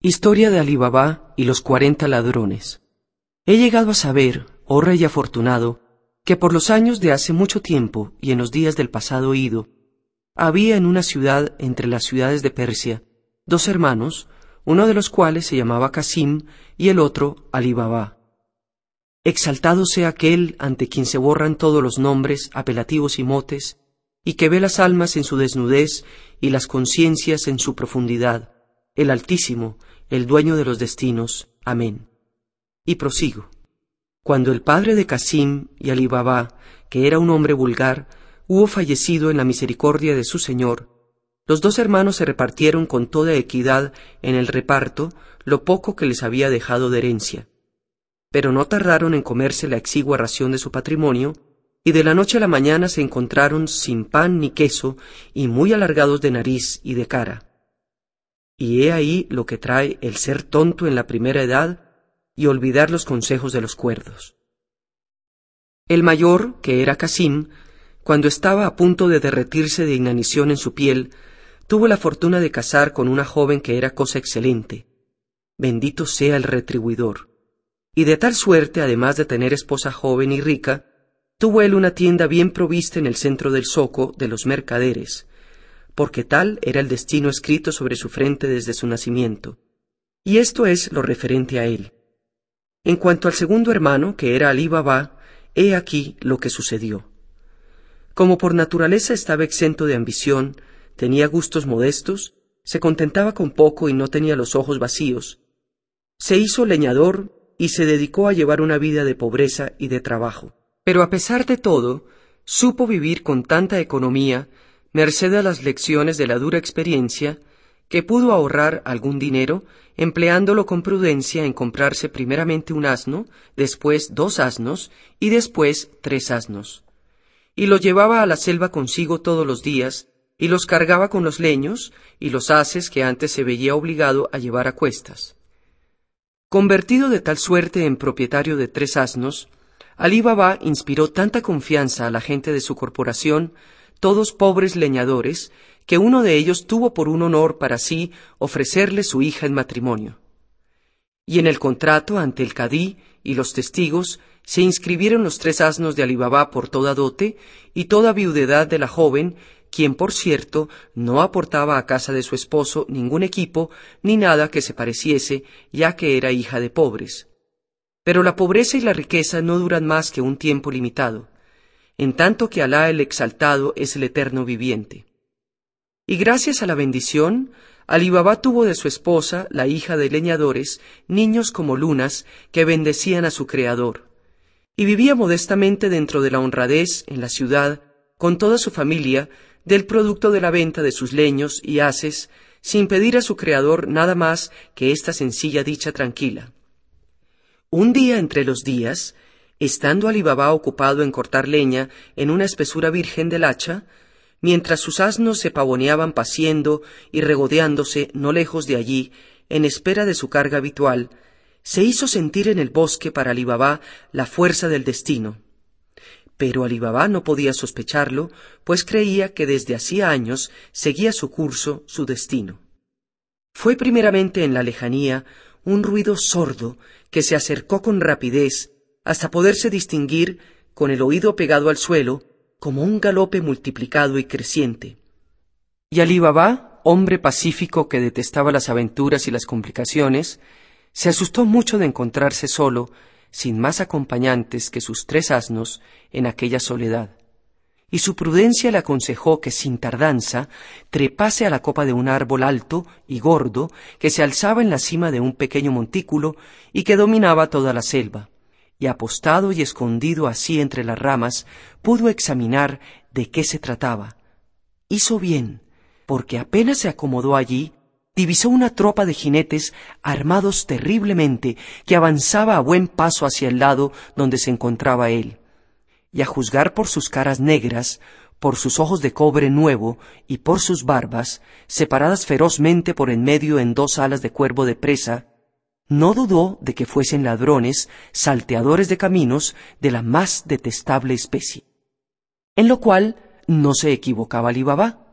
Historia de Alí Baba y los cuarenta ladrones. He llegado a saber, oh rey afortunado, que por los años de hace mucho tiempo y en los días del pasado ido, había en una ciudad entre las ciudades de Persia dos hermanos, uno de los cuales se llamaba Casim y el otro Alí Baba. Exaltado sea aquel ante quien se borran todos los nombres, apelativos y motes, y que ve las almas en su desnudez y las conciencias en su profundidad el Altísimo, el dueño de los destinos. Amén. Y prosigo. Cuando el padre de Casim y Ali Baba, que era un hombre vulgar, hubo fallecido en la misericordia de su Señor, los dos hermanos se repartieron con toda equidad en el reparto lo poco que les había dejado de herencia. Pero no tardaron en comerse la exigua ración de su patrimonio, y de la noche a la mañana se encontraron sin pan ni queso y muy alargados de nariz y de cara. Y he ahí lo que trae el ser tonto en la primera edad y olvidar los consejos de los cuerdos. El mayor, que era Casim, cuando estaba a punto de derretirse de inanición en su piel, tuvo la fortuna de casar con una joven que era cosa excelente. Bendito sea el retribuidor. Y de tal suerte, además de tener esposa joven y rica, tuvo él una tienda bien provista en el centro del zoco de los mercaderes, porque tal era el destino escrito sobre su frente desde su nacimiento. Y esto es lo referente a él. En cuanto al segundo hermano, que era Alí Baba, he aquí lo que sucedió. Como por naturaleza estaba exento de ambición, tenía gustos modestos, se contentaba con poco y no tenía los ojos vacíos. Se hizo leñador y se dedicó a llevar una vida de pobreza y de trabajo. Pero a pesar de todo, supo vivir con tanta economía merced a las lecciones de la dura experiencia, que pudo ahorrar algún dinero empleándolo con prudencia en comprarse primeramente un asno, después dos asnos y después tres asnos. Y lo llevaba a la selva consigo todos los días, y los cargaba con los leños y los haces que antes se veía obligado a llevar a cuestas. Convertido de tal suerte en propietario de tres asnos, Alí Baba inspiró tanta confianza a la gente de su corporación todos pobres leñadores, que uno de ellos tuvo por un honor para sí ofrecerle su hija en matrimonio. Y en el contrato ante el cadí y los testigos se inscribieron los tres asnos de Alibabá por toda dote y toda viudedad de la joven, quien por cierto no aportaba a casa de su esposo ningún equipo ni nada que se pareciese, ya que era hija de pobres. Pero la pobreza y la riqueza no duran más que un tiempo limitado en tanto que Alá el Exaltado es el Eterno Viviente. Y gracias a la bendición, Ali Baba tuvo de su esposa, la hija de leñadores, niños como lunas que bendecían a su Creador. Y vivía modestamente dentro de la honradez en la ciudad, con toda su familia, del producto de la venta de sus leños y haces, sin pedir a su Creador nada más que esta sencilla dicha tranquila. Un día entre los días, Estando Ali Baba ocupado en cortar leña en una espesura virgen del hacha, mientras sus asnos se pavoneaban paciendo y regodeándose no lejos de allí, en espera de su carga habitual, se hizo sentir en el bosque para Ali Baba la fuerza del destino. Pero Ali Baba no podía sospecharlo, pues creía que desde hacía años seguía su curso, su destino. Fue primeramente en la lejanía un ruido sordo que se acercó con rapidez hasta poderse distinguir, con el oído pegado al suelo, como un galope multiplicado y creciente. Y Ali Baba, hombre pacífico que detestaba las aventuras y las complicaciones, se asustó mucho de encontrarse solo, sin más acompañantes que sus tres asnos, en aquella soledad. Y su prudencia le aconsejó que sin tardanza trepase a la copa de un árbol alto y gordo que se alzaba en la cima de un pequeño montículo y que dominaba toda la selva y apostado y escondido así entre las ramas, pudo examinar de qué se trataba. Hizo bien, porque apenas se acomodó allí, divisó una tropa de jinetes armados terriblemente que avanzaba a buen paso hacia el lado donde se encontraba él. Y a juzgar por sus caras negras, por sus ojos de cobre nuevo y por sus barbas, separadas ferozmente por en medio en dos alas de cuervo de presa, no dudó de que fuesen ladrones, salteadores de caminos de la más detestable especie. En lo cual no se equivocaba Alibaba.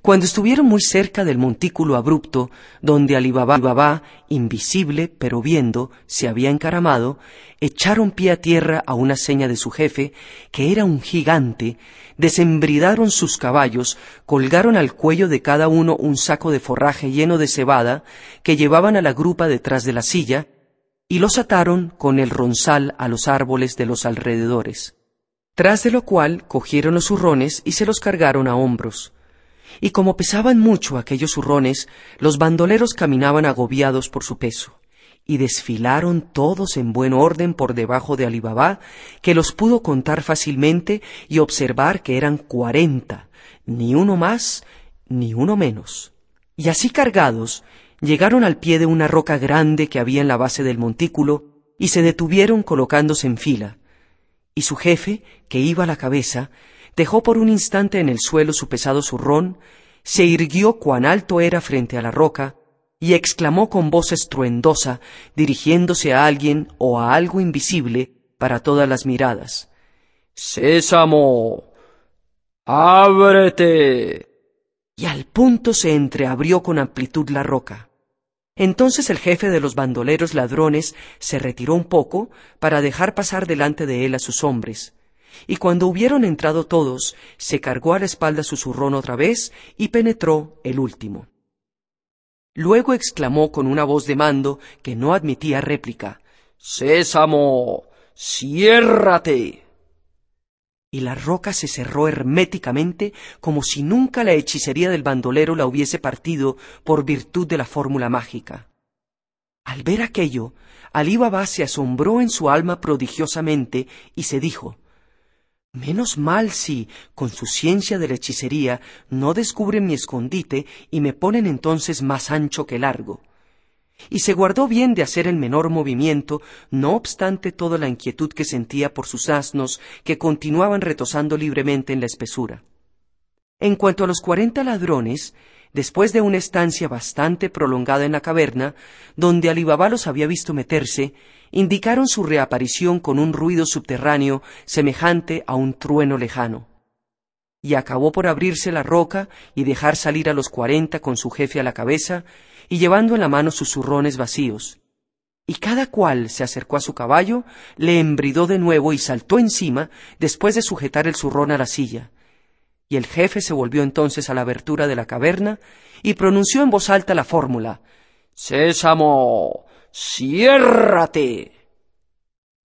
Cuando estuvieron muy cerca del montículo abrupto, donde Alibaba, invisible pero viendo, se había encaramado, echaron pie a tierra a una seña de su jefe, que era un gigante, desembridaron sus caballos, colgaron al cuello de cada uno un saco de forraje lleno de cebada, que llevaban a la grupa detrás de la silla, y los ataron con el ronzal a los árboles de los alrededores. Tras de lo cual cogieron los zurrones y se los cargaron a hombros y como pesaban mucho aquellos zurrones, los bandoleros caminaban agobiados por su peso, y desfilaron todos en buen orden por debajo de Alibabá, que los pudo contar fácilmente y observar que eran cuarenta, ni uno más, ni uno menos. Y así cargados, llegaron al pie de una roca grande que había en la base del montículo, y se detuvieron colocándose en fila. Y su jefe, que iba a la cabeza, dejó por un instante en el suelo su pesado zurrón, se irguió cuán alto era frente a la roca, y exclamó con voz estruendosa, dirigiéndose a alguien o a algo invisible para todas las miradas. Sésamo. ábrete. Y al punto se entreabrió con amplitud la roca. Entonces el jefe de los bandoleros ladrones se retiró un poco para dejar pasar delante de él a sus hombres, y cuando hubieron entrado todos, se cargó a la espalda su zurrón otra vez y penetró el último. Luego exclamó con una voz de mando que no admitía réplica Sésamo. ciérrate. Y la roca se cerró herméticamente como si nunca la hechicería del bandolero la hubiese partido por virtud de la fórmula mágica. Al ver aquello, Alí Baba se asombró en su alma prodigiosamente y se dijo Menos mal si, con su ciencia de la hechicería, no descubren mi escondite y me ponen entonces más ancho que largo. Y se guardó bien de hacer el menor movimiento, no obstante toda la inquietud que sentía por sus asnos, que continuaban retosando libremente en la espesura. En cuanto a los cuarenta ladrones, después de una estancia bastante prolongada en la caverna, donde Alibaba los había visto meterse, indicaron su reaparición con un ruido subterráneo semejante a un trueno lejano. Y acabó por abrirse la roca y dejar salir a los cuarenta con su jefe a la cabeza y llevando en la mano sus zurrones vacíos. Y cada cual se acercó a su caballo, le embridó de nuevo y saltó encima después de sujetar el zurrón a la silla. Y el jefe se volvió entonces a la abertura de la caverna y pronunció en voz alta la fórmula Sésamo, ciérrate.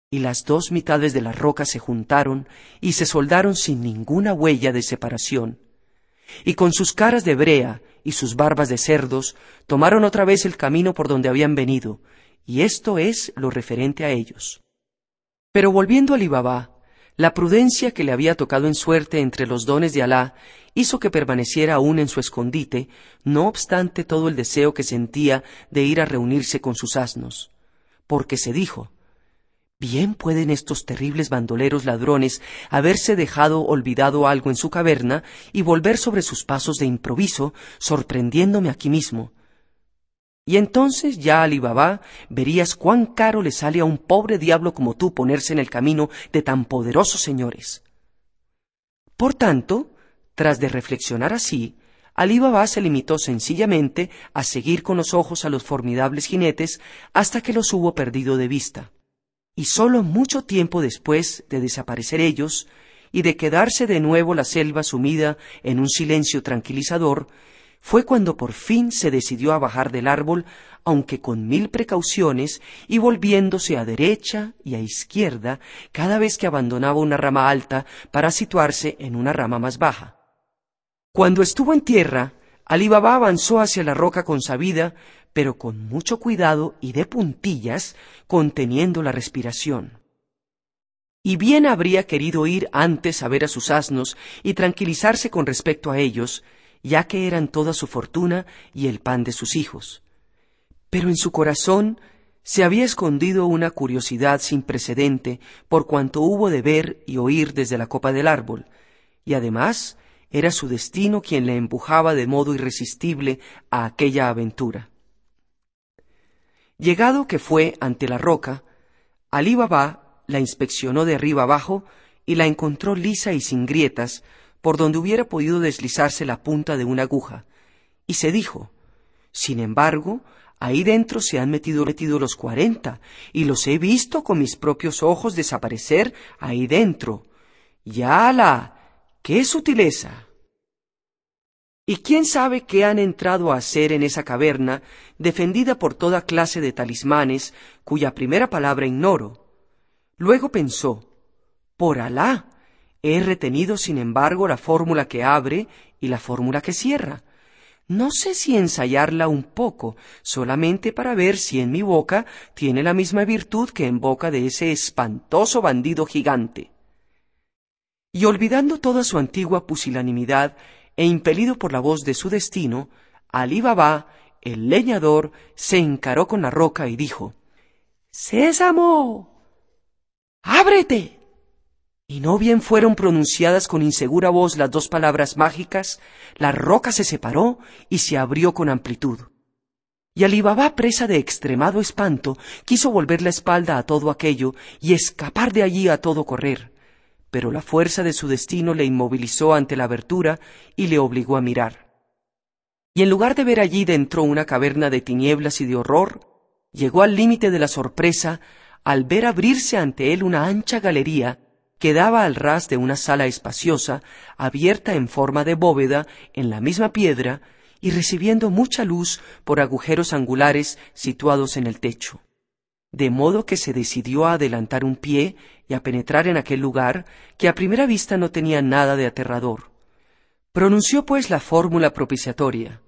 Y las dos mitades de la roca se juntaron y se soldaron sin ninguna huella de separación. Y con sus caras de brea y sus barbas de cerdos tomaron otra vez el camino por donde habían venido, y esto es lo referente a ellos. Pero volviendo a Alibaba, la prudencia que le había tocado en suerte entre los dones de Alá hizo que permaneciera aún en su escondite, no obstante todo el deseo que sentía de ir a reunirse con sus asnos, porque se dijo Bien pueden estos terribles bandoleros ladrones haberse dejado olvidado algo en su caverna y volver sobre sus pasos de improviso, sorprendiéndome aquí mismo, y entonces ya Ali Baba verías cuán caro le sale a un pobre diablo como tú ponerse en el camino de tan poderosos señores. Por tanto, tras de reflexionar así, Ali Baba se limitó sencillamente a seguir con los ojos a los formidables jinetes hasta que los hubo perdido de vista. Y sólo mucho tiempo después de desaparecer ellos y de quedarse de nuevo la selva sumida en un silencio tranquilizador, fue cuando por fin se decidió a bajar del árbol, aunque con mil precauciones, y volviéndose a derecha y a izquierda cada vez que abandonaba una rama alta para situarse en una rama más baja. Cuando estuvo en tierra, Ali Baba avanzó hacia la roca consabida, pero con mucho cuidado y de puntillas, conteniendo la respiración. Y bien habría querido ir antes a ver a sus asnos y tranquilizarse con respecto a ellos, ya que eran toda su fortuna y el pan de sus hijos. Pero en su corazón se había escondido una curiosidad sin precedente por cuanto hubo de ver y oír desde la copa del árbol, y además era su destino quien le empujaba de modo irresistible a aquella aventura. Llegado que fue ante la roca, Alí Baba la inspeccionó de arriba abajo y la encontró lisa y sin grietas, por donde hubiera podido deslizarse la punta de una aguja, y se dijo, sin embargo, ahí dentro se han metido, metido los cuarenta, y los he visto con mis propios ojos desaparecer ahí dentro. ¡Yala! ¡Qué sutileza! ¿Y quién sabe qué han entrado a hacer en esa caverna, defendida por toda clase de talismanes, cuya primera palabra ignoro? Luego pensó, por Alá, he retenido sin embargo la fórmula que abre y la fórmula que cierra. No sé si ensayarla un poco, solamente para ver si en mi boca tiene la misma virtud que en boca de ese espantoso bandido gigante. Y olvidando toda su antigua pusilanimidad, e impelido por la voz de su destino, Alí Baba, el leñador, se encaró con la roca y dijo Sésamo. ábrete. Y no bien fueron pronunciadas con insegura voz las dos palabras mágicas, la roca se separó y se abrió con amplitud. Y Alí Baba, presa de extremado espanto, quiso volver la espalda a todo aquello y escapar de allí a todo correr pero la fuerza de su destino le inmovilizó ante la abertura y le obligó a mirar. Y en lugar de ver allí dentro una caverna de tinieblas y de horror, llegó al límite de la sorpresa al ver abrirse ante él una ancha galería que daba al ras de una sala espaciosa, abierta en forma de bóveda en la misma piedra y recibiendo mucha luz por agujeros angulares situados en el techo de modo que se decidió a adelantar un pie y a penetrar en aquel lugar que a primera vista no tenía nada de aterrador. Pronunció pues la fórmula propiciatoria,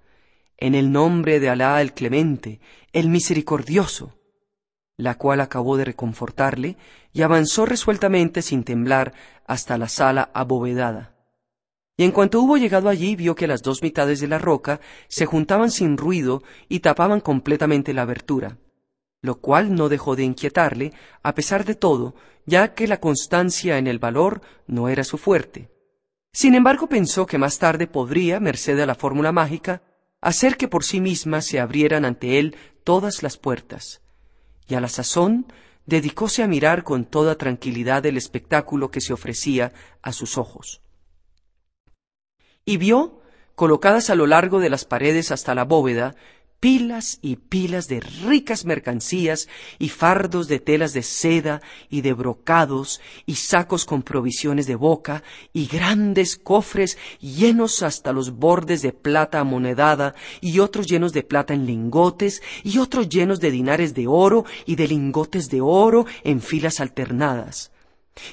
en el nombre de Alá el Clemente, el Misericordioso, la cual acabó de reconfortarle y avanzó resueltamente sin temblar hasta la sala abovedada. Y en cuanto hubo llegado allí vio que las dos mitades de la roca se juntaban sin ruido y tapaban completamente la abertura lo cual no dejó de inquietarle, a pesar de todo, ya que la constancia en el valor no era su fuerte. Sin embargo, pensó que más tarde podría, merced a la fórmula mágica, hacer que por sí misma se abrieran ante él todas las puertas. Y a la sazón dedicóse a mirar con toda tranquilidad el espectáculo que se ofrecía a sus ojos. Y vio, colocadas a lo largo de las paredes hasta la bóveda, pilas y pilas de ricas mercancías y fardos de telas de seda y de brocados y sacos con provisiones de boca y grandes cofres llenos hasta los bordes de plata amonedada y otros llenos de plata en lingotes y otros llenos de dinares de oro y de lingotes de oro en filas alternadas.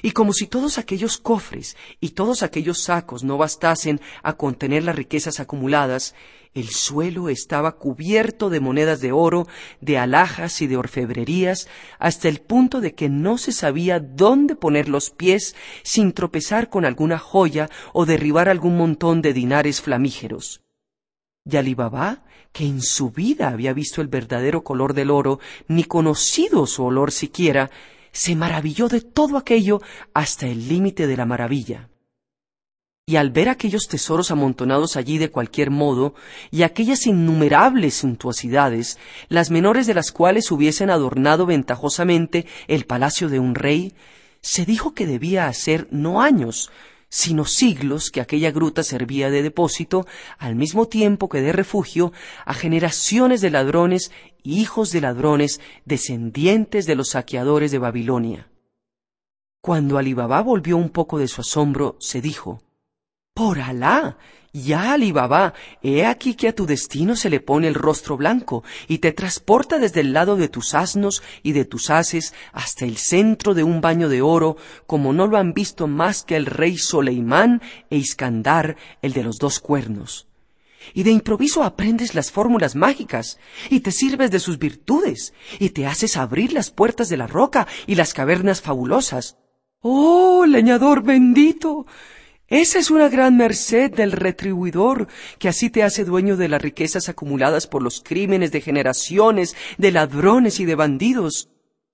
Y como si todos aquellos cofres y todos aquellos sacos no bastasen a contener las riquezas acumuladas, el suelo estaba cubierto de monedas de oro, de alhajas y de orfebrerías, hasta el punto de que no se sabía dónde poner los pies sin tropezar con alguna joya o derribar algún montón de dinares flamígeros. Y Alí que en su vida había visto el verdadero color del oro, ni conocido su olor siquiera, se maravilló de todo aquello hasta el límite de la maravilla. Y al ver aquellos tesoros amontonados allí de cualquier modo, y aquellas innumerables suntuosidades, las menores de las cuales hubiesen adornado ventajosamente el palacio de un rey, se dijo que debía hacer no años, sino siglos que aquella gruta servía de depósito, al mismo tiempo que de refugio, a generaciones de ladrones, hijos de ladrones, descendientes de los saqueadores de Babilonia. Cuando Alí volvió un poco de su asombro, se dijo, Por Alá, ya, Ali he aquí que a tu destino se le pone el rostro blanco y te transporta desde el lado de tus asnos y de tus haces hasta el centro de un baño de oro, como no lo han visto más que el rey Soleimán e Iskandar, el de los dos cuernos. Y de improviso aprendes las fórmulas mágicas, y te sirves de sus virtudes, y te haces abrir las puertas de la roca y las cavernas fabulosas. ¡Oh, leñador bendito! Esa es una gran merced del retribuidor, que así te hace dueño de las riquezas acumuladas por los crímenes de generaciones, de ladrones y de bandidos.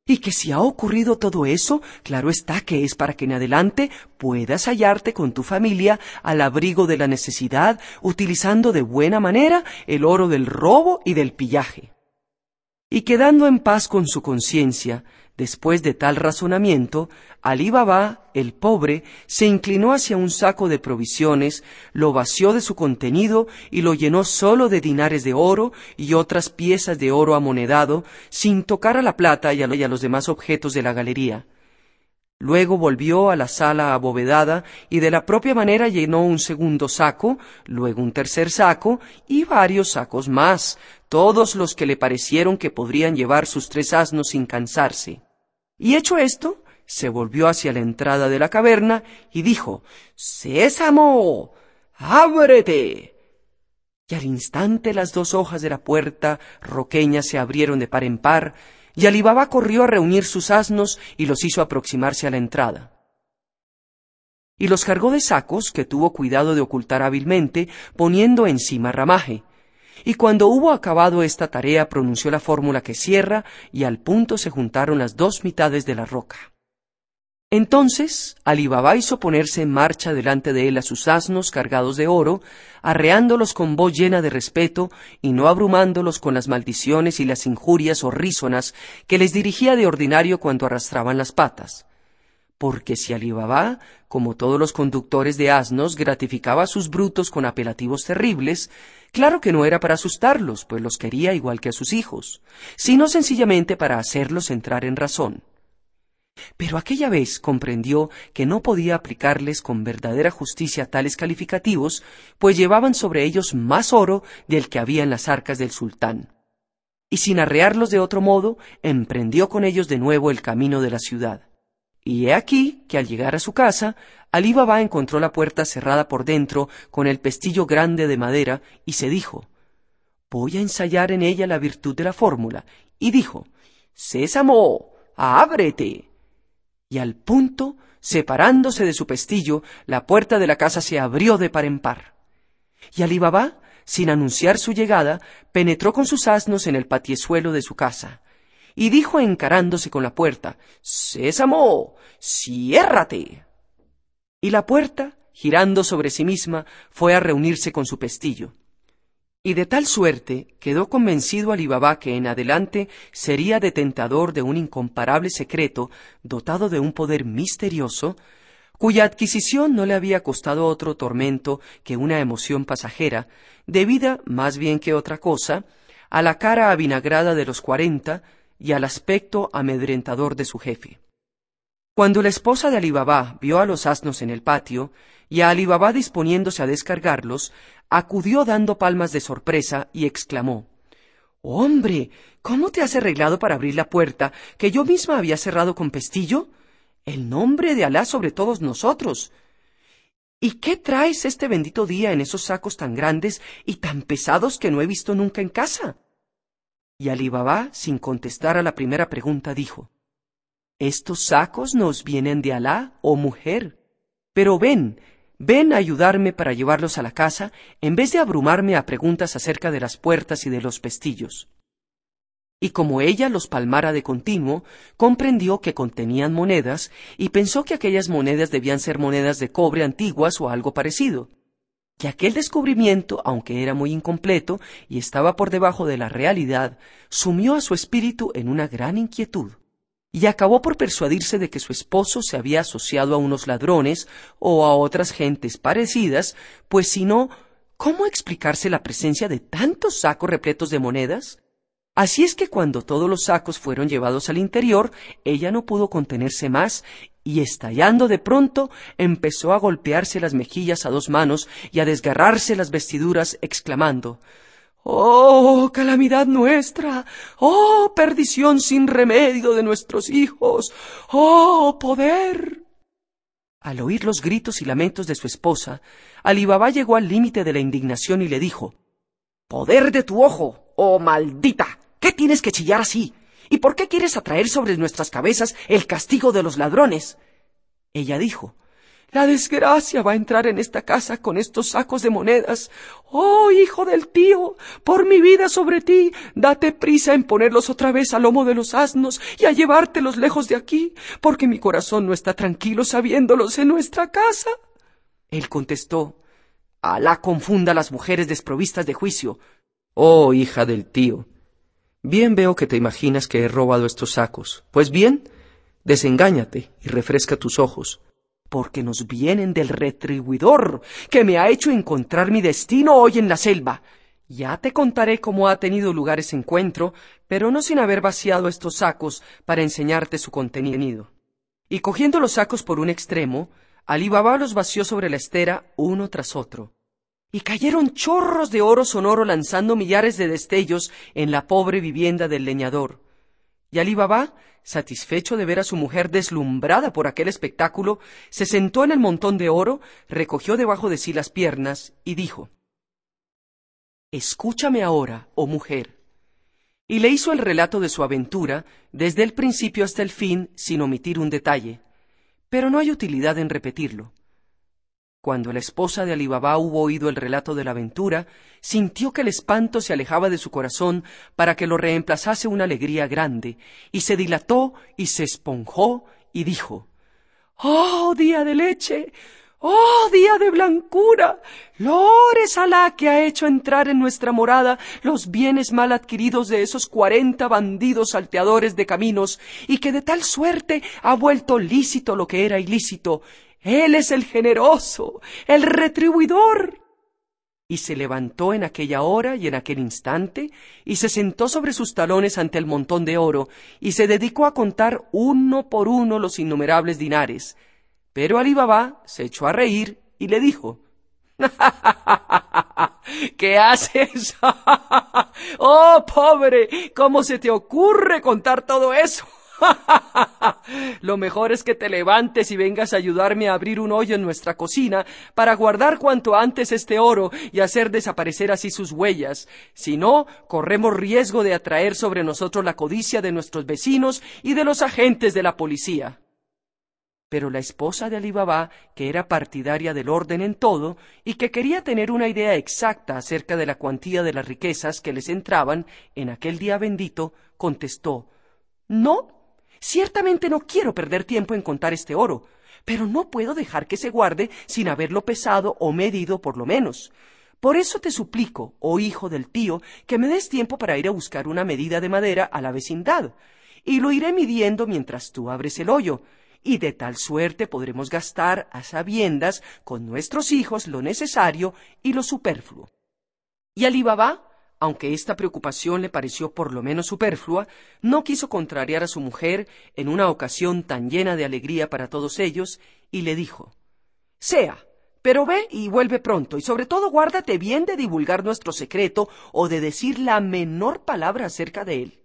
Y que si ha ocurrido todo eso, claro está que es para que en adelante puedas hallarte con tu familia al abrigo de la necesidad, utilizando de buena manera el oro del robo y del pillaje. Y quedando en paz con su conciencia, después de tal razonamiento, Alí Baba, el pobre, se inclinó hacia un saco de provisiones, lo vació de su contenido y lo llenó solo de dinares de oro y otras piezas de oro amonedado, sin tocar a la plata y a los demás objetos de la galería. Luego volvió a la sala abovedada y de la propia manera llenó un segundo saco, luego un tercer saco y varios sacos más, todos los que le parecieron que podrían llevar sus tres asnos sin cansarse. Y hecho esto, se volvió hacia la entrada de la caverna y dijo Sésamo. ábrete. Y al instante las dos hojas de la puerta roqueña se abrieron de par en par, y Alibaba corrió a reunir sus asnos y los hizo aproximarse a la entrada. Y los cargó de sacos que tuvo cuidado de ocultar hábilmente, poniendo encima ramaje. Y cuando hubo acabado esta tarea pronunció la fórmula que cierra, y al punto se juntaron las dos mitades de la roca. Entonces Alibaba hizo ponerse en marcha delante de él a sus asnos cargados de oro, arreándolos con voz llena de respeto y no abrumándolos con las maldiciones y las injurias horrísonas que les dirigía de ordinario cuando arrastraban las patas. Porque si Alibaba, como todos los conductores de asnos, gratificaba a sus brutos con apelativos terribles, claro que no era para asustarlos, pues los quería igual que a sus hijos, sino sencillamente para hacerlos entrar en razón. Pero aquella vez comprendió que no podía aplicarles con verdadera justicia tales calificativos, pues llevaban sobre ellos más oro del que había en las arcas del sultán. Y sin arrearlos de otro modo, emprendió con ellos de nuevo el camino de la ciudad. Y he aquí que al llegar a su casa, Alí Baba encontró la puerta cerrada por dentro con el pestillo grande de madera y se dijo, voy a ensayar en ella la virtud de la fórmula. Y dijo, Sésamo, ábrete y al punto, separándose de su pestillo, la puerta de la casa se abrió de par en par. Y Alí Baba, sin anunciar su llegada, penetró con sus asnos en el patiezuelo de su casa, y dijo encarándose con la puerta, Sésamo, ciérrate. Y la puerta, girando sobre sí misma, fue a reunirse con su pestillo. Y de tal suerte quedó convencido Alí Baba que en adelante sería detentador de un incomparable secreto dotado de un poder misterioso, cuya adquisición no le había costado otro tormento que una emoción pasajera, debida, más bien que otra cosa, a la cara avinagrada de los cuarenta y al aspecto amedrentador de su jefe. Cuando la esposa de Alí Baba vio a los asnos en el patio y a Alí Baba disponiéndose a descargarlos, acudió dando palmas de sorpresa y exclamó Hombre, ¿cómo te has arreglado para abrir la puerta que yo misma había cerrado con pestillo? El nombre de Alá sobre todos nosotros. ¿Y qué traes este bendito día en esos sacos tan grandes y tan pesados que no he visto nunca en casa? Y Alí Baba, sin contestar a la primera pregunta, dijo estos sacos nos vienen de Alá, oh mujer. Pero ven, ven a ayudarme para llevarlos a la casa, en vez de abrumarme a preguntas acerca de las puertas y de los pestillos. Y como ella los palmara de continuo, comprendió que contenían monedas y pensó que aquellas monedas debían ser monedas de cobre antiguas o algo parecido. Que aquel descubrimiento, aunque era muy incompleto y estaba por debajo de la realidad, sumió a su espíritu en una gran inquietud y acabó por persuadirse de que su esposo se había asociado a unos ladrones o a otras gentes parecidas, pues si no, ¿cómo explicarse la presencia de tantos sacos repletos de monedas? Así es que cuando todos los sacos fueron llevados al interior, ella no pudo contenerse más y estallando de pronto empezó a golpearse las mejillas a dos manos y a desgarrarse las vestiduras, exclamando Oh, calamidad nuestra, oh, perdición sin remedio de nuestros hijos, oh, poder. Al oír los gritos y lamentos de su esposa, Alibaba llegó al límite de la indignación y le dijo Poder de tu ojo, oh maldita, ¿qué tienes que chillar así? ¿Y por qué quieres atraer sobre nuestras cabezas el castigo de los ladrones? Ella dijo la desgracia va a entrar en esta casa con estos sacos de monedas. Oh, hijo del tío, por mi vida sobre ti, date prisa en ponerlos otra vez al lomo de los asnos y a llevártelos lejos de aquí, porque mi corazón no está tranquilo sabiéndolos en nuestra casa. Él contestó, Alá confunda a las mujeres desprovistas de juicio. Oh, hija del tío, Bien veo que te imaginas que he robado estos sacos. Pues bien, desengáñate y refresca tus ojos, porque nos vienen del retribuidor, que me ha hecho encontrar mi destino hoy en la selva. Ya te contaré cómo ha tenido lugar ese encuentro, pero no sin haber vaciado estos sacos para enseñarte su contenido. Y cogiendo los sacos por un extremo, Alí Baba los vació sobre la estera uno tras otro y cayeron chorros de oro sonoro lanzando millares de destellos en la pobre vivienda del leñador. Y Alí Baba, satisfecho de ver a su mujer deslumbrada por aquel espectáculo, se sentó en el montón de oro, recogió debajo de sí las piernas y dijo Escúchame ahora, oh mujer. Y le hizo el relato de su aventura, desde el principio hasta el fin, sin omitir un detalle. Pero no hay utilidad en repetirlo. Cuando la esposa de Alibaba hubo oído el relato de la aventura, sintió que el espanto se alejaba de su corazón para que lo reemplazase una alegría grande, y se dilató y se esponjó y dijo Oh día de leche. ¡Oh, día de blancura! Lores Alá que ha hecho entrar en nuestra morada los bienes mal adquiridos de esos cuarenta bandidos salteadores de caminos, y que de tal suerte ha vuelto lícito lo que era ilícito, él es el generoso, el retribuidor. Y se levantó en aquella hora y en aquel instante, y se sentó sobre sus talones ante el montón de oro, y se dedicó a contar uno por uno los innumerables dinares. Pero Alí Baba se echó a reír y le dijo ¿Qué haces? oh, pobre, ¿cómo se te ocurre contar todo eso? Lo mejor es que te levantes y vengas a ayudarme a abrir un hoyo en nuestra cocina para guardar cuanto antes este oro y hacer desaparecer así sus huellas. Si no, corremos riesgo de atraer sobre nosotros la codicia de nuestros vecinos y de los agentes de la policía. Pero la esposa de Ali Baba, que era partidaria del orden en todo y que quería tener una idea exacta acerca de la cuantía de las riquezas que les entraban en aquel día bendito, contestó No, Ciertamente no quiero perder tiempo en contar este oro, pero no puedo dejar que se guarde sin haberlo pesado o medido por lo menos. Por eso te suplico, oh hijo del tío, que me des tiempo para ir a buscar una medida de madera a la vecindad, y lo iré midiendo mientras tú abres el hoyo, y de tal suerte podremos gastar a sabiendas con nuestros hijos lo necesario y lo superfluo. Y Alí aunque esta preocupación le pareció por lo menos superflua, no quiso contrariar a su mujer en una ocasión tan llena de alegría para todos ellos, y le dijo Sea, pero ve y vuelve pronto, y sobre todo guárdate bien de divulgar nuestro secreto o de decir la menor palabra acerca de él.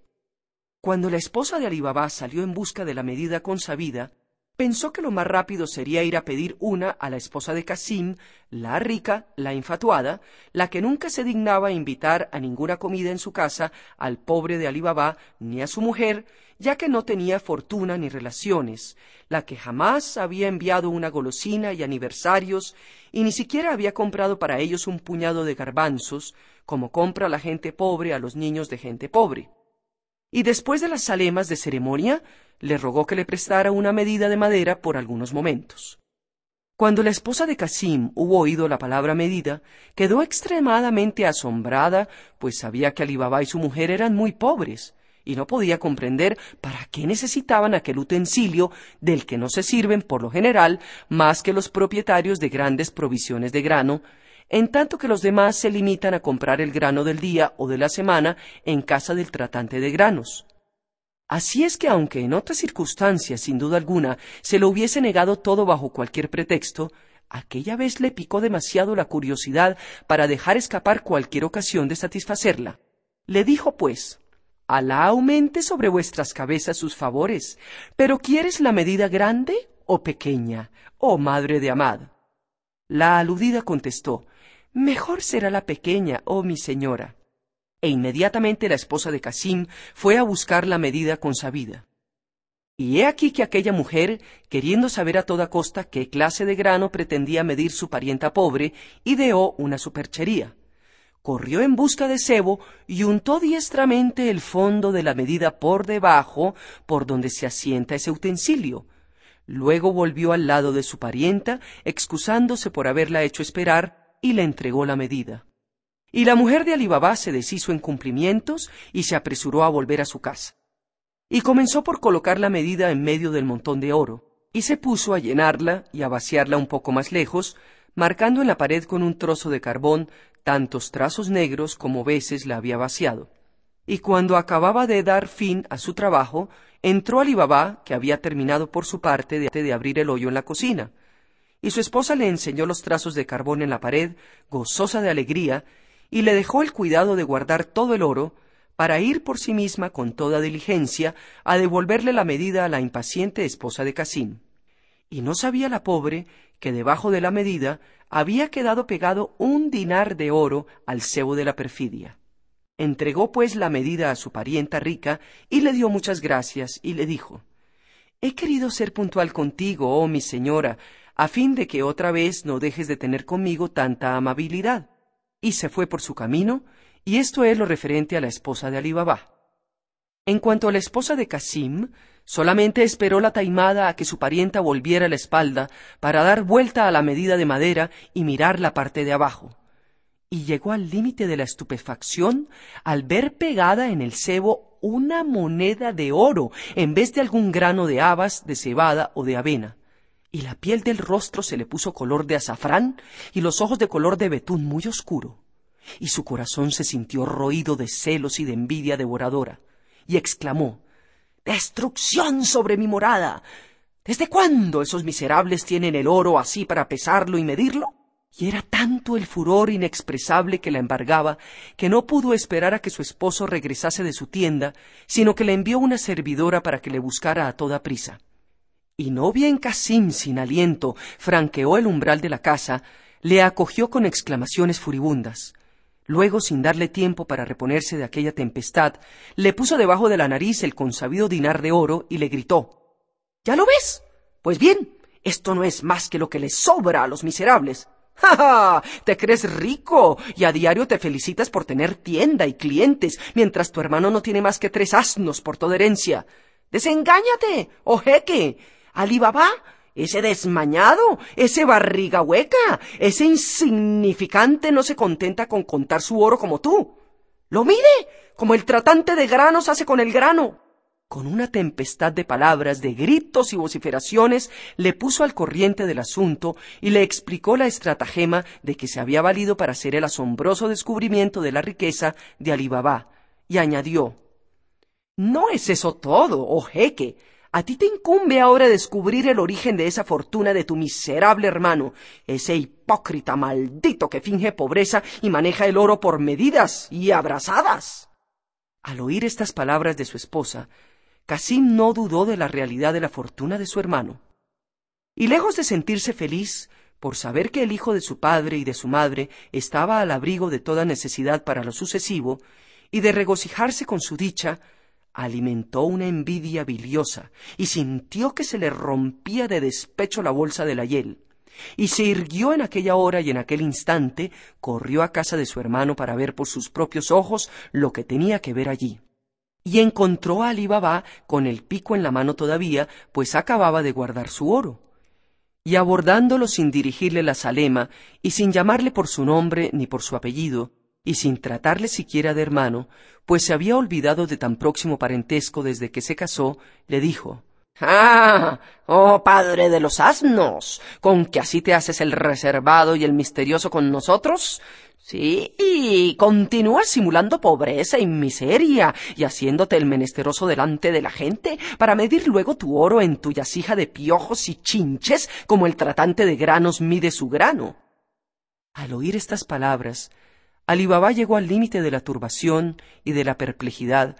Cuando la esposa de Alibabá salió en busca de la medida consabida, pensó que lo más rápido sería ir a pedir una a la esposa de Casim, la rica, la infatuada, la que nunca se dignaba invitar a ninguna comida en su casa al pobre de Alibaba ni a su mujer, ya que no tenía fortuna ni relaciones, la que jamás había enviado una golosina y aniversarios, y ni siquiera había comprado para ellos un puñado de garbanzos, como compra la gente pobre a los niños de gente pobre y después de las salemas de ceremonia, le rogó que le prestara una medida de madera por algunos momentos. Cuando la esposa de Casim hubo oído la palabra medida, quedó extremadamente asombrada, pues sabía que Alibaba y su mujer eran muy pobres, y no podía comprender para qué necesitaban aquel utensilio del que no se sirven por lo general más que los propietarios de grandes provisiones de grano, en tanto que los demás se limitan a comprar el grano del día o de la semana en casa del tratante de granos. Así es que aunque en otras circunstancias, sin duda alguna, se lo hubiese negado todo bajo cualquier pretexto, aquella vez le picó demasiado la curiosidad para dejar escapar cualquier ocasión de satisfacerla. Le dijo, pues, Alá aumente sobre vuestras cabezas sus favores, pero ¿quieres la medida grande o pequeña, oh madre de Amad? La aludida contestó, Mejor será la pequeña, oh mi señora. E inmediatamente la esposa de Casim fue a buscar la medida consabida. Y he aquí que aquella mujer, queriendo saber a toda costa qué clase de grano pretendía medir su parienta pobre, ideó una superchería. Corrió en busca de cebo y untó diestramente el fondo de la medida por debajo, por donde se asienta ese utensilio. Luego volvió al lado de su parienta, excusándose por haberla hecho esperar, y le entregó la medida. Y la mujer de Alibabá se deshizo en cumplimientos y se apresuró a volver a su casa. Y comenzó por colocar la medida en medio del montón de oro, y se puso a llenarla y a vaciarla un poco más lejos, marcando en la pared con un trozo de carbón tantos trazos negros como veces la había vaciado. Y cuando acababa de dar fin a su trabajo, entró Alibabá, que había terminado por su parte de, de abrir el hoyo en la cocina, y su esposa le enseñó los trazos de carbón en la pared, gozosa de alegría, y le dejó el cuidado de guardar todo el oro, para ir por sí misma con toda diligencia a devolverle la medida a la impaciente esposa de Casín. Y no sabía la pobre que debajo de la medida había quedado pegado un dinar de oro al cebo de la perfidia. Entregó pues la medida a su parienta rica y le dio muchas gracias y le dijo He querido ser puntual contigo, oh mi señora, a fin de que otra vez no dejes de tener conmigo tanta amabilidad. Y se fue por su camino, y esto es lo referente a la esposa de Ali En cuanto a la esposa de Casim, solamente esperó la taimada a que su parienta volviera la espalda para dar vuelta a la medida de madera y mirar la parte de abajo. Y llegó al límite de la estupefacción al ver pegada en el cebo una moneda de oro en vez de algún grano de habas, de cebada o de avena. Y la piel del rostro se le puso color de azafrán y los ojos de color de betún muy oscuro y su corazón se sintió roído de celos y de envidia devoradora, y exclamó Destrucción sobre mi morada. ¿Desde cuándo esos miserables tienen el oro así para pesarlo y medirlo? Y era tanto el furor inexpresable que la embargaba, que no pudo esperar a que su esposo regresase de su tienda, sino que le envió una servidora para que le buscara a toda prisa. Y no bien Casim, sin aliento, franqueó el umbral de la casa, le acogió con exclamaciones furibundas. Luego, sin darle tiempo para reponerse de aquella tempestad, le puso debajo de la nariz el consabido dinar de oro y le gritó ¿Ya lo ves? Pues bien, esto no es más que lo que les sobra a los miserables. ¡Ja, ja! Te crees rico y a diario te felicitas por tener tienda y clientes, mientras tu hermano no tiene más que tres asnos por toda herencia. Desengáñate, oh. Alibaba ese desmañado, ese barriga hueca, ese insignificante no se contenta con contar su oro como tú. Lo mire, como el tratante de granos hace con el grano. Con una tempestad de palabras, de gritos y vociferaciones, le puso al corriente del asunto y le explicó la estratagema de que se había valido para hacer el asombroso descubrimiento de la riqueza de Alibabá, y añadió No es eso todo, oh jeque. A ti te incumbe ahora descubrir el origen de esa fortuna de tu miserable hermano, ese hipócrita maldito que finge pobreza y maneja el oro por medidas y abrazadas. Al oír estas palabras de su esposa, Casim no dudó de la realidad de la fortuna de su hermano. Y lejos de sentirse feliz por saber que el hijo de su padre y de su madre estaba al abrigo de toda necesidad para lo sucesivo, y de regocijarse con su dicha, alimentó una envidia biliosa y sintió que se le rompía de despecho la bolsa de la hiel. Y se irguió en aquella hora y en aquel instante corrió a casa de su hermano para ver por sus propios ojos lo que tenía que ver allí. Y encontró a Ali Baba con el pico en la mano todavía, pues acababa de guardar su oro. Y abordándolo sin dirigirle la salema y sin llamarle por su nombre ni por su apellido, y sin tratarle siquiera de hermano, pues se había olvidado de tan próximo parentesco desde que se casó, le dijo Ah, oh padre de los asnos, con que así te haces el reservado y el misterioso con nosotros. Sí, y continúas simulando pobreza y miseria y haciéndote el menesteroso delante de la gente para medir luego tu oro en tu yasija de piojos y chinches como el tratante de granos mide su grano. Al oír estas palabras, Alibaba llegó al límite de la turbación y de la perplejidad,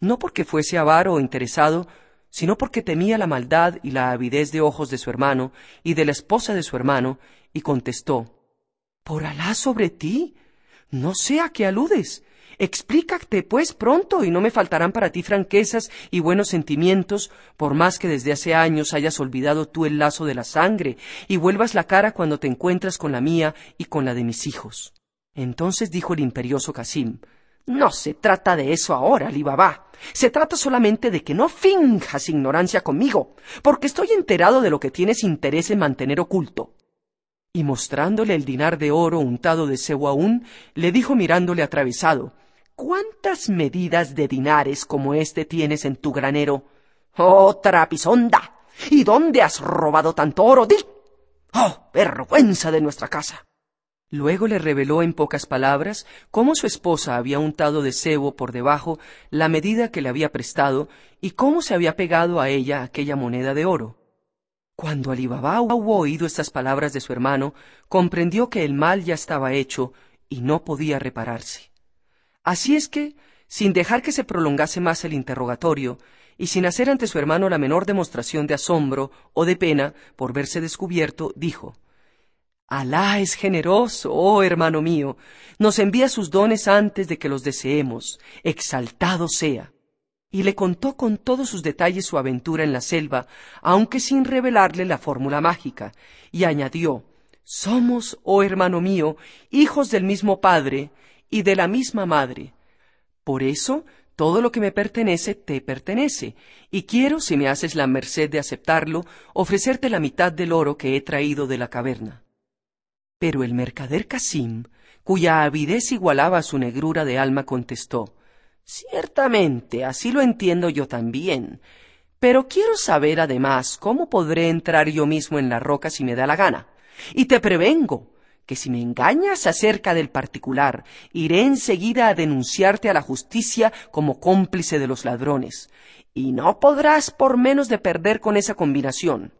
no porque fuese avaro o interesado, sino porque temía la maldad y la avidez de ojos de su hermano y de la esposa de su hermano, y contestó Por Alá sobre ti. No sé a qué aludes. Explícate, pues, pronto, y no me faltarán para ti franquezas y buenos sentimientos, por más que desde hace años hayas olvidado tú el lazo de la sangre, y vuelvas la cara cuando te encuentras con la mía y con la de mis hijos. Entonces dijo el imperioso Casim, no se trata de eso ahora, Alibaba. Se trata solamente de que no finjas ignorancia conmigo, porque estoy enterado de lo que tienes interés en mantener oculto. y mostrándole el dinar de oro untado de cebo aún, le dijo mirándole atravesado, ¿Cuántas medidas de dinares como este tienes en tu granero? ¡Oh, trapisonda! ¿Y dónde has robado tanto oro? ¡Di! ¡Oh, vergüenza de nuestra casa! Luego le reveló en pocas palabras cómo su esposa había untado de cebo por debajo la medida que le había prestado y cómo se había pegado a ella aquella moneda de oro. Cuando Alí hubo oído estas palabras de su hermano, comprendió que el mal ya estaba hecho y no podía repararse. Así es que, sin dejar que se prolongase más el interrogatorio, y sin hacer ante su hermano la menor demostración de asombro o de pena por verse descubierto, dijo Alá es generoso, oh hermano mío, nos envía sus dones antes de que los deseemos, exaltado sea. Y le contó con todos sus detalles su aventura en la selva, aunque sin revelarle la fórmula mágica, y añadió Somos, oh hermano mío, hijos del mismo padre y de la misma madre. Por eso, todo lo que me pertenece te pertenece, y quiero, si me haces la merced de aceptarlo, ofrecerte la mitad del oro que he traído de la caverna. Pero el mercader Casim, cuya avidez igualaba su negrura de alma, contestó Ciertamente, así lo entiendo yo también. Pero quiero saber además cómo podré entrar yo mismo en la roca si me da la gana. Y te prevengo que si me engañas acerca del particular, iré enseguida a denunciarte a la justicia como cómplice de los ladrones, y no podrás por menos de perder con esa combinación.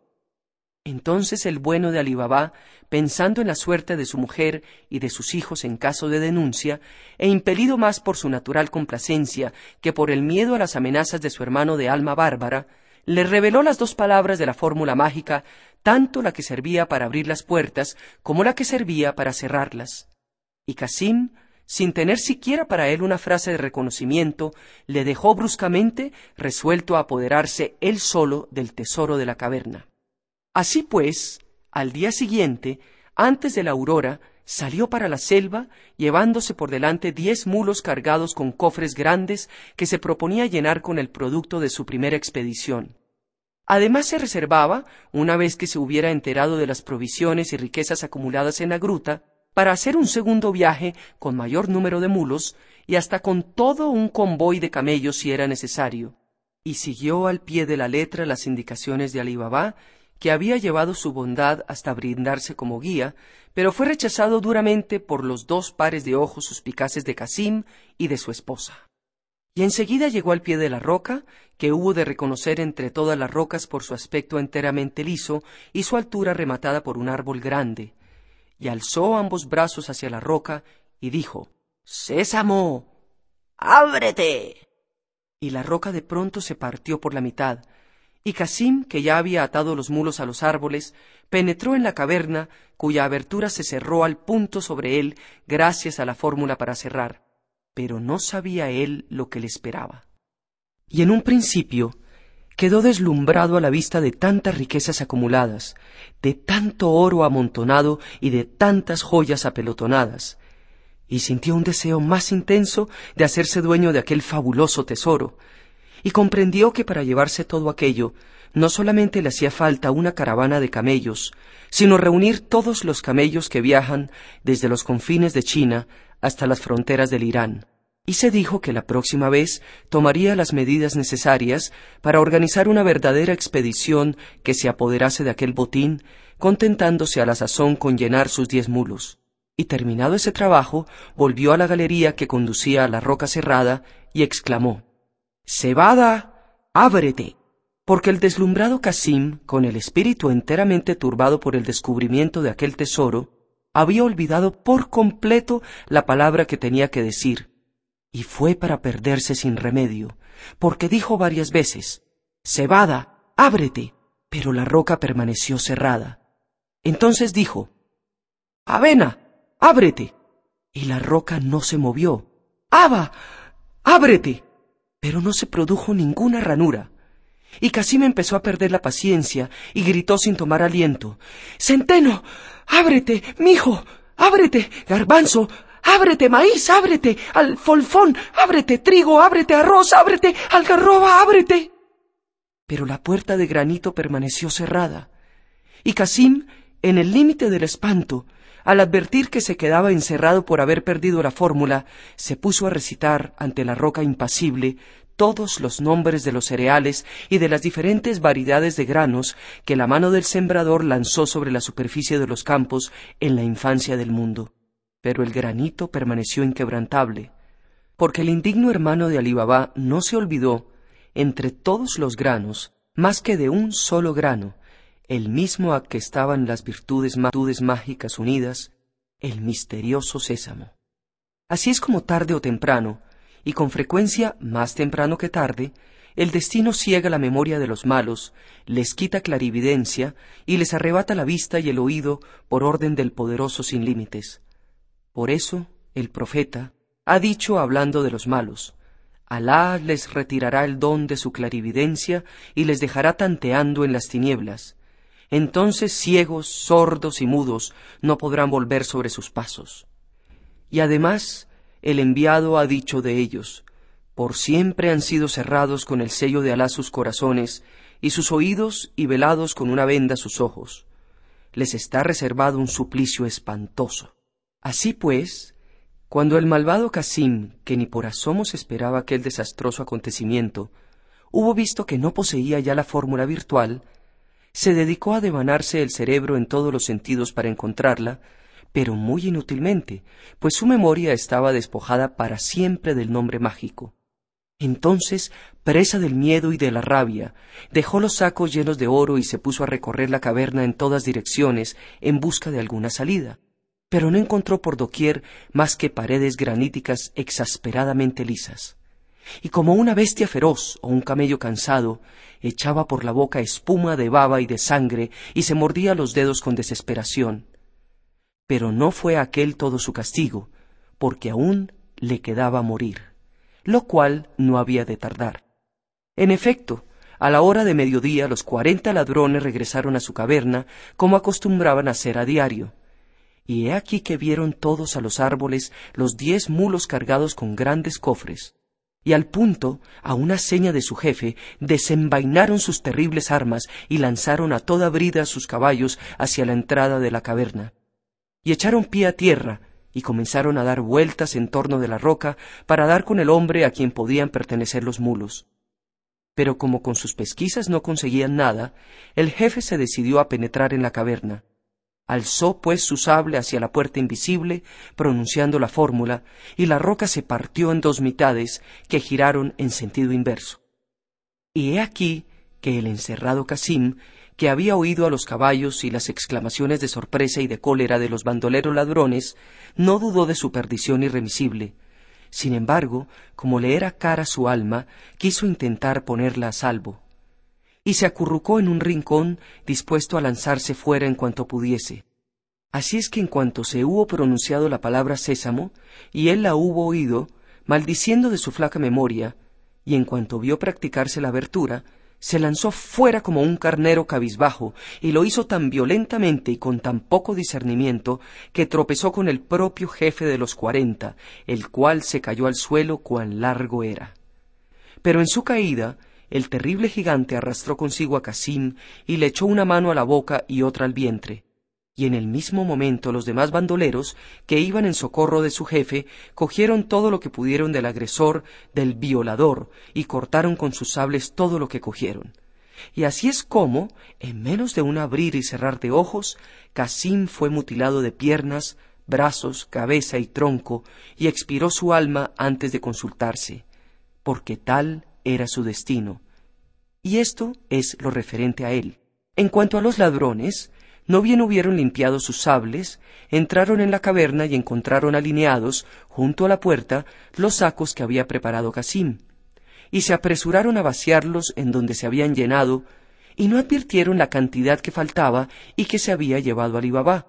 Entonces el bueno de Alibabá, pensando en la suerte de su mujer y de sus hijos en caso de denuncia, e impelido más por su natural complacencia que por el miedo a las amenazas de su hermano de alma bárbara, le reveló las dos palabras de la fórmula mágica, tanto la que servía para abrir las puertas como la que servía para cerrarlas. Y Casim, sin tener siquiera para él una frase de reconocimiento, le dejó bruscamente, resuelto a apoderarse él solo del tesoro de la caverna. Así pues, al día siguiente, antes de la aurora, salió para la selva, llevándose por delante diez mulos cargados con cofres grandes que se proponía llenar con el producto de su primera expedición. Además se reservaba, una vez que se hubiera enterado de las provisiones y riquezas acumuladas en la gruta, para hacer un segundo viaje con mayor número de mulos y hasta con todo un convoy de camellos si era necesario. Y siguió al pie de la letra las indicaciones de Alí que había llevado su bondad hasta brindarse como guía, pero fue rechazado duramente por los dos pares de ojos suspicaces de Casim y de su esposa. Y enseguida llegó al pie de la roca, que hubo de reconocer entre todas las rocas por su aspecto enteramente liso y su altura rematada por un árbol grande, y alzó ambos brazos hacia la roca y dijo Sésamo. ábrete. Y la roca de pronto se partió por la mitad, y Casim, que ya había atado los mulos a los árboles, penetró en la caverna, cuya abertura se cerró al punto sobre él gracias a la fórmula para cerrar, pero no sabía él lo que le esperaba. Y en un principio quedó deslumbrado a la vista de tantas riquezas acumuladas, de tanto oro amontonado y de tantas joyas apelotonadas, y sintió un deseo más intenso de hacerse dueño de aquel fabuloso tesoro, y comprendió que para llevarse todo aquello no solamente le hacía falta una caravana de camellos, sino reunir todos los camellos que viajan desde los confines de China hasta las fronteras del Irán, y se dijo que la próxima vez tomaría las medidas necesarias para organizar una verdadera expedición que se apoderase de aquel botín, contentándose a la sazón con llenar sus diez mulos. Y terminado ese trabajo, volvió a la galería que conducía a la roca cerrada y exclamó Cebada, ábrete. Porque el deslumbrado Casim, con el espíritu enteramente turbado por el descubrimiento de aquel tesoro, había olvidado por completo la palabra que tenía que decir, y fue para perderse sin remedio, porque dijo varias veces, Cebada, ábrete, pero la roca permaneció cerrada. Entonces dijo, Avena, ábrete, y la roca no se movió. Aba, ábrete, pero no se produjo ninguna ranura. Y Casim empezó a perder la paciencia y gritó sin tomar aliento Centeno. ábrete, mijo, ábrete, garbanzo, ábrete, maíz, ábrete, alfolfón, ábrete, trigo, ábrete, arroz, ábrete, algarroba, ábrete. Pero la puerta de granito permaneció cerrada, y Casim En el límite del espanto, al advertir que se quedaba encerrado por haber perdido la fórmula, se puso a recitar ante la roca impasible todos los nombres de los cereales y de las diferentes variedades de granos que la mano del sembrador lanzó sobre la superficie de los campos en la infancia del mundo. Pero el granito permaneció inquebrantable, porque el indigno hermano de Alibabá no se olvidó, entre todos los granos, más que de un solo grano, el mismo a que estaban las virtudes, mágicas unidas, el misterioso sésamo. Así es como tarde o temprano, y con frecuencia más temprano que tarde, el destino ciega la memoria de los malos, les quita clarividencia y les arrebata la vista y el oído por orden del poderoso sin límites. Por eso el profeta ha dicho hablando de los malos, Alá les retirará el don de su clarividencia y les dejará tanteando en las tinieblas. Entonces ciegos, sordos y mudos no podrán volver sobre sus pasos. Y además el enviado ha dicho de ellos, por siempre han sido cerrados con el sello de Alá sus corazones, y sus oídos y velados con una venda sus ojos. Les está reservado un suplicio espantoso. Así pues, cuando el malvado Casim, que ni por asomos esperaba aquel desastroso acontecimiento, hubo visto que no poseía ya la fórmula virtual, se dedicó a devanarse el cerebro en todos los sentidos para encontrarla, pero muy inútilmente, pues su memoria estaba despojada para siempre del nombre mágico. Entonces, presa del miedo y de la rabia, dejó los sacos llenos de oro y se puso a recorrer la caverna en todas direcciones en busca de alguna salida, pero no encontró por doquier más que paredes graníticas exasperadamente lisas. Y como una bestia feroz o un camello cansado, echaba por la boca espuma de baba y de sangre y se mordía los dedos con desesperación. Pero no fue aquel todo su castigo, porque aún le quedaba morir, lo cual no había de tardar. En efecto, a la hora de mediodía los cuarenta ladrones regresaron a su caverna como acostumbraban a hacer a diario. Y he aquí que vieron todos a los árboles los diez mulos cargados con grandes cofres. Y al punto, a una seña de su jefe, desenvainaron sus terribles armas y lanzaron a toda brida sus caballos hacia la entrada de la caverna y echaron pie a tierra y comenzaron a dar vueltas en torno de la roca para dar con el hombre a quien podían pertenecer los mulos. Pero como con sus pesquisas no conseguían nada, el jefe se decidió a penetrar en la caverna. Alzó pues su sable hacia la puerta invisible, pronunciando la fórmula, y la roca se partió en dos mitades que giraron en sentido inverso. Y he aquí que el encerrado Casim que había oído a los caballos y las exclamaciones de sorpresa y de cólera de los bandoleros ladrones, no dudó de su perdición irremisible. Sin embargo, como le era cara su alma, quiso intentar ponerla a salvo. Y se acurrucó en un rincón, dispuesto a lanzarse fuera en cuanto pudiese. Así es que en cuanto se hubo pronunciado la palabra sésamo, y él la hubo oído, maldiciendo de su flaca memoria, y en cuanto vio practicarse la abertura, se lanzó fuera como un carnero cabizbajo, y lo hizo tan violentamente y con tan poco discernimiento que tropezó con el propio jefe de los cuarenta, el cual se cayó al suelo cuán largo era. Pero en su caída, el terrible gigante arrastró consigo a Casim y le echó una mano a la boca y otra al vientre, y en el mismo momento los demás bandoleros, que iban en socorro de su jefe, cogieron todo lo que pudieron del agresor, del violador, y cortaron con sus sables todo lo que cogieron. Y así es como, en menos de un abrir y cerrar de ojos, Casim fue mutilado de piernas, brazos, cabeza y tronco, y expiró su alma antes de consultarse, porque tal era su destino. Y esto es lo referente a él. En cuanto a los ladrones, no bien hubieron limpiado sus sables, entraron en la caverna y encontraron alineados, junto a la puerta, los sacos que había preparado Casim, y se apresuraron a vaciarlos en donde se habían llenado, y no advirtieron la cantidad que faltaba y que se había llevado Alí Baba.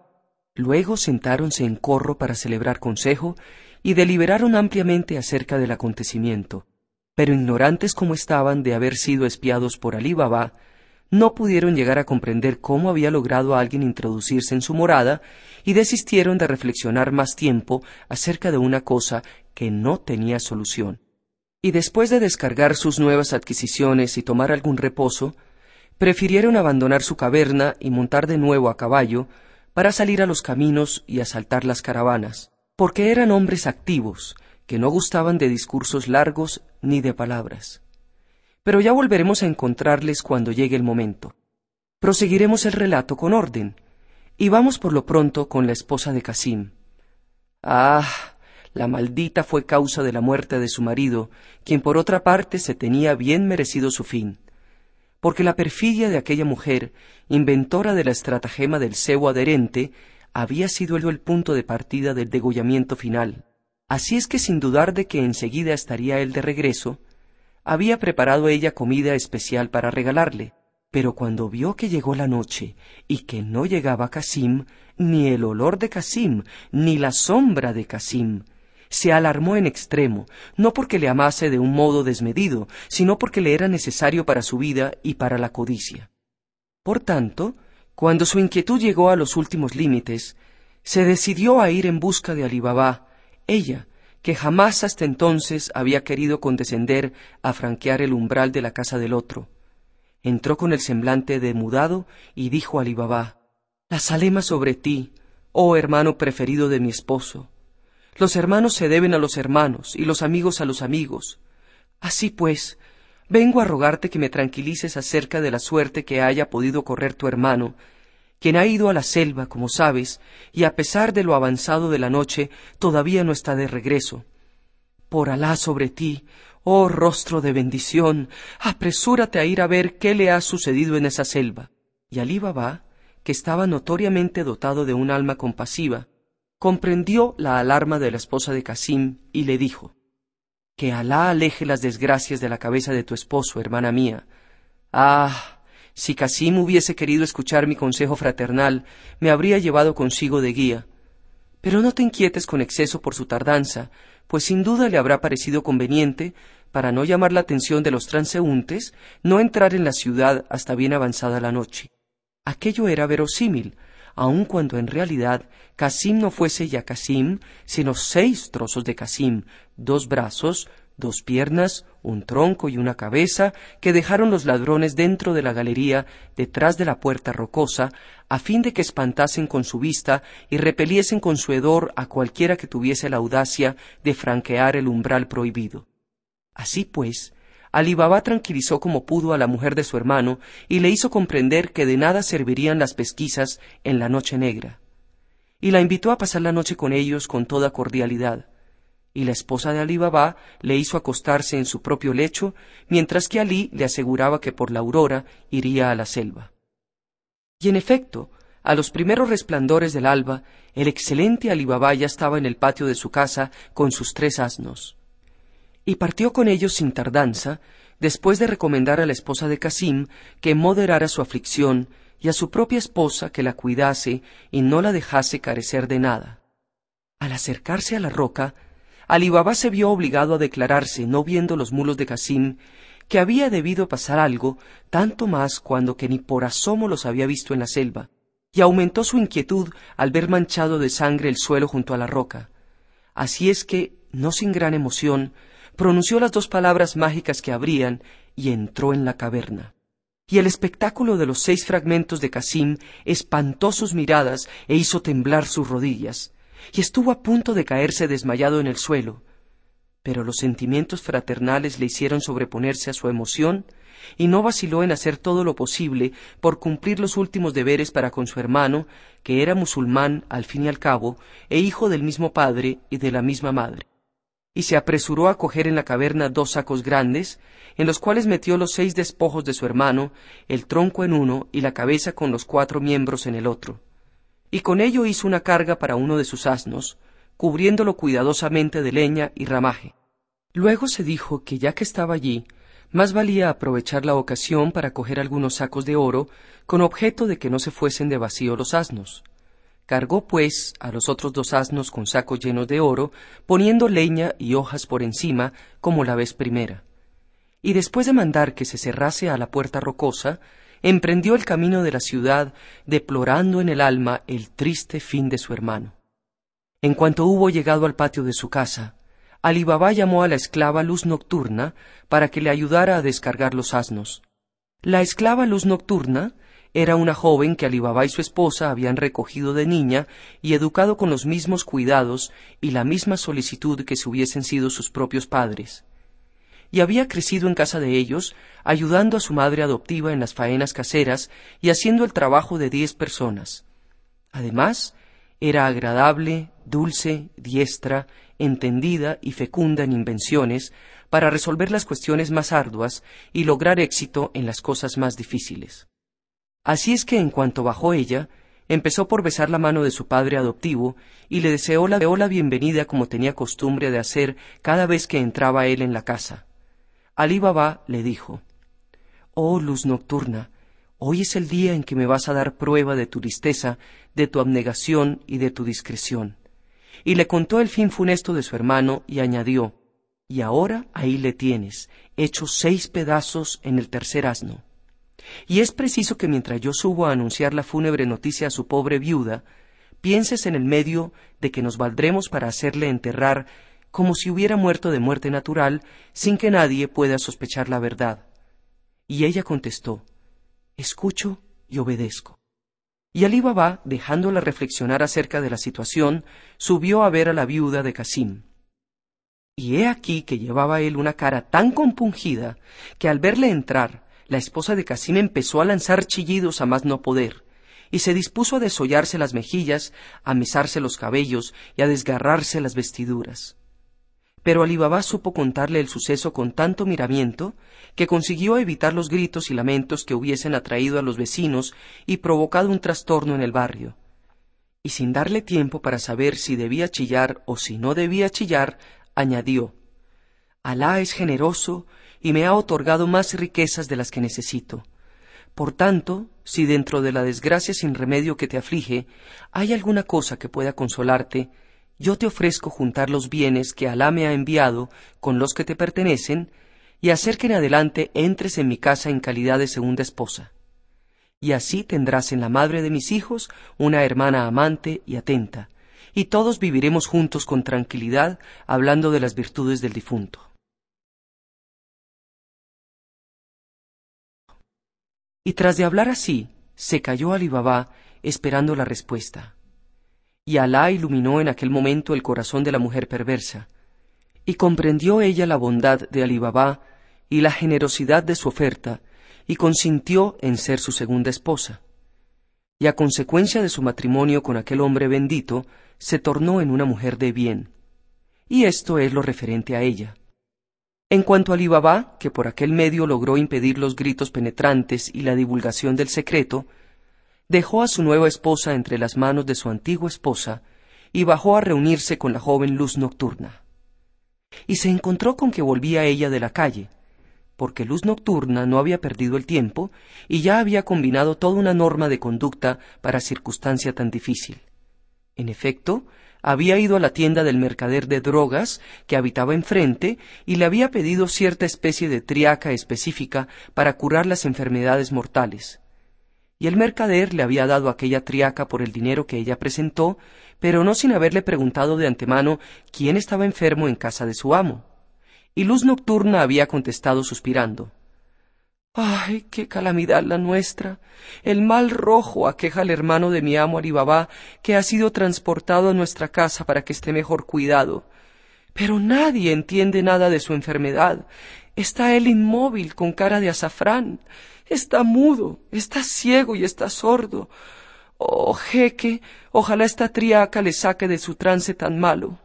Luego sentáronse en corro para celebrar consejo y deliberaron ampliamente acerca del acontecimiento. Pero ignorantes como estaban de haber sido espiados por Alí Baba, no pudieron llegar a comprender cómo había logrado alguien introducirse en su morada y desistieron de reflexionar más tiempo acerca de una cosa que no tenía solución. Y después de descargar sus nuevas adquisiciones y tomar algún reposo, prefirieron abandonar su caverna y montar de nuevo a caballo para salir a los caminos y asaltar las caravanas, porque eran hombres activos, que no gustaban de discursos largos ni de palabras. Pero ya volveremos a encontrarles cuando llegue el momento. Proseguiremos el relato con orden, y vamos por lo pronto con la esposa de Casim. Ah, la maldita fue causa de la muerte de su marido, quien por otra parte se tenía bien merecido su fin porque la perfidia de aquella mujer, inventora de la estratagema del cebo adherente, había sido el punto de partida del degollamiento final. Así es que sin dudar de que enseguida estaría él de regreso, había preparado ella comida especial para regalarle, pero cuando vio que llegó la noche y que no llegaba Casim, ni el olor de Casim, ni la sombra de Casim, se alarmó en extremo, no porque le amase de un modo desmedido, sino porque le era necesario para su vida y para la codicia. Por tanto, cuando su inquietud llegó a los últimos límites, se decidió a ir en busca de Alí ella, que jamás hasta entonces había querido condescender a franquear el umbral de la casa del otro. Entró con el semblante demudado y dijo a Alí La salema sobre ti, oh hermano preferido de mi esposo, los hermanos se deben a los hermanos y los amigos a los amigos. Así pues, vengo a rogarte que me tranquilices acerca de la suerte que haya podido correr tu hermano, quien ha ido a la selva, como sabes, y a pesar de lo avanzado de la noche, todavía no está de regreso. Por Alá sobre ti, oh rostro de bendición, apresúrate a ir a ver qué le ha sucedido en esa selva. Y Alí Baba, que estaba notoriamente dotado de un alma compasiva, comprendió la alarma de la esposa de Casim y le dijo Que Alá aleje las desgracias de la cabeza de tu esposo, hermana mía. Ah, si Casim hubiese querido escuchar mi consejo fraternal, me habría llevado consigo de guía. Pero no te inquietes con exceso por su tardanza, pues sin duda le habrá parecido conveniente, para no llamar la atención de los transeúntes, no entrar en la ciudad hasta bien avanzada la noche. Aquello era verosímil, aun cuando en realidad Casim no fuese ya Casim, sino seis trozos de Casim, dos brazos, dos piernas, un tronco y una cabeza, que dejaron los ladrones dentro de la galería, detrás de la puerta rocosa, a fin de que espantasen con su vista y repeliesen con su hedor a cualquiera que tuviese la audacia de franquear el umbral prohibido. Así pues, Ali tranquilizó como pudo a la mujer de su hermano y le hizo comprender que de nada servirían las pesquisas en la noche negra. Y la invitó a pasar la noche con ellos con toda cordialidad. Y la esposa de Ali le hizo acostarse en su propio lecho, mientras que Ali le aseguraba que por la aurora iría a la selva. Y en efecto, a los primeros resplandores del alba, el excelente Ali ya estaba en el patio de su casa con sus tres asnos y partió con ellos sin tardanza, después de recomendar a la esposa de Casim que moderara su aflicción y a su propia esposa que la cuidase y no la dejase carecer de nada. Al acercarse a la roca, Ali se vio obligado a declararse, no viendo los mulos de Casim, que había debido pasar algo, tanto más cuando que ni por asomo los había visto en la selva, y aumentó su inquietud al ver manchado de sangre el suelo junto a la roca. Así es que, no sin gran emoción, pronunció las dos palabras mágicas que abrían y entró en la caverna. Y el espectáculo de los seis fragmentos de Casim espantó sus miradas e hizo temblar sus rodillas, y estuvo a punto de caerse desmayado en el suelo. Pero los sentimientos fraternales le hicieron sobreponerse a su emoción, y no vaciló en hacer todo lo posible por cumplir los últimos deberes para con su hermano, que era musulmán al fin y al cabo, e hijo del mismo padre y de la misma madre y se apresuró a coger en la caverna dos sacos grandes, en los cuales metió los seis despojos de su hermano, el tronco en uno y la cabeza con los cuatro miembros en el otro. Y con ello hizo una carga para uno de sus asnos, cubriéndolo cuidadosamente de leña y ramaje. Luego se dijo que ya que estaba allí, más valía aprovechar la ocasión para coger algunos sacos de oro, con objeto de que no se fuesen de vacío los asnos. Cargó pues a los otros dos asnos con sacos llenos de oro, poniendo leña y hojas por encima, como la vez primera. Y después de mandar que se cerrase a la puerta rocosa, emprendió el camino de la ciudad, deplorando en el alma el triste fin de su hermano. En cuanto hubo llegado al patio de su casa, Alibaba llamó a la esclava Luz Nocturna para que le ayudara a descargar los asnos. La esclava luz nocturna era una joven que Alibaba y su esposa habían recogido de niña y educado con los mismos cuidados y la misma solicitud que si hubiesen sido sus propios padres. Y había crecido en casa de ellos, ayudando a su madre adoptiva en las faenas caseras y haciendo el trabajo de diez personas. Además, era agradable, dulce, diestra, entendida y fecunda en invenciones para resolver las cuestiones más arduas y lograr éxito en las cosas más difíciles. Así es que en cuanto bajó ella, empezó por besar la mano de su padre adoptivo y le deseó la, bienvenida como tenía costumbre de hacer cada vez que entraba él en la casa. Ali Baba le dijo Oh luz nocturna, hoy es el día en que me vas a dar prueba de tu tristeza, de tu abnegación y de tu discreción. Y le contó el fin funesto de su hermano y añadió Y ahora ahí le tienes, hecho seis pedazos en el tercer asno. Y es preciso que mientras yo subo a anunciar la fúnebre noticia a su pobre viuda, pienses en el medio de que nos valdremos para hacerle enterrar como si hubiera muerto de muerte natural, sin que nadie pueda sospechar la verdad. Y ella contestó, Escucho y obedezco. Y Ali Baba, dejándola reflexionar acerca de la situación, subió a ver a la viuda de Casim. Y he aquí que llevaba él una cara tan compungida que al verle entrar la esposa de Casim empezó a lanzar chillidos a más no poder, y se dispuso a desollarse las mejillas, a mesarse los cabellos y a desgarrarse las vestiduras. Pero Ali Baba supo contarle el suceso con tanto miramiento que consiguió evitar los gritos y lamentos que hubiesen atraído a los vecinos y provocado un trastorno en el barrio. Y sin darle tiempo para saber si debía chillar o si no debía chillar, añadió Alá es generoso y me ha otorgado más riquezas de las que necesito. Por tanto, si dentro de la desgracia sin remedio que te aflige hay alguna cosa que pueda consolarte, yo te ofrezco juntar los bienes que Alá me ha enviado con los que te pertenecen y hacer que en adelante entres en mi casa en calidad de segunda esposa. Y así tendrás en la madre de mis hijos una hermana amante y atenta, y todos viviremos juntos con tranquilidad hablando de las virtudes del difunto. Y tras de hablar así, se calló Ali Baba esperando la respuesta. Y Alá iluminó en aquel momento el corazón de la mujer perversa, y comprendió ella la bondad de Ali Baba y la generosidad de su oferta, y consintió en ser su segunda esposa. Y a consecuencia de su matrimonio con aquel hombre bendito, se tornó en una mujer de bien. Y esto es lo referente a ella. En cuanto a Alibaba, que por aquel medio logró impedir los gritos penetrantes y la divulgación del secreto, dejó a su nueva esposa entre las manos de su antigua esposa y bajó a reunirse con la joven luz nocturna. Y se encontró con que volvía ella de la calle, porque luz nocturna no había perdido el tiempo y ya había combinado toda una norma de conducta para circunstancia tan difícil. En efecto, había ido a la tienda del mercader de drogas que habitaba enfrente y le había pedido cierta especie de triaca específica para curar las enfermedades mortales. Y el mercader le había dado aquella triaca por el dinero que ella presentó, pero no sin haberle preguntado de antemano quién estaba enfermo en casa de su amo. Y Luz Nocturna había contestado suspirando Ay, qué calamidad la nuestra. El mal rojo aqueja al hermano de mi amo Alibabá, que ha sido transportado a nuestra casa para que esté mejor cuidado. Pero nadie entiende nada de su enfermedad. Está él inmóvil, con cara de azafrán. Está mudo, está ciego y está sordo. Oh, jeque, ojalá esta triaca le saque de su trance tan malo.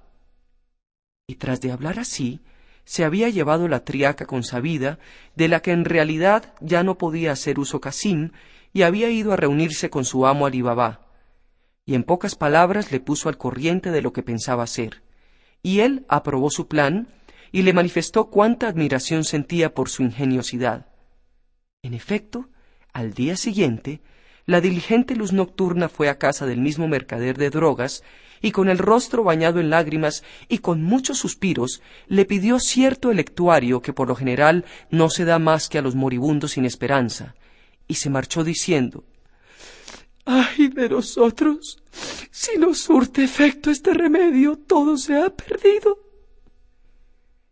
Y tras de hablar así, se había llevado la triaca consabida, de la que en realidad ya no podía hacer uso Casim, y había ido a reunirse con su amo Ali Y en pocas palabras le puso al corriente de lo que pensaba hacer. Y él aprobó su plan y le manifestó cuánta admiración sentía por su ingeniosidad. En efecto, al día siguiente, la diligente luz nocturna fue a casa del mismo mercader de drogas y con el rostro bañado en lágrimas y con muchos suspiros, le pidió cierto electuario que por lo general no se da más que a los moribundos sin esperanza, y se marchó diciendo Ay de nosotros, si no surte efecto este remedio, todo se ha perdido.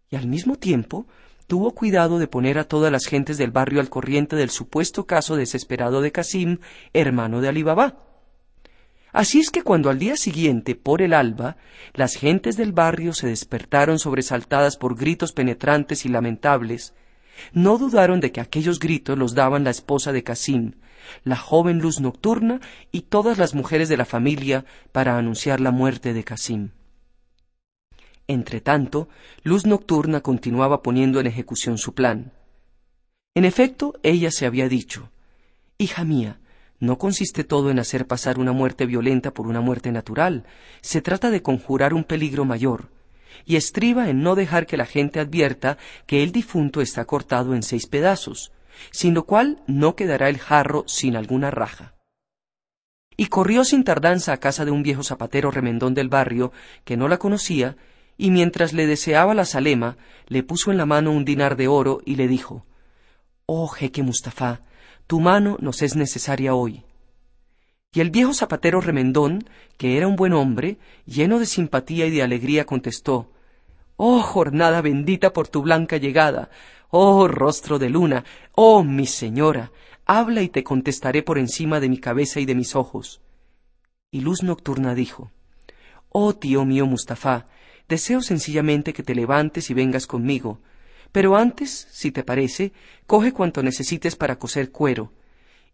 Y al mismo tiempo tuvo cuidado de poner a todas las gentes del barrio al corriente del supuesto caso desesperado de Casim, hermano de Ali Baba. Así es que cuando al día siguiente, por el alba, las gentes del barrio se despertaron sobresaltadas por gritos penetrantes y lamentables, no dudaron de que aquellos gritos los daban la esposa de Casim, la joven luz nocturna y todas las mujeres de la familia para anunciar la muerte de Casim. Entretanto, Luz Nocturna continuaba poniendo en ejecución su plan. En efecto, ella se había dicho Hija mía, no consiste todo en hacer pasar una muerte violenta por una muerte natural, se trata de conjurar un peligro mayor, y estriba en no dejar que la gente advierta que el difunto está cortado en seis pedazos, sin lo cual no quedará el jarro sin alguna raja. Y corrió sin tardanza a casa de un viejo zapatero remendón del barrio, que no la conocía, y mientras le deseaba la salema, le puso en la mano un dinar de oro y le dijo Oh jeque Mustafá, tu mano nos es necesaria hoy. Y el viejo zapatero remendón, que era un buen hombre, lleno de simpatía y de alegría, contestó Oh jornada bendita por tu blanca llegada, oh rostro de luna, oh mi señora, habla y te contestaré por encima de mi cabeza y de mis ojos. Y Luz Nocturna dijo Oh tío mío Mustafá, deseo sencillamente que te levantes y vengas conmigo, pero antes, si te parece, coge cuanto necesites para coser cuero.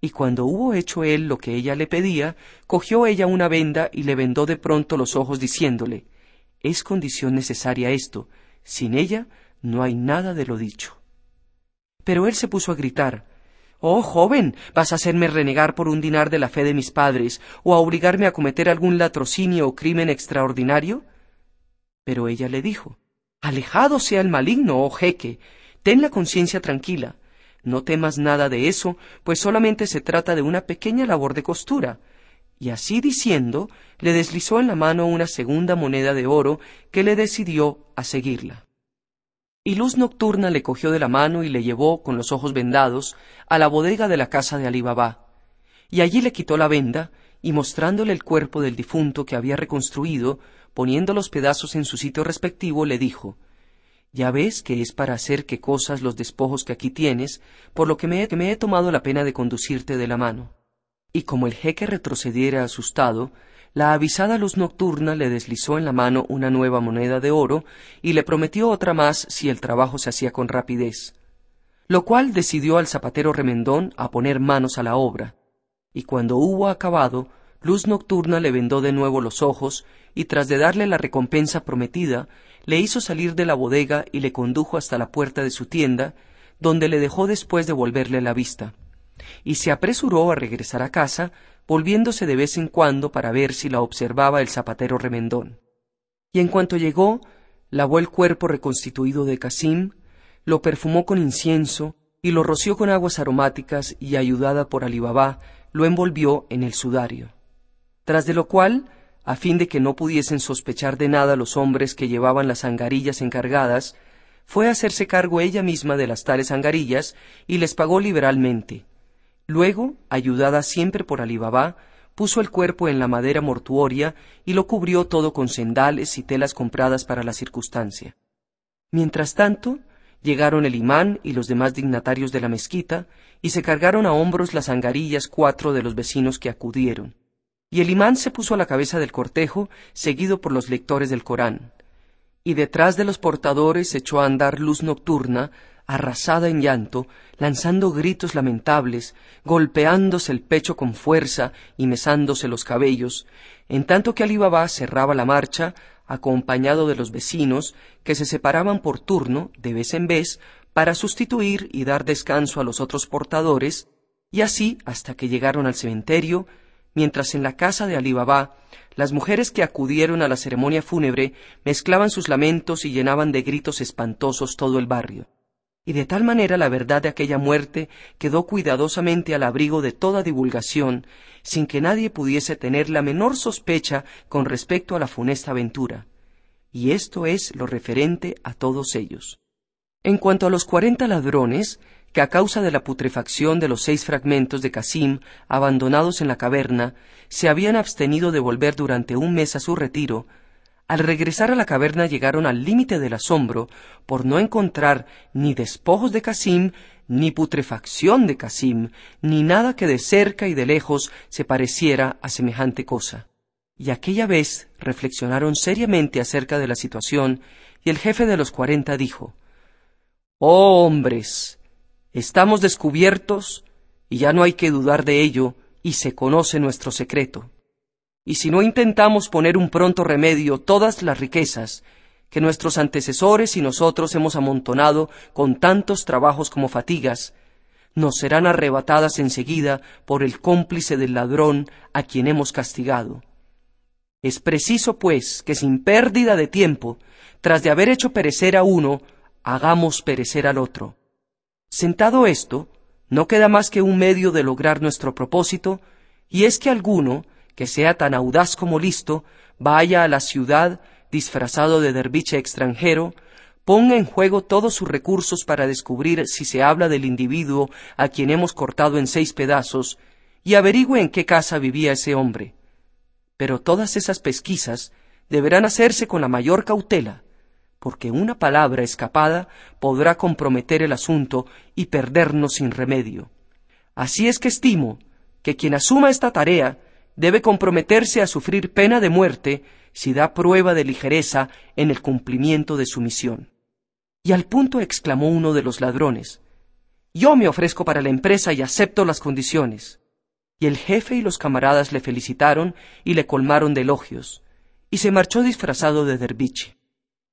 Y cuando hubo hecho él lo que ella le pedía, cogió ella una venda y le vendó de pronto los ojos diciéndole Es condición necesaria esto, sin ella no hay nada de lo dicho. Pero él se puso a gritar Oh, joven, ¿vas a hacerme renegar por un dinar de la fe de mis padres, o a obligarme a cometer algún latrocinio o crimen extraordinario? Pero ella le dijo Alejado sea el maligno, oh jeque. Ten la conciencia tranquila. No temas nada de eso, pues solamente se trata de una pequeña labor de costura. Y así diciendo, le deslizó en la mano una segunda moneda de oro que le decidió a seguirla. Y Luz Nocturna le cogió de la mano y le llevó, con los ojos vendados, a la bodega de la casa de Alí Y allí le quitó la venda, y mostrándole el cuerpo del difunto que había reconstruido, poniendo los pedazos en su sitio respectivo, le dijo Ya ves que es para hacer que cosas los despojos que aquí tienes, por lo que me, me he tomado la pena de conducirte de la mano. Y como el jeque retrocediera asustado, la avisada luz nocturna le deslizó en la mano una nueva moneda de oro y le prometió otra más si el trabajo se hacía con rapidez. Lo cual decidió al zapatero remendón a poner manos a la obra, y cuando hubo acabado, Luz Nocturna le vendó de nuevo los ojos y tras de darle la recompensa prometida, le hizo salir de la bodega y le condujo hasta la puerta de su tienda, donde le dejó después de volverle la vista. Y se apresuró a regresar a casa, volviéndose de vez en cuando para ver si la observaba el zapatero remendón. Y en cuanto llegó, lavó el cuerpo reconstituido de Casim, lo perfumó con incienso y lo roció con aguas aromáticas y ayudada por Alibabá, lo envolvió en el sudario tras de lo cual, a fin de que no pudiesen sospechar de nada los hombres que llevaban las angarillas encargadas, fue a hacerse cargo ella misma de las tales angarillas y les pagó liberalmente. Luego, ayudada siempre por Alibabá, puso el cuerpo en la madera mortuoria y lo cubrió todo con sendales y telas compradas para la circunstancia. Mientras tanto, llegaron el imán y los demás dignatarios de la mezquita y se cargaron a hombros las angarillas cuatro de los vecinos que acudieron y el imán se puso a la cabeza del cortejo, seguido por los lectores del Corán. Y detrás de los portadores echó a andar luz nocturna, arrasada en llanto, lanzando gritos lamentables, golpeándose el pecho con fuerza y mesándose los cabellos, en tanto que Alí Baba cerraba la marcha, acompañado de los vecinos, que se separaban por turno, de vez en vez, para sustituir y dar descanso a los otros portadores, y así hasta que llegaron al cementerio, mientras en la casa de Alí Baba las mujeres que acudieron a la ceremonia fúnebre mezclaban sus lamentos y llenaban de gritos espantosos todo el barrio. Y de tal manera la verdad de aquella muerte quedó cuidadosamente al abrigo de toda divulgación, sin que nadie pudiese tener la menor sospecha con respecto a la funesta aventura. Y esto es lo referente a todos ellos. En cuanto a los cuarenta ladrones, que a causa de la putrefacción de los seis fragmentos de Casim abandonados en la caverna, se habían abstenido de volver durante un mes a su retiro, Al regresar a la caverna llegaron al límite del asombro por no encontrar ni despojos de Casim, ni putrefacción de Casim, ni nada que de cerca y de lejos se pareciera a semejante cosa. Y aquella vez reflexionaron seriamente acerca de la situación, y el jefe de los cuarenta dijo Oh hombres, estamos descubiertos, y ya no hay que dudar de ello, y se conoce nuestro secreto y si no intentamos poner un pronto remedio todas las riquezas que nuestros antecesores y nosotros hemos amontonado con tantos trabajos como fatigas, nos serán arrebatadas enseguida por el cómplice del ladrón a quien hemos castigado. Es preciso, pues, que sin pérdida de tiempo, tras de haber hecho perecer a uno, hagamos perecer al otro. Sentado esto, no queda más que un medio de lograr nuestro propósito, y es que alguno, que sea tan audaz como listo, vaya a la ciudad disfrazado de derviche extranjero, ponga en juego todos sus recursos para descubrir si se habla del individuo a quien hemos cortado en seis pedazos, y averigüe en qué casa vivía ese hombre. Pero todas esas pesquisas deberán hacerse con la mayor cautela, porque una palabra escapada podrá comprometer el asunto y perdernos sin remedio. Así es que estimo que quien asuma esta tarea debe comprometerse a sufrir pena de muerte si da prueba de ligereza en el cumplimiento de su misión. Y al punto exclamó uno de los ladrones, Yo me ofrezco para la empresa y acepto las condiciones. Y el jefe y los camaradas le felicitaron y le colmaron de elogios, y se marchó disfrazado de derviche.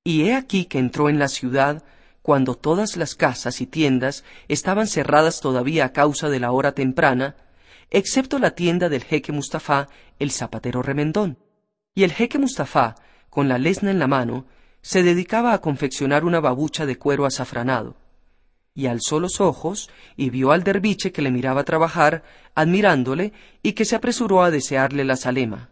Y he aquí que entró en la ciudad cuando todas las casas y tiendas estaban cerradas todavía a causa de la hora temprana, excepto la tienda del jeque Mustafá, el zapatero remendón. Y el jeque Mustafá, con la lesna en la mano, se dedicaba a confeccionar una babucha de cuero azafranado. Y alzó los ojos y vio al derviche que le miraba trabajar, admirándole, y que se apresuró a desearle la salema.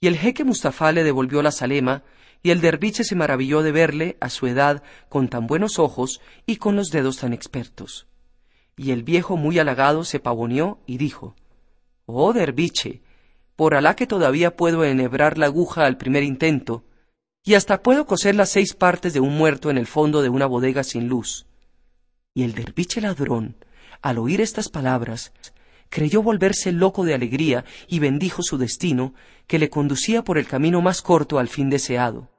Y el jeque Mustafá le devolvió la salema, y el derviche se maravilló de verle, a su edad, con tan buenos ojos y con los dedos tan expertos. Y el viejo muy halagado se pavoneó y dijo Oh derviche, por Alá que todavía puedo enhebrar la aguja al primer intento, y hasta puedo coser las seis partes de un muerto en el fondo de una bodega sin luz. Y el derviche ladrón, al oír estas palabras, creyó volverse loco de alegría y bendijo su destino, que le conducía por el camino más corto al fin deseado.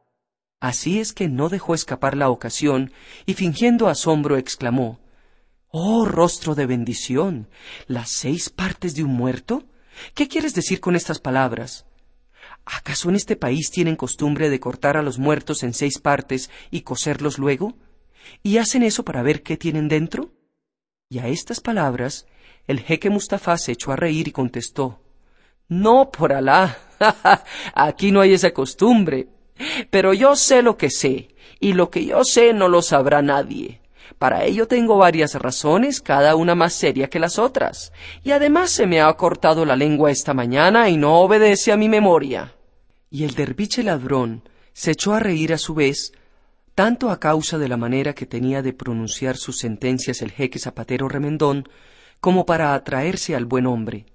Así es que no dejó escapar la ocasión, y fingiendo asombro exclamó Oh, rostro de bendición, ¿las seis partes de un muerto? ¿Qué quieres decir con estas palabras? ¿Acaso en este país tienen costumbre de cortar a los muertos en seis partes y coserlos luego? ¿Y hacen eso para ver qué tienen dentro? Y a estas palabras, el jeque Mustafa se echó a reír y contestó No, por Alá. Aquí no hay esa costumbre. Pero yo sé lo que sé, y lo que yo sé no lo sabrá nadie. Para ello tengo varias razones, cada una más seria que las otras. Y además se me ha cortado la lengua esta mañana y no obedece a mi memoria. Y el derviche ladrón se echó a reír a su vez, tanto a causa de la manera que tenía de pronunciar sus sentencias el jeque zapatero remendón, como para atraerse al buen hombre.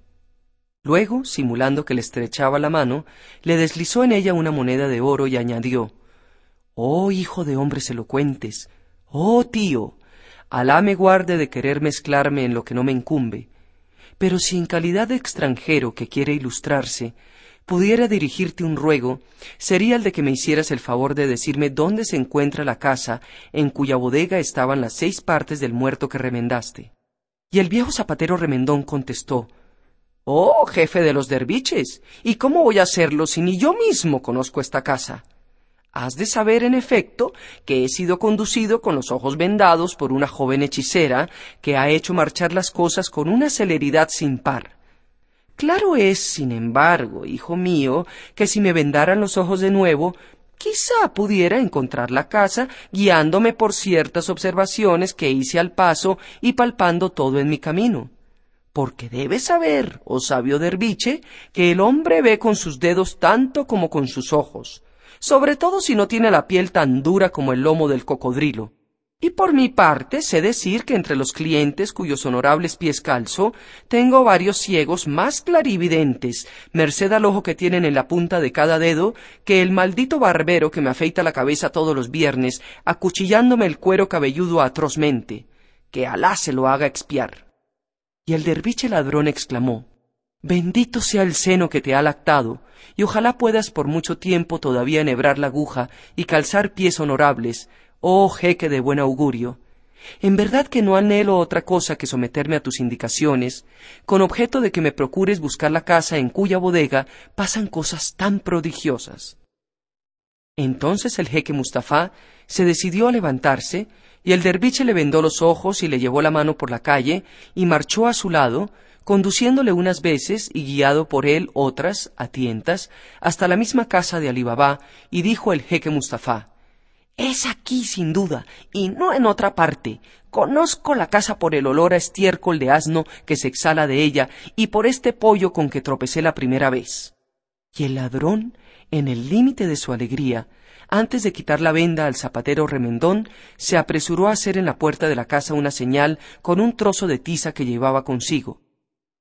Luego, simulando que le estrechaba la mano, le deslizó en ella una moneda de oro y añadió Oh hijo de hombres elocuentes, Oh tío, Alá me guarde de querer mezclarme en lo que no me incumbe, pero si en calidad de extranjero que quiere ilustrarse, pudiera dirigirte un ruego, sería el de que me hicieras el favor de decirme dónde se encuentra la casa en cuya bodega estaban las seis partes del muerto que remendaste. Y el viejo zapatero remendón contestó Oh, jefe de los derviches, ¿y cómo voy a hacerlo si ni yo mismo conozco esta casa? Has de saber, en efecto, que he sido conducido con los ojos vendados por una joven hechicera que ha hecho marchar las cosas con una celeridad sin par. Claro es, sin embargo, hijo mío, que si me vendaran los ojos de nuevo, quizá pudiera encontrar la casa guiándome por ciertas observaciones que hice al paso y palpando todo en mi camino. Porque debes saber, oh sabio derviche, que el hombre ve con sus dedos tanto como con sus ojos, sobre todo si no tiene la piel tan dura como el lomo del cocodrilo. Y por mi parte sé decir que entre los clientes cuyos honorables pies calzo, tengo varios ciegos más clarividentes, merced al ojo que tienen en la punta de cada dedo, que el maldito barbero que me afeita la cabeza todos los viernes, acuchillándome el cuero cabelludo atrozmente. Que Alá se lo haga expiar. Y el derviche ladrón exclamó Bendito sea el seno que te ha lactado, y ojalá puedas por mucho tiempo todavía enhebrar la aguja y calzar pies honorables, oh jeque de buen augurio. En verdad que no anhelo otra cosa que someterme a tus indicaciones, con objeto de que me procures buscar la casa en cuya bodega pasan cosas tan prodigiosas. Entonces el jeque Mustafá se decidió a levantarse, y el derviche le vendó los ojos y le llevó la mano por la calle, y marchó a su lado, conduciéndole unas veces y guiado por él otras, a tientas, hasta la misma casa de Alí y dijo el jeque Mustafá, es aquí sin duda, y no en otra parte. Conozco la casa por el olor a estiércol de asno que se exhala de ella, y por este pollo con que tropecé la primera vez. Y el ladrón, en el límite de su alegría, antes de quitar la venda al zapatero remendón, se apresuró a hacer en la puerta de la casa una señal con un trozo de tiza que llevaba consigo.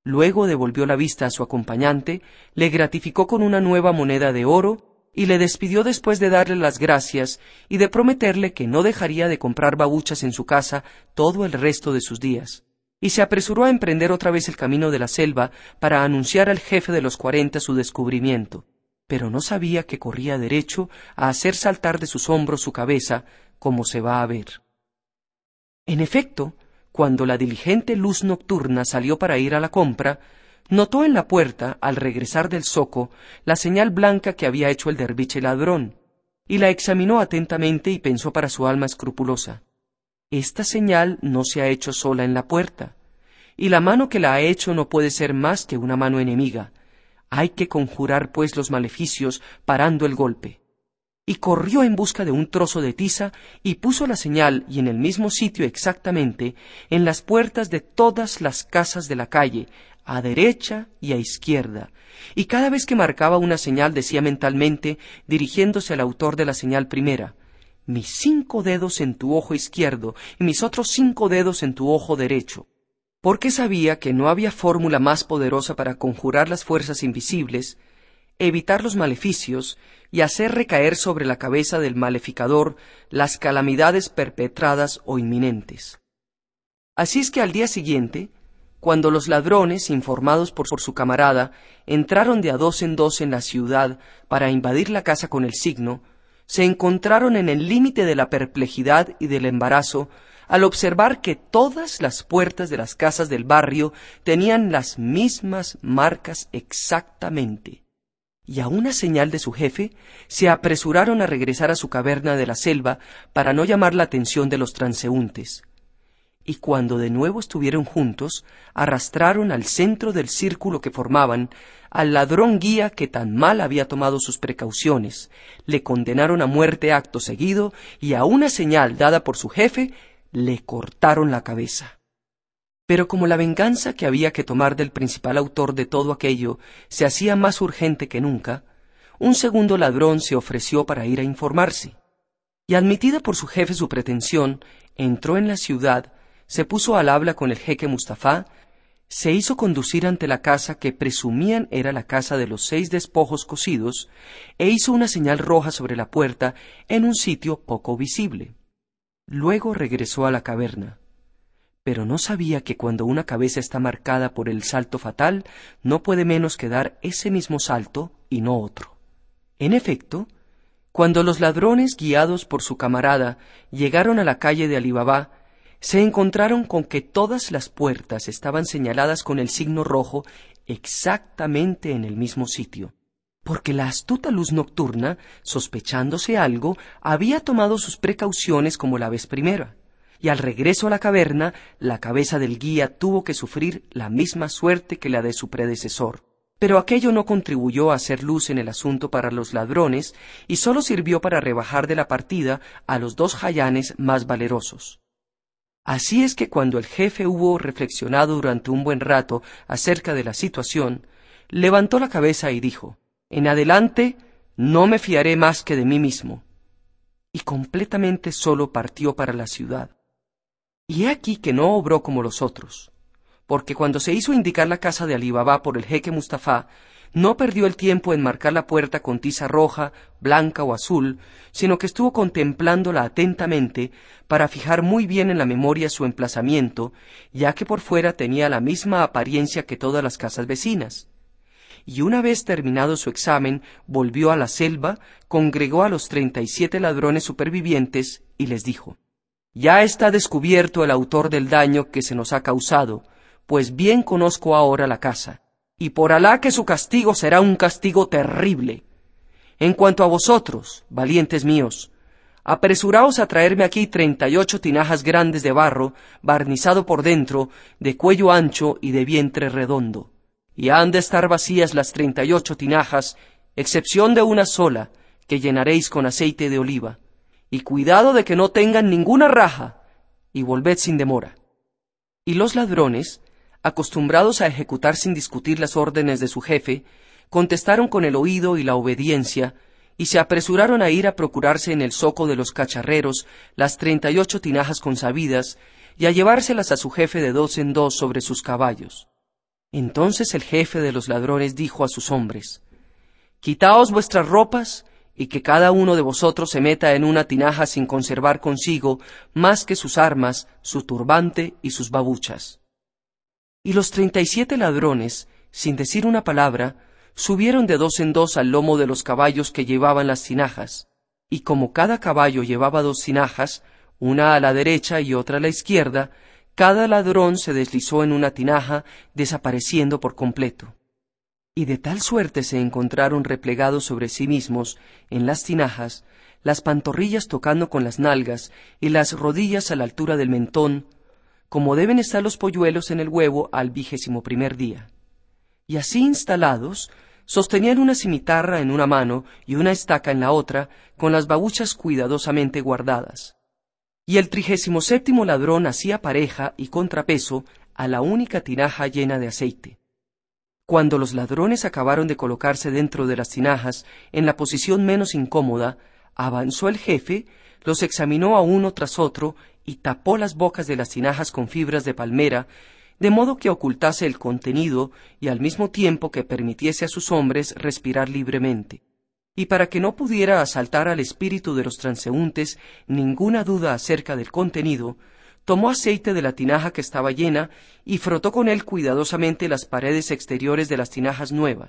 Luego devolvió la vista a su acompañante, le gratificó con una nueva moneda de oro, y le despidió después de darle las gracias y de prometerle que no dejaría de comprar babuchas en su casa todo el resto de sus días. Y se apresuró a emprender otra vez el camino de la selva para anunciar al jefe de los cuarenta su descubrimiento, pero no sabía que corría derecho a hacer saltar de sus hombros su cabeza, como se va a ver. En efecto, cuando la diligente luz nocturna salió para ir a la compra, notó en la puerta, al regresar del zoco, la señal blanca que había hecho el derviche ladrón, y la examinó atentamente y pensó para su alma escrupulosa Esta señal no se ha hecho sola en la puerta, y la mano que la ha hecho no puede ser más que una mano enemiga. Hay que conjurar pues los maleficios parando el golpe. Y corrió en busca de un trozo de tiza y puso la señal y en el mismo sitio exactamente en las puertas de todas las casas de la calle, a derecha y a izquierda, y cada vez que marcaba una señal decía mentalmente, dirigiéndose al autor de la señal primera, mis cinco dedos en tu ojo izquierdo y mis otros cinco dedos en tu ojo derecho, porque sabía que no había fórmula más poderosa para conjurar las fuerzas invisibles, evitar los maleficios y hacer recaer sobre la cabeza del maleficador las calamidades perpetradas o inminentes. Así es que al día siguiente, cuando los ladrones, informados por, su camarada, entraron de a dos en dos en la ciudad para invadir la casa con el signo, se encontraron en el límite de la perplejidad y del embarazo al observar que todas las puertas de las casas del barrio tenían las mismas marcas exactamente. Y a una señal de su jefe, se apresuraron a regresar a su caverna de la selva para no llamar la atención de los transeúntes y cuando de nuevo estuvieron juntos, arrastraron al centro del círculo que formaban al ladrón guía que tan mal había tomado sus precauciones, le condenaron a muerte acto seguido y a una señal dada por su jefe, le cortaron la cabeza. Pero como la venganza que había que tomar del principal autor de todo aquello se hacía más urgente que nunca, un segundo ladrón se ofreció para ir a informarse. Y admitida por su jefe su pretensión, entró en la ciudad se puso al habla con el jeque Mustafá, se hizo conducir ante la casa que presumían era la casa de los seis despojos cosidos, e hizo una señal roja sobre la puerta en un sitio poco visible. Luego regresó a la caverna. Pero no sabía que cuando una cabeza está marcada por el salto fatal, no puede menos que dar ese mismo salto y no otro. En efecto, cuando los ladrones, guiados por su camarada, llegaron a la calle de Alibabá, se encontraron con que todas las puertas estaban señaladas con el signo rojo exactamente en el mismo sitio, porque la astuta luz nocturna, sospechándose algo, había tomado sus precauciones como la vez primera, y al regreso a la caverna, la cabeza del guía tuvo que sufrir la misma suerte que la de su predecesor. Pero aquello no contribuyó a hacer luz en el asunto para los ladrones y sólo sirvió para rebajar de la partida a los dos jayanes más valerosos. Así es que cuando el jefe hubo reflexionado durante un buen rato acerca de la situación, levantó la cabeza y dijo En adelante no me fiaré más que de mí mismo. y completamente solo partió para la ciudad. Y he aquí que no obró como los otros, porque cuando se hizo indicar la casa de Ali Baba por el jeque Mustafa, no perdió el tiempo en marcar la puerta con tiza roja, blanca o azul, sino que estuvo contemplándola atentamente para fijar muy bien en la memoria su emplazamiento, ya que por fuera tenía la misma apariencia que todas las casas vecinas. Y una vez terminado su examen, volvió a la selva, congregó a los treinta y siete ladrones supervivientes y les dijo Ya está descubierto el autor del daño que se nos ha causado, pues bien conozco ahora la casa y por Alá que su castigo será un castigo terrible. En cuanto a vosotros, valientes míos, apresuraos a traerme aquí treinta y ocho tinajas grandes de barro, barnizado por dentro, de cuello ancho y de vientre redondo. Y han de estar vacías las treinta y ocho tinajas, excepción de una sola, que llenaréis con aceite de oliva. Y cuidado de que no tengan ninguna raja, y volved sin demora. Y los ladrones, acostumbrados a ejecutar sin discutir las órdenes de su jefe, contestaron con el oído y la obediencia, y se apresuraron a ir a procurarse en el zoco de los cacharreros las treinta y ocho tinajas consabidas, y a llevárselas a su jefe de dos en dos sobre sus caballos. Entonces el jefe de los ladrones dijo a sus hombres, Quitaos vuestras ropas, y que cada uno de vosotros se meta en una tinaja sin conservar consigo más que sus armas, su turbante y sus babuchas. Y los treinta y siete ladrones, sin decir una palabra, subieron de dos en dos al lomo de los caballos que llevaban las tinajas, y como cada caballo llevaba dos tinajas, una a la derecha y otra a la izquierda, cada ladrón se deslizó en una tinaja, desapareciendo por completo. Y de tal suerte se encontraron replegados sobre sí mismos, en las tinajas, las pantorrillas tocando con las nalgas y las rodillas a la altura del mentón, como deben estar los polluelos en el huevo al vigésimo primer día. Y así instalados, sostenían una cimitarra en una mano y una estaca en la otra, con las babuchas cuidadosamente guardadas. Y el trigésimo séptimo ladrón hacía pareja y contrapeso a la única tinaja llena de aceite. Cuando los ladrones acabaron de colocarse dentro de las tinajas en la posición menos incómoda, avanzó el jefe, los examinó a uno tras otro y tapó las bocas de las tinajas con fibras de palmera, de modo que ocultase el contenido y al mismo tiempo que permitiese a sus hombres respirar libremente. Y para que no pudiera asaltar al espíritu de los transeúntes ninguna duda acerca del contenido, tomó aceite de la tinaja que estaba llena y frotó con él cuidadosamente las paredes exteriores de las tinajas nuevas.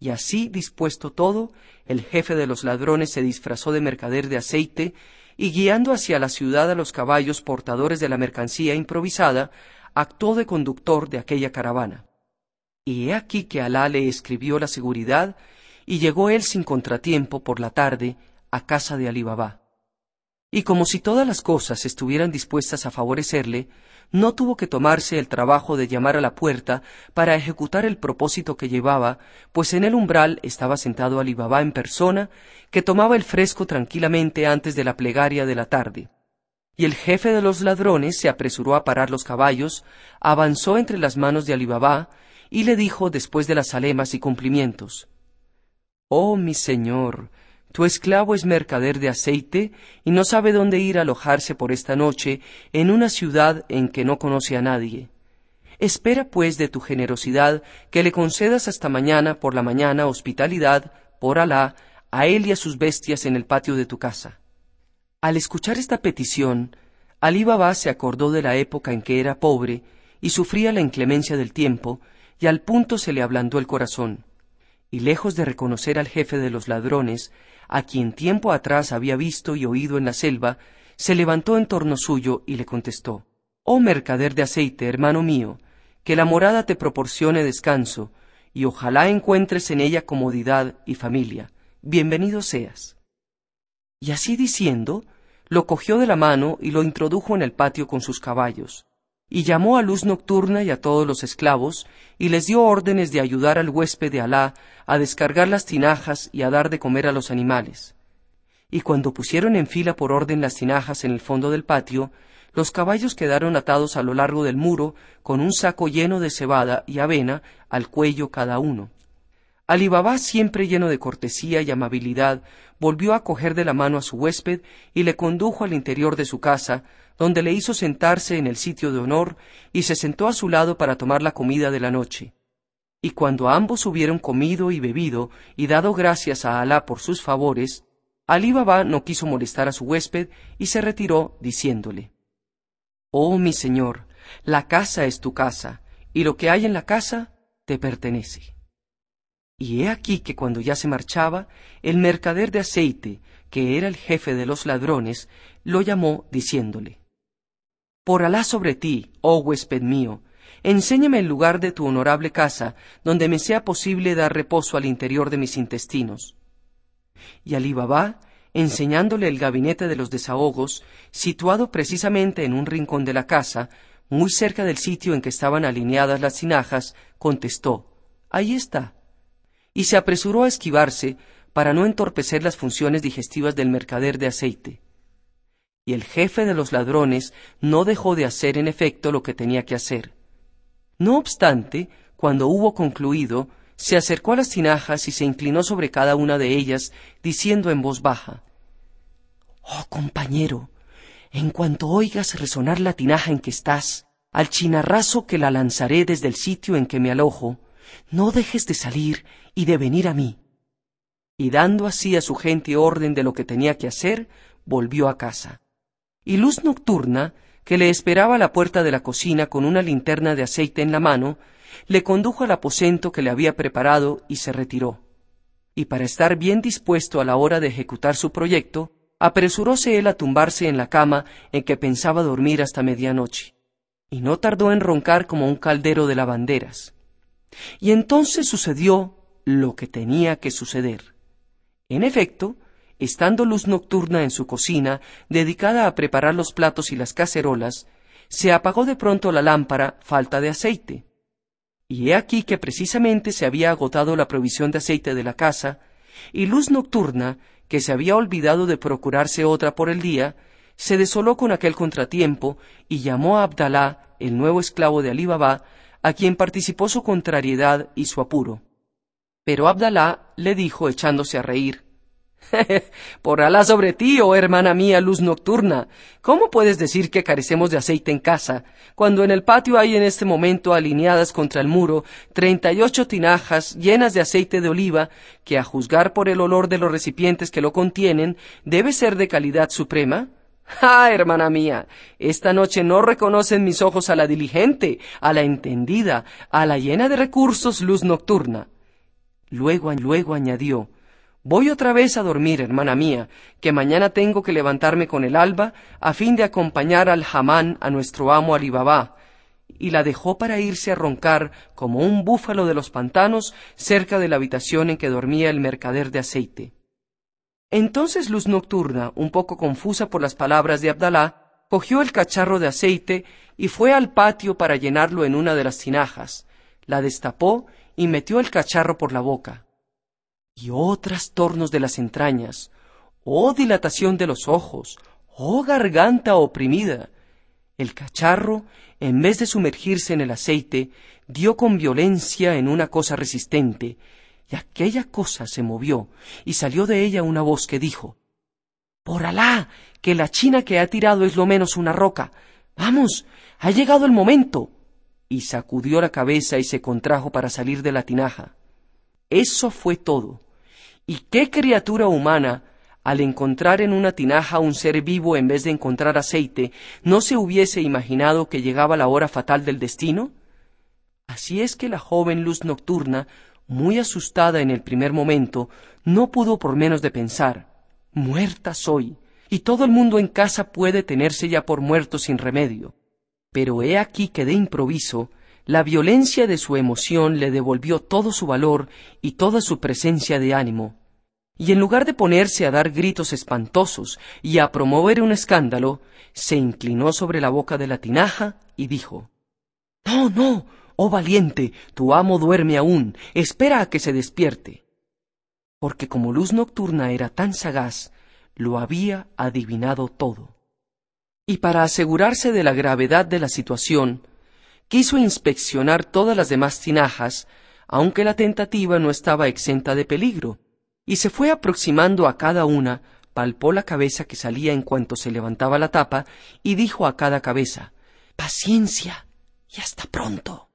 Y así dispuesto todo, el jefe de los ladrones se disfrazó de mercader de aceite y guiando hacia la ciudad a los caballos portadores de la mercancía improvisada, actuó de conductor de aquella caravana. Y he aquí que Alá le escribió la seguridad, y llegó él sin contratiempo por la tarde a casa de Alí Baba. Y como si todas las cosas estuvieran dispuestas a favorecerle, no tuvo que tomarse el trabajo de llamar a la puerta para ejecutar el propósito que llevaba, pues en el umbral estaba sentado Alí Baba en persona, que tomaba el fresco tranquilamente antes de la plegaria de la tarde. Y el jefe de los ladrones se apresuró a parar los caballos, avanzó entre las manos de Alí Baba y le dijo después de las alemas y cumplimientos Oh mi señor, tu esclavo es mercader de aceite y no sabe dónde ir a alojarse por esta noche en una ciudad en que no conoce a nadie. Espera, pues, de tu generosidad que le concedas hasta mañana por la mañana hospitalidad, por Alá, a él y a sus bestias en el patio de tu casa. Al escuchar esta petición, Alí Baba se acordó de la época en que era pobre y sufría la inclemencia del tiempo, y al punto se le ablandó el corazón. Y lejos de reconocer al jefe de los ladrones, a quien tiempo atrás había visto y oído en la selva, se levantó en torno suyo y le contestó Oh mercader de aceite, hermano mío, que la morada te proporcione descanso, y ojalá encuentres en ella comodidad y familia. Bienvenido seas. Y así diciendo, lo cogió de la mano y lo introdujo en el patio con sus caballos y llamó a luz nocturna y a todos los esclavos, y les dio órdenes de ayudar al huésped de Alá a descargar las tinajas y a dar de comer a los animales. Y cuando pusieron en fila por orden las tinajas en el fondo del patio, los caballos quedaron atados a lo largo del muro con un saco lleno de cebada y avena al cuello cada uno. Alí Baba, siempre lleno de cortesía y amabilidad, volvió a coger de la mano a su huésped y le condujo al interior de su casa, donde le hizo sentarse en el sitio de honor y se sentó a su lado para tomar la comida de la noche. Y cuando ambos hubieron comido y bebido y dado gracias a Alá por sus favores, Alí Baba no quiso molestar a su huésped y se retiró diciéndole Oh mi señor, la casa es tu casa, y lo que hay en la casa te pertenece. Y he aquí que cuando ya se marchaba, el mercader de aceite, que era el jefe de los ladrones, lo llamó diciéndole, Por Alá sobre ti, oh huésped mío, enséñame el lugar de tu honorable casa, donde me sea posible dar reposo al interior de mis intestinos. Y Alí Baba, enseñándole el gabinete de los desahogos, situado precisamente en un rincón de la casa, muy cerca del sitio en que estaban alineadas las tinajas, contestó, Ahí está y se apresuró a esquivarse para no entorpecer las funciones digestivas del mercader de aceite. Y el jefe de los ladrones no dejó de hacer en efecto lo que tenía que hacer. No obstante, cuando hubo concluido, se acercó a las tinajas y se inclinó sobre cada una de ellas, diciendo en voz baja Oh compañero, en cuanto oigas resonar la tinaja en que estás, al chinarrazo que la lanzaré desde el sitio en que me alojo, no dejes de salir y de venir a mí. Y dando así a su gente orden de lo que tenía que hacer, volvió a casa. Y Luz Nocturna, que le esperaba a la puerta de la cocina con una linterna de aceite en la mano, le condujo al aposento que le había preparado y se retiró. Y para estar bien dispuesto a la hora de ejecutar su proyecto, apresuróse él a tumbarse en la cama en que pensaba dormir hasta medianoche, y no tardó en roncar como un caldero de lavanderas. Y entonces sucedió lo que tenía que suceder. En efecto, estando luz nocturna en su cocina, dedicada a preparar los platos y las cacerolas, se apagó de pronto la lámpara, falta de aceite. Y he aquí que precisamente se había agotado la provisión de aceite de la casa, y luz nocturna, que se había olvidado de procurarse otra por el día, se desoló con aquel contratiempo y llamó a Abdalá, el nuevo esclavo de Alí Baba, a quien participó su contrariedad y su apuro. Pero Abdalá le dijo echándose a reír, Por Alá sobre ti, oh hermana mía, luz nocturna, ¿cómo puedes decir que carecemos de aceite en casa, cuando en el patio hay en este momento alineadas contra el muro treinta y ocho tinajas llenas de aceite de oliva, que a juzgar por el olor de los recipientes que lo contienen, debe ser de calidad suprema? Ah, hermana mía, esta noche no reconocen mis ojos a la diligente, a la entendida, a la llena de recursos luz nocturna. Luego, luego añadió, Voy otra vez a dormir, hermana mía, que mañana tengo que levantarme con el alba a fin de acompañar al jamán a nuestro amo Alibabá, y la dejó para irse a roncar como un búfalo de los pantanos cerca de la habitación en que dormía el mercader de aceite. Entonces Luz Nocturna, un poco confusa por las palabras de Abdalá, cogió el cacharro de aceite y fue al patio para llenarlo en una de las tinajas, la destapó y metió el cacharro por la boca. Y oh trastornos de las entrañas, oh dilatación de los ojos, oh garganta oprimida. El cacharro, en vez de sumergirse en el aceite, dio con violencia en una cosa resistente, y aquella cosa se movió, y salió de ella una voz que dijo Por Alá, que la china que ha tirado es lo menos una roca. Vamos, ha llegado el momento. Y sacudió la cabeza y se contrajo para salir de la tinaja. Eso fue todo. ¿Y qué criatura humana, al encontrar en una tinaja un ser vivo en vez de encontrar aceite, no se hubiese imaginado que llegaba la hora fatal del destino? Así es que la joven luz nocturna muy asustada en el primer momento, no pudo por menos de pensar muerta soy, y todo el mundo en casa puede tenerse ya por muerto sin remedio. Pero he aquí que de improviso la violencia de su emoción le devolvió todo su valor y toda su presencia de ánimo, y en lugar de ponerse a dar gritos espantosos y a promover un escándalo, se inclinó sobre la boca de la tinaja y dijo No, no, Oh valiente, tu amo duerme aún, espera a que se despierte. Porque como luz nocturna era tan sagaz, lo había adivinado todo. Y para asegurarse de la gravedad de la situación, quiso inspeccionar todas las demás tinajas, aunque la tentativa no estaba exenta de peligro, y se fue aproximando a cada una, palpó la cabeza que salía en cuanto se levantaba la tapa, y dijo a cada cabeza Paciencia y hasta pronto.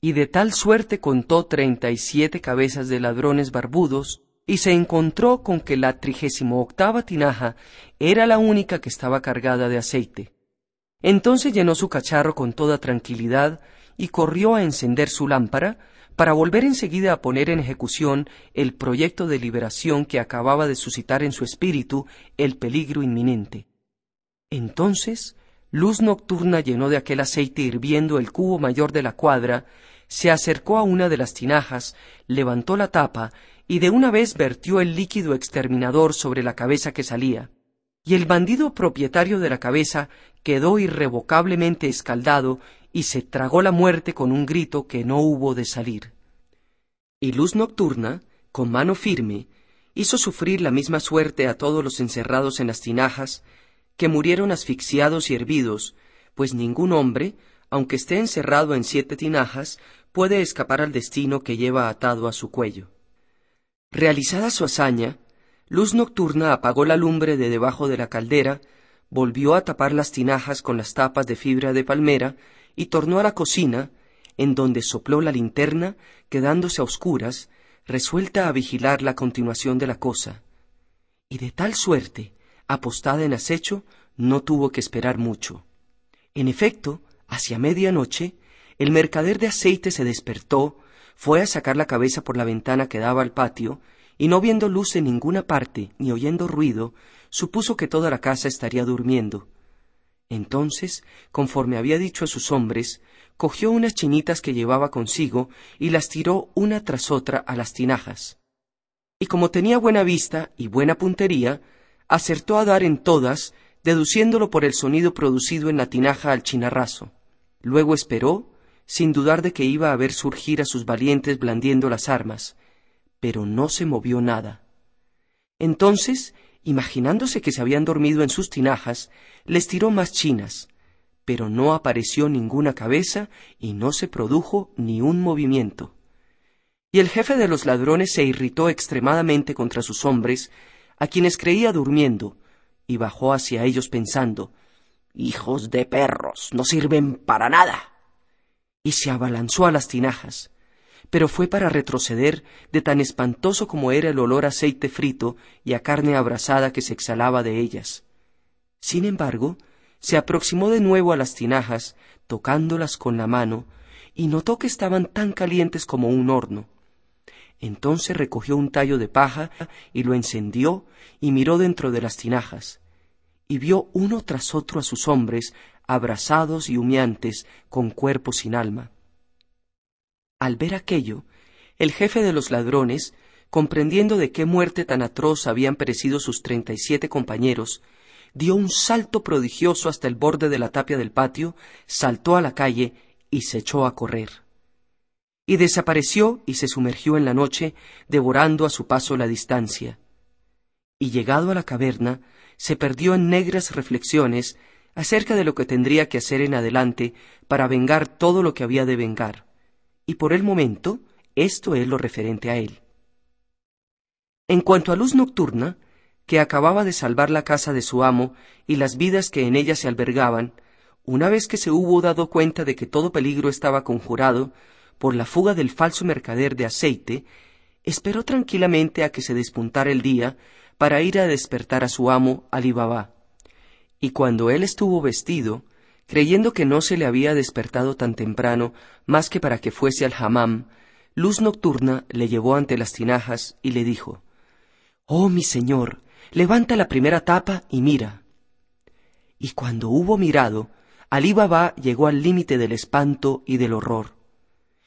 Y de tal suerte contó treinta y siete cabezas de ladrones barbudos, y se encontró con que la trigésimo octava tinaja era la única que estaba cargada de aceite. Entonces llenó su cacharro con toda tranquilidad y corrió a encender su lámpara para volver enseguida a poner en ejecución el proyecto de liberación que acababa de suscitar en su espíritu el peligro inminente. Entonces, luz nocturna llenó de aquel aceite hirviendo el cubo mayor de la cuadra, se acercó a una de las tinajas, levantó la tapa y de una vez vertió el líquido exterminador sobre la cabeza que salía y el bandido propietario de la cabeza quedó irrevocablemente escaldado y se tragó la muerte con un grito que no hubo de salir. Y Luz Nocturna, con mano firme, hizo sufrir la misma suerte a todos los encerrados en las tinajas, que murieron asfixiados y hervidos, pues ningún hombre, aunque esté encerrado en siete tinajas, puede escapar al destino que lleva atado a su cuello. Realizada su hazaña, Luz nocturna apagó la lumbre de debajo de la caldera, volvió a tapar las tinajas con las tapas de fibra de palmera y tornó a la cocina, en donde sopló la linterna, quedándose a oscuras, resuelta a vigilar la continuación de la cosa. Y de tal suerte, apostada en acecho, no tuvo que esperar mucho. En efecto, hacia media noche, el mercader de aceite se despertó, fue a sacar la cabeza por la ventana que daba al patio, y no viendo luz en ninguna parte ni oyendo ruido, supuso que toda la casa estaría durmiendo. Entonces, conforme había dicho a sus hombres, cogió unas chinitas que llevaba consigo y las tiró una tras otra a las tinajas. Y como tenía buena vista y buena puntería, acertó a dar en todas, deduciéndolo por el sonido producido en la tinaja al chinarrazo. Luego esperó, sin dudar de que iba a ver surgir a sus valientes blandiendo las armas, pero no se movió nada. Entonces, imaginándose que se habían dormido en sus tinajas, les tiró más chinas, pero no apareció ninguna cabeza y no se produjo ni un movimiento. Y el jefe de los ladrones se irritó extremadamente contra sus hombres, a quienes creía durmiendo, y bajó hacia ellos pensando Hijos de perros, no sirven para nada. Y se abalanzó a las tinajas pero fue para retroceder de tan espantoso como era el olor a aceite frito y a carne abrasada que se exhalaba de ellas. Sin embargo, se aproximó de nuevo a las tinajas, tocándolas con la mano, y notó que estaban tan calientes como un horno. Entonces recogió un tallo de paja y lo encendió y miró dentro de las tinajas, y vio uno tras otro a sus hombres, abrasados y humeantes, con cuerpo sin alma. Al ver aquello, el jefe de los ladrones, comprendiendo de qué muerte tan atroz habían perecido sus treinta y siete compañeros, dio un salto prodigioso hasta el borde de la tapia del patio, saltó a la calle y se echó a correr. Y desapareció y se sumergió en la noche, devorando a su paso la distancia. Y llegado a la caverna, se perdió en negras reflexiones acerca de lo que tendría que hacer en adelante para vengar todo lo que había de vengar y por el momento esto es lo referente a él. En cuanto a luz nocturna, que acababa de salvar la casa de su amo y las vidas que en ella se albergaban, una vez que se hubo dado cuenta de que todo peligro estaba conjurado por la fuga del falso mercader de aceite, esperó tranquilamente a que se despuntara el día para ir a despertar a su amo Ali Baba. Y cuando él estuvo vestido, creyendo que no se le había despertado tan temprano más que para que fuese al hammam, Luz Nocturna le llevó ante las tinajas y le dijo Oh mi señor, levanta la primera tapa y mira. Y cuando hubo mirado, Alí Baba llegó al límite del espanto y del horror.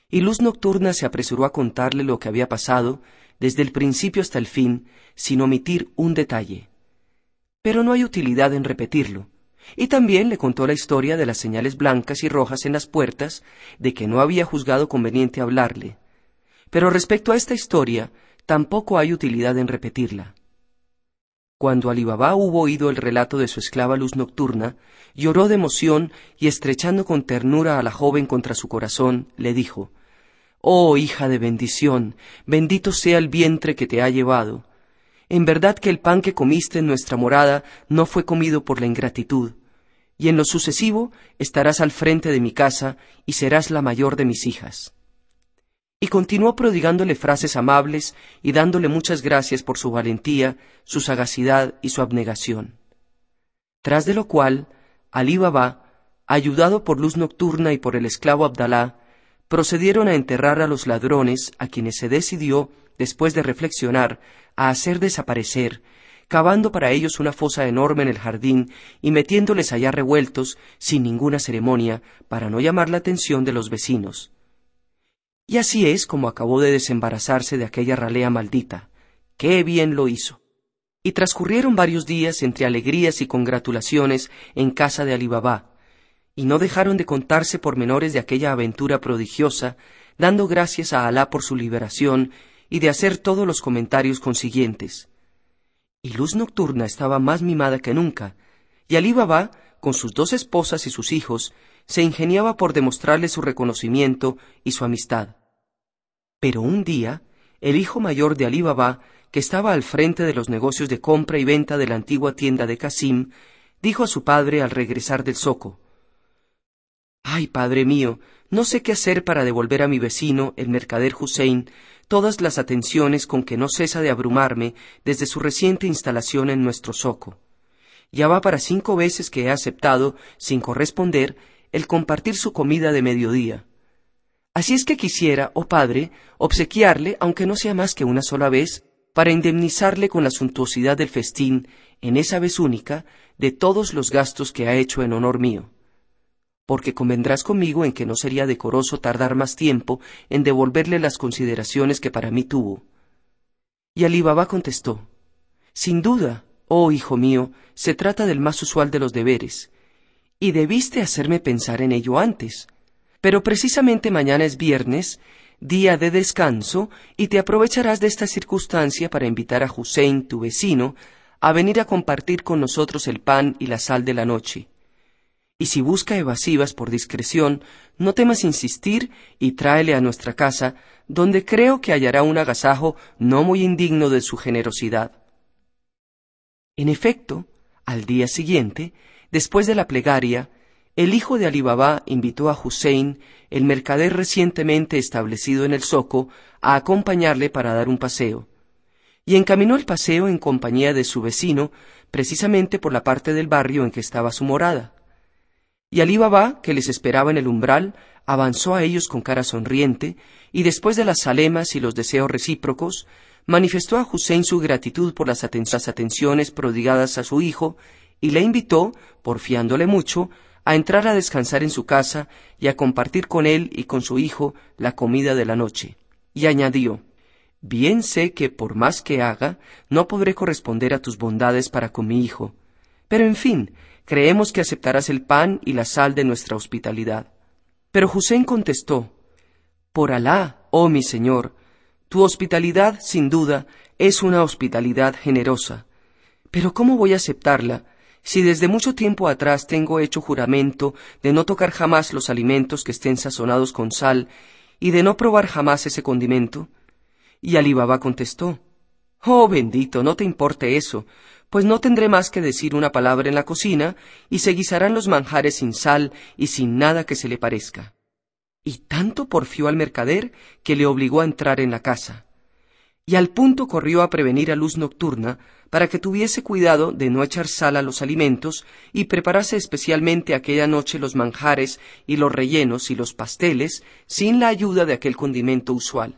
Y Luz Nocturna se apresuró a contarle lo que había pasado, desde el principio hasta el fin, sin omitir un detalle. Pero no hay utilidad en repetirlo, y también le contó la historia de las señales blancas y rojas en las puertas, de que no había juzgado conveniente hablarle. Pero respecto a esta historia, tampoco hay utilidad en repetirla. Cuando Alibaba hubo oído el relato de su esclava luz nocturna, lloró de emoción y estrechando con ternura a la joven contra su corazón, le dijo Oh hija de bendición, bendito sea el vientre que te ha llevado. En verdad que el pan que comiste en nuestra morada no fue comido por la ingratitud, y en lo sucesivo estarás al frente de mi casa y serás la mayor de mis hijas. Y continuó prodigándole frases amables y dándole muchas gracias por su valentía, su sagacidad y su abnegación. Tras de lo cual, Alí Baba, ayudado por luz nocturna y por el esclavo Abdalá, procedieron a enterrar a los ladrones a quienes se decidió, después de reflexionar, a hacer desaparecer, cavando para ellos una fosa enorme en el jardín y metiéndoles allá revueltos sin ninguna ceremonia para no llamar la atención de los vecinos. Y así es como acabó de desembarazarse de aquella ralea maldita. ¡Qué bien lo hizo! Y transcurrieron varios días entre alegrías y congratulaciones en casa de Alibabá, y no dejaron de contarse pormenores de aquella aventura prodigiosa, dando gracias a Alá por su liberación y de hacer todos los comentarios consiguientes. Y Luz Nocturna estaba más mimada que nunca, y Alí Baba, con sus dos esposas y sus hijos, se ingeniaba por demostrarle su reconocimiento y su amistad. Pero un día, el hijo mayor de Alí Baba, que estaba al frente de los negocios de compra y venta de la antigua tienda de Casim, dijo a su padre al regresar del zoco Ay, padre mío, no sé qué hacer para devolver a mi vecino, el mercader Hussein, todas las atenciones con que no cesa de abrumarme desde su reciente instalación en nuestro zoco. Ya va para cinco veces que he aceptado, sin corresponder, el compartir su comida de mediodía. Así es que quisiera, oh padre, obsequiarle, aunque no sea más que una sola vez, para indemnizarle con la suntuosidad del festín, en esa vez única, de todos los gastos que ha hecho en honor mío porque convendrás conmigo en que no sería decoroso tardar más tiempo en devolverle las consideraciones que para mí tuvo. Y Ali Baba contestó Sin duda, oh hijo mío, se trata del más usual de los deberes, y debiste hacerme pensar en ello antes. Pero precisamente mañana es viernes, día de descanso, y te aprovecharás de esta circunstancia para invitar a Hussein, tu vecino, a venir a compartir con nosotros el pan y la sal de la noche y si busca evasivas por discreción, no temas insistir y tráele a nuestra casa, donde creo que hallará un agasajo no muy indigno de su generosidad. En efecto, al día siguiente, después de la plegaria, el hijo de Ali Baba invitó a Hussein, el mercader recientemente establecido en el Zoco, a acompañarle para dar un paseo, y encaminó el paseo en compañía de su vecino, precisamente por la parte del barrio en que estaba su morada. Y Alí Baba, que les esperaba en el umbral, avanzó a ellos con cara sonriente, y después de las alemas y los deseos recíprocos, manifestó a Hussein su gratitud por las, atenciones prodigadas a su hijo, y le invitó, porfiándole mucho, a entrar a descansar en su casa y a compartir con él y con su hijo la comida de la noche. Y añadió, Bien sé que por más que haga, no podré corresponder a tus bondades para con mi hijo, pero en fin, creemos que aceptarás el pan y la sal de nuestra hospitalidad. Pero Hussein contestó, Por Alá, oh mi señor, tu hospitalidad, sin duda, es una hospitalidad generosa. Pero ¿cómo voy a aceptarla si desde mucho tiempo atrás tengo hecho juramento de no tocar jamás los alimentos que estén sazonados con sal y de no probar jamás ese condimento? Y Ali Baba contestó, Oh bendito, no te importe eso, pues no tendré más que decir una palabra en la cocina y se guisarán los manjares sin sal y sin nada que se le parezca. Y tanto porfió al mercader que le obligó a entrar en la casa. Y al punto corrió a prevenir a luz nocturna para que tuviese cuidado de no echar sal a los alimentos y preparase especialmente aquella noche los manjares y los rellenos y los pasteles sin la ayuda de aquel condimento usual.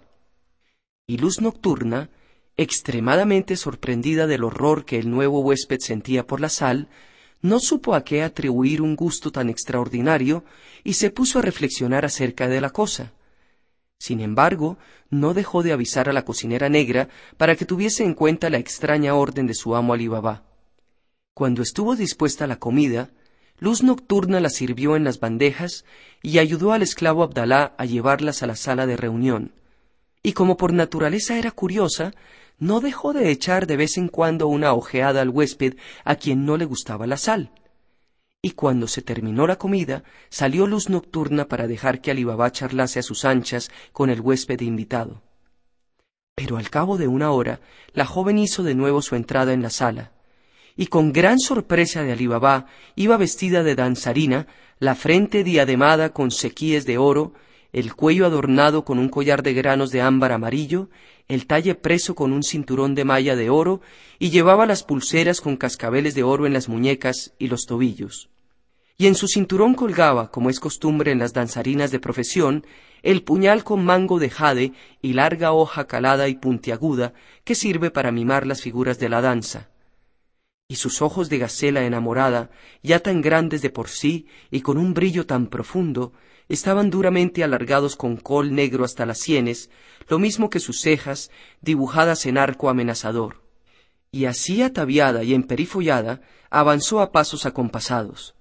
Y luz nocturna extremadamente sorprendida del horror que el nuevo huésped sentía por la sal, no supo a qué atribuir un gusto tan extraordinario y se puso a reflexionar acerca de la cosa. Sin embargo, no dejó de avisar a la cocinera negra para que tuviese en cuenta la extraña orden de su amo Alibabá. Cuando estuvo dispuesta la comida, Luz Nocturna la sirvió en las bandejas y ayudó al esclavo Abdalá a llevarlas a la sala de reunión. Y como por naturaleza era curiosa, no dejó de echar de vez en cuando una ojeada al huésped a quien no le gustaba la sal. Y cuando se terminó la comida, salió luz nocturna para dejar que Alibaba charlase a sus anchas con el huésped invitado. Pero al cabo de una hora, la joven hizo de nuevo su entrada en la sala, y con gran sorpresa de Alibaba iba vestida de danzarina, la frente diademada con sequíes de oro, el cuello adornado con un collar de granos de ámbar amarillo, el talle preso con un cinturón de malla de oro, y llevaba las pulseras con cascabeles de oro en las muñecas y los tobillos. Y en su cinturón colgaba, como es costumbre en las danzarinas de profesión, el puñal con mango de jade y larga hoja calada y puntiaguda que sirve para mimar las figuras de la danza. Y sus ojos de gacela enamorada, ya tan grandes de por sí y con un brillo tan profundo, estaban duramente alargados con col negro hasta las sienes, lo mismo que sus cejas, dibujadas en arco amenazador. Y así ataviada y emperifollada, avanzó a pasos acompasados.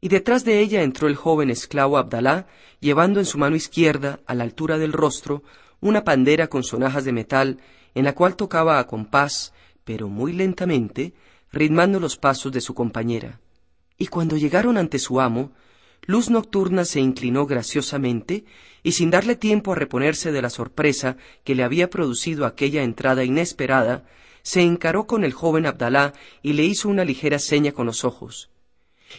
Y detrás de ella entró el joven esclavo Abdalá, llevando en su mano izquierda, a la altura del rostro, una pandera con sonajas de metal, en la cual tocaba a compás, pero muy lentamente, ritmando los pasos de su compañera. Y cuando llegaron ante su amo, Luz Nocturna se inclinó graciosamente y sin darle tiempo a reponerse de la sorpresa que le había producido aquella entrada inesperada, se encaró con el joven Abdalá y le hizo una ligera seña con los ojos.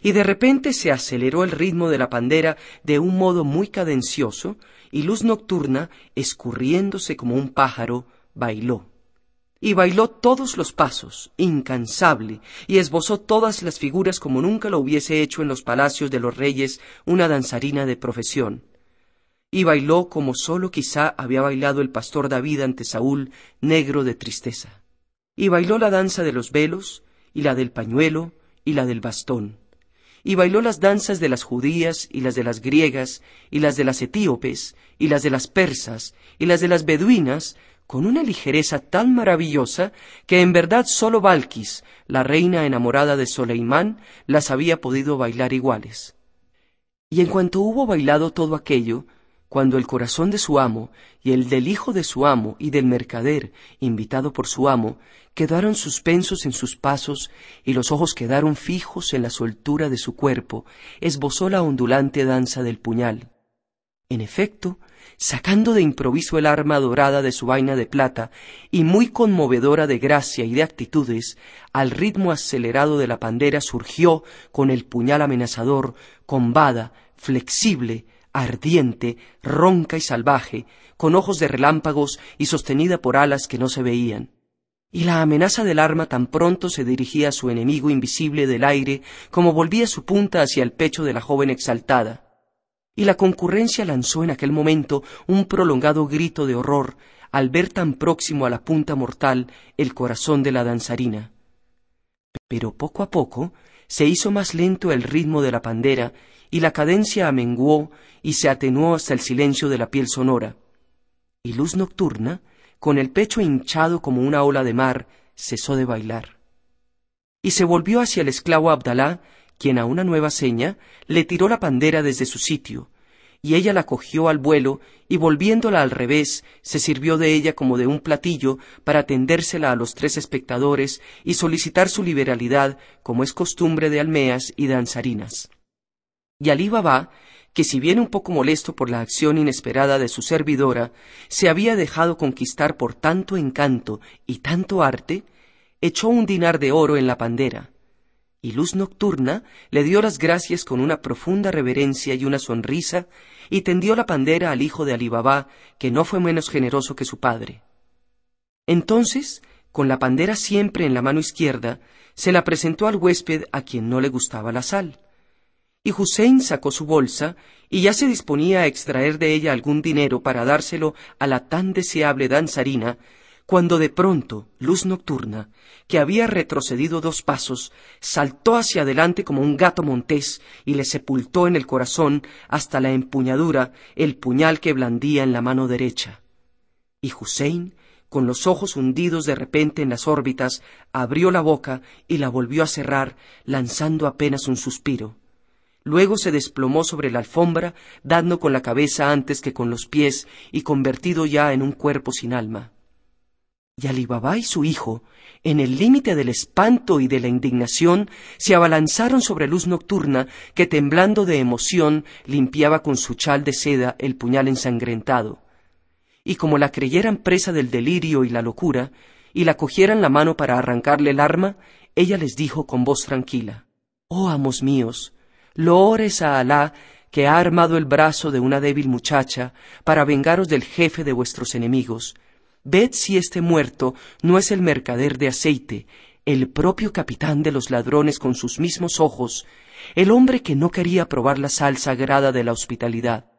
Y de repente se aceleró el ritmo de la pandera de un modo muy cadencioso, y Luz Nocturna, escurriéndose como un pájaro, bailó y bailó todos los pasos, incansable, y esbozó todas las figuras como nunca lo hubiese hecho en los palacios de los reyes una danzarina de profesión. Y bailó como sólo quizá había bailado el pastor David ante Saúl, negro de tristeza. Y bailó la danza de los velos, y la del pañuelo, y la del bastón. Y bailó las danzas de las judías, y las de las griegas, y las de las etíopes, y las de las persas, y las de las beduinas, con una ligereza tan maravillosa que en verdad sólo Balquis, la reina enamorada de Soleimán, las había podido bailar iguales. Y en cuanto hubo bailado todo aquello, cuando el corazón de su amo y el del hijo de su amo y del mercader, invitado por su amo, quedaron suspensos en sus pasos y los ojos quedaron fijos en la soltura de su cuerpo, esbozó la ondulante danza del puñal. En efecto, sacando de improviso el arma dorada de su vaina de plata y muy conmovedora de gracia y de actitudes, al ritmo acelerado de la pandera surgió con el puñal amenazador, combada, flexible, ardiente, ronca y salvaje, con ojos de relámpagos y sostenida por alas que no se veían. Y la amenaza del arma tan pronto se dirigía a su enemigo invisible del aire como volvía su punta hacia el pecho de la joven exaltada y la concurrencia lanzó en aquel momento un prolongado grito de horror al ver tan próximo a la punta mortal el corazón de la danzarina. Pero poco a poco se hizo más lento el ritmo de la pandera y la cadencia amenguó y se atenuó hasta el silencio de la piel sonora. Y luz nocturna, con el pecho hinchado como una ola de mar, cesó de bailar. Y se volvió hacia el esclavo Abdalá quien a una nueva seña le tiró la pandera desde su sitio, y ella la cogió al vuelo y volviéndola al revés se sirvió de ella como de un platillo para tendérsela a los tres espectadores y solicitar su liberalidad como es costumbre de almeas y danzarinas. Y Alí Baba, que si bien un poco molesto por la acción inesperada de su servidora, se había dejado conquistar por tanto encanto y tanto arte, echó un dinar de oro en la pandera, y Luz Nocturna le dio las gracias con una profunda reverencia y una sonrisa, y tendió la pandera al hijo de Alibabá, que no fue menos generoso que su padre. Entonces, con la pandera siempre en la mano izquierda, se la presentó al huésped a quien no le gustaba la sal. Y Hussein sacó su bolsa y ya se disponía a extraer de ella algún dinero para dárselo a la tan deseable danzarina, cuando de pronto Luz Nocturna, que había retrocedido dos pasos, saltó hacia adelante como un gato montés y le sepultó en el corazón hasta la empuñadura el puñal que blandía en la mano derecha. Y Hussein, con los ojos hundidos de repente en las órbitas, abrió la boca y la volvió a cerrar, lanzando apenas un suspiro. Luego se desplomó sobre la alfombra, dando con la cabeza antes que con los pies y convertido ya en un cuerpo sin alma. Y Ali Baba y su hijo, en el límite del espanto y de la indignación, se abalanzaron sobre Luz Nocturna, que temblando de emoción limpiaba con su chal de seda el puñal ensangrentado. Y como la creyeran presa del delirio y la locura, y la cogieran la mano para arrancarle el arma, ella les dijo con voz tranquila, Oh amos míos, loores a Alá que ha armado el brazo de una débil muchacha para vengaros del jefe de vuestros enemigos. Ved si este muerto no es el mercader de aceite, el propio capitán de los ladrones con sus mismos ojos, el hombre que no quería probar la sal sagrada de la hospitalidad.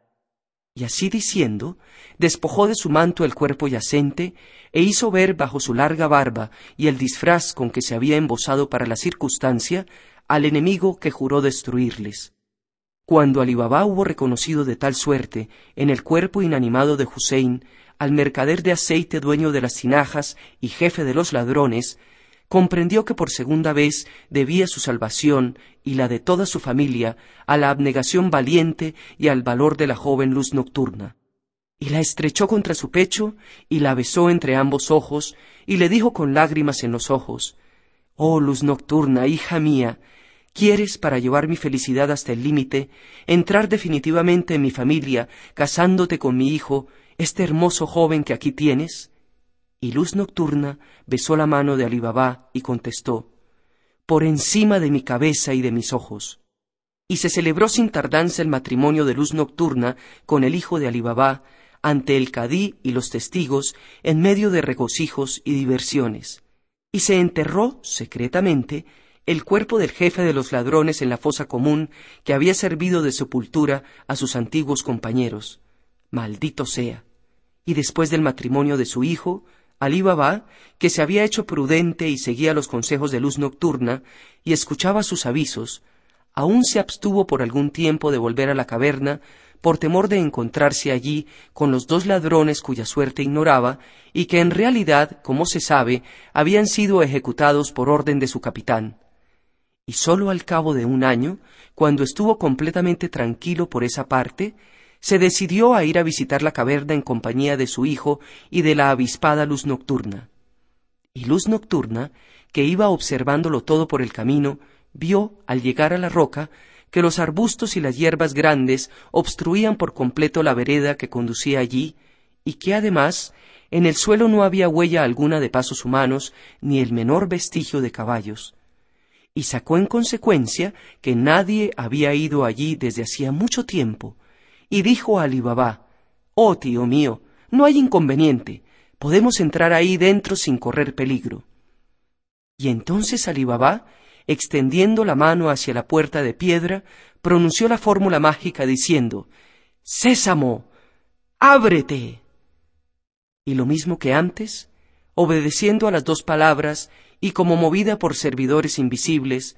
Y así diciendo, despojó de su manto el cuerpo yacente, e hizo ver bajo su larga barba y el disfraz con que se había embosado para la circunstancia al enemigo que juró destruirles. Cuando Ali Baba hubo reconocido de tal suerte en el cuerpo inanimado de Hussein al mercader de aceite dueño de las tinajas y jefe de los ladrones, comprendió que por segunda vez debía su salvación y la de toda su familia a la abnegación valiente y al valor de la joven luz nocturna. Y la estrechó contra su pecho y la besó entre ambos ojos y le dijo con lágrimas en los ojos Oh luz nocturna, hija mía, ¿Quieres, para llevar mi felicidad hasta el límite, entrar definitivamente en mi familia, casándote con mi hijo, este hermoso joven que aquí tienes? Y Luz Nocturna besó la mano de Ali Baba y contestó, Por encima de mi cabeza y de mis ojos. Y se celebró sin tardanza el matrimonio de Luz Nocturna con el hijo de Ali Baba, ante el cadí y los testigos, en medio de regocijos y diversiones. Y se enterró, secretamente, el cuerpo del jefe de los ladrones en la fosa común que había servido de sepultura a sus antiguos compañeros. Maldito sea. Y después del matrimonio de su hijo, Ali Baba, que se había hecho prudente y seguía los consejos de luz nocturna y escuchaba sus avisos, aún se abstuvo por algún tiempo de volver a la caverna por temor de encontrarse allí con los dos ladrones cuya suerte ignoraba y que en realidad, como se sabe, habían sido ejecutados por orden de su capitán. Y sólo al cabo de un año, cuando estuvo completamente tranquilo por esa parte, se decidió a ir a visitar la caverna en compañía de su hijo y de la avispada Luz Nocturna. Y Luz Nocturna, que iba observándolo todo por el camino, vio, al llegar a la roca, que los arbustos y las hierbas grandes obstruían por completo la vereda que conducía allí, y que además en el suelo no había huella alguna de pasos humanos ni el menor vestigio de caballos y sacó en consecuencia que nadie había ido allí desde hacía mucho tiempo, y dijo a Ali Baba, Oh tío mío, no hay inconveniente, podemos entrar ahí dentro sin correr peligro. Y entonces Ali Baba, extendiendo la mano hacia la puerta de piedra, pronunció la fórmula mágica diciendo, Sésamo, ábrete. Y lo mismo que antes, obedeciendo a las dos palabras y como movida por servidores invisibles,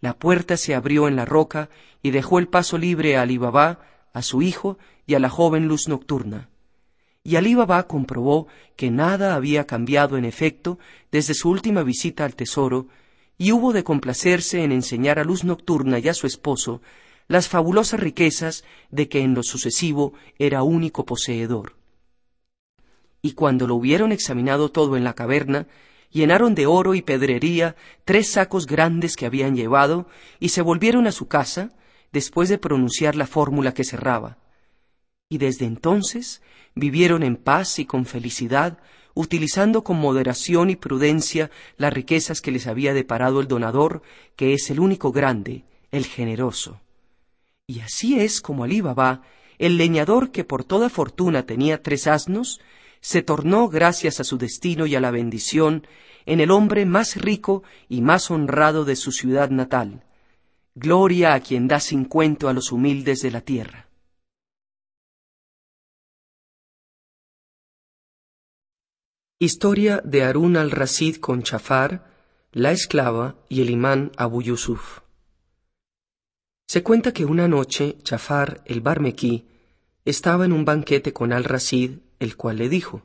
la puerta se abrió en la roca y dejó el paso libre a Ali Baba, a su hijo y a la joven luz nocturna. Y Ali Baba comprobó que nada había cambiado en efecto desde su última visita al tesoro, y hubo de complacerse en enseñar a Luz Nocturna y a su esposo las fabulosas riquezas de que en lo sucesivo era único poseedor. Y cuando lo hubieron examinado todo en la caverna, llenaron de oro y pedrería tres sacos grandes que habían llevado y se volvieron a su casa después de pronunciar la fórmula que cerraba. Y desde entonces vivieron en paz y con felicidad, utilizando con moderación y prudencia las riquezas que les había deparado el donador, que es el único grande, el generoso. Y así es como Alí Baba, el leñador que por toda fortuna tenía tres asnos, se tornó, gracias a su destino y a la bendición, en el hombre más rico y más honrado de su ciudad natal. Gloria a quien da sin cuento a los humildes de la tierra. Historia de Harun al-Rasid con Chafar, la esclava y el imán Abu Yusuf. Se cuenta que una noche Chafar, el barmequí, estaba en un banquete con al-Rasid, el cual le dijo,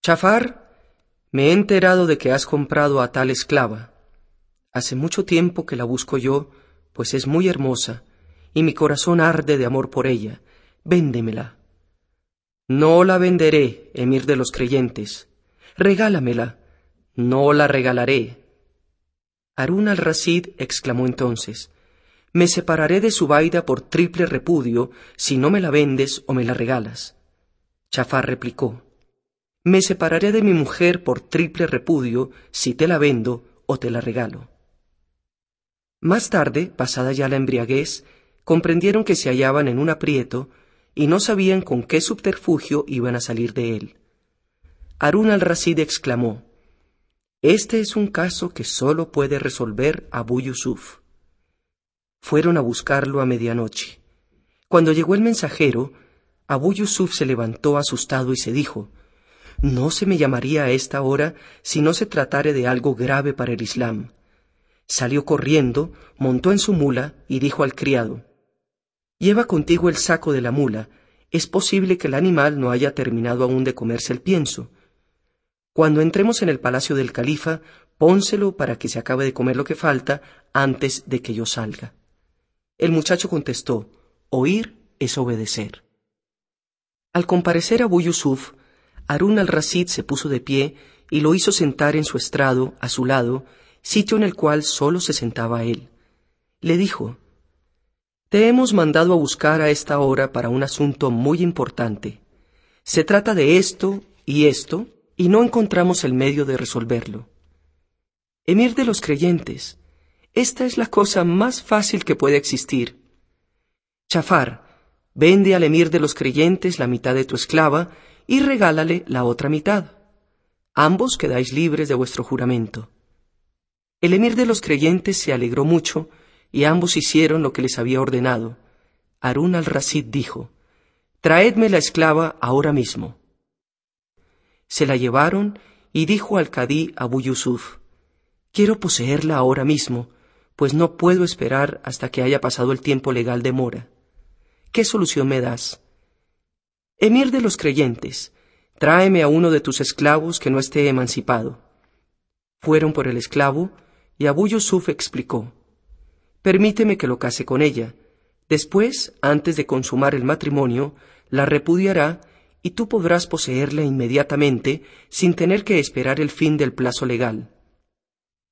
Chafar, me he enterado de que has comprado a tal esclava. Hace mucho tiempo que la busco yo, pues es muy hermosa, y mi corazón arde de amor por ella. Véndemela. No la venderé, emir de los creyentes. regálamela. No la regalaré. Harun al-Rasid exclamó entonces, Me separaré de Zubaida por triple repudio si no me la vendes o me la regalas. Chafar replicó, Me separaré de mi mujer por triple repudio si te la vendo o te la regalo. Más tarde, pasada ya la embriaguez, comprendieron que se hallaban en un aprieto y no sabían con qué subterfugio iban a salir de él. Harun al-Rasid exclamó, Este es un caso que sólo puede resolver Abu Yusuf. Fueron a buscarlo a medianoche. Cuando llegó el mensajero, Abu Yusuf se levantó asustado y se dijo, No se me llamaría a esta hora si no se tratare de algo grave para el Islam. Salió corriendo, montó en su mula y dijo al criado, Lleva contigo el saco de la mula. Es posible que el animal no haya terminado aún de comerse el pienso. Cuando entremos en el palacio del califa, pónselo para que se acabe de comer lo que falta antes de que yo salga. El muchacho contestó, Oír es obedecer. Al comparecer Abu Yusuf, Harun al-Rasid se puso de pie y lo hizo sentar en su estrado, a su lado, sitio en el cual solo se sentaba él. Le dijo, te hemos mandado a buscar a esta hora para un asunto muy importante. Se trata de esto y esto, y no encontramos el medio de resolverlo. Emir de los creyentes, esta es la cosa más fácil que puede existir. Chafar, vende al emir de los creyentes la mitad de tu esclava y regálale la otra mitad. Ambos quedáis libres de vuestro juramento. El emir de los creyentes se alegró mucho y ambos hicieron lo que les había ordenado. Harun al-Rasid dijo, Traedme la esclava ahora mismo. Se la llevaron y dijo al cadí Abu Yusuf, Quiero poseerla ahora mismo, pues no puedo esperar hasta que haya pasado el tiempo legal de mora. ¿Qué solución me das? Emir de los creyentes, tráeme a uno de tus esclavos que no esté emancipado. Fueron por el esclavo, y Abu Yusuf explicó, permíteme que lo case con ella. Después, antes de consumar el matrimonio, la repudiará y tú podrás poseerla inmediatamente sin tener que esperar el fin del plazo legal.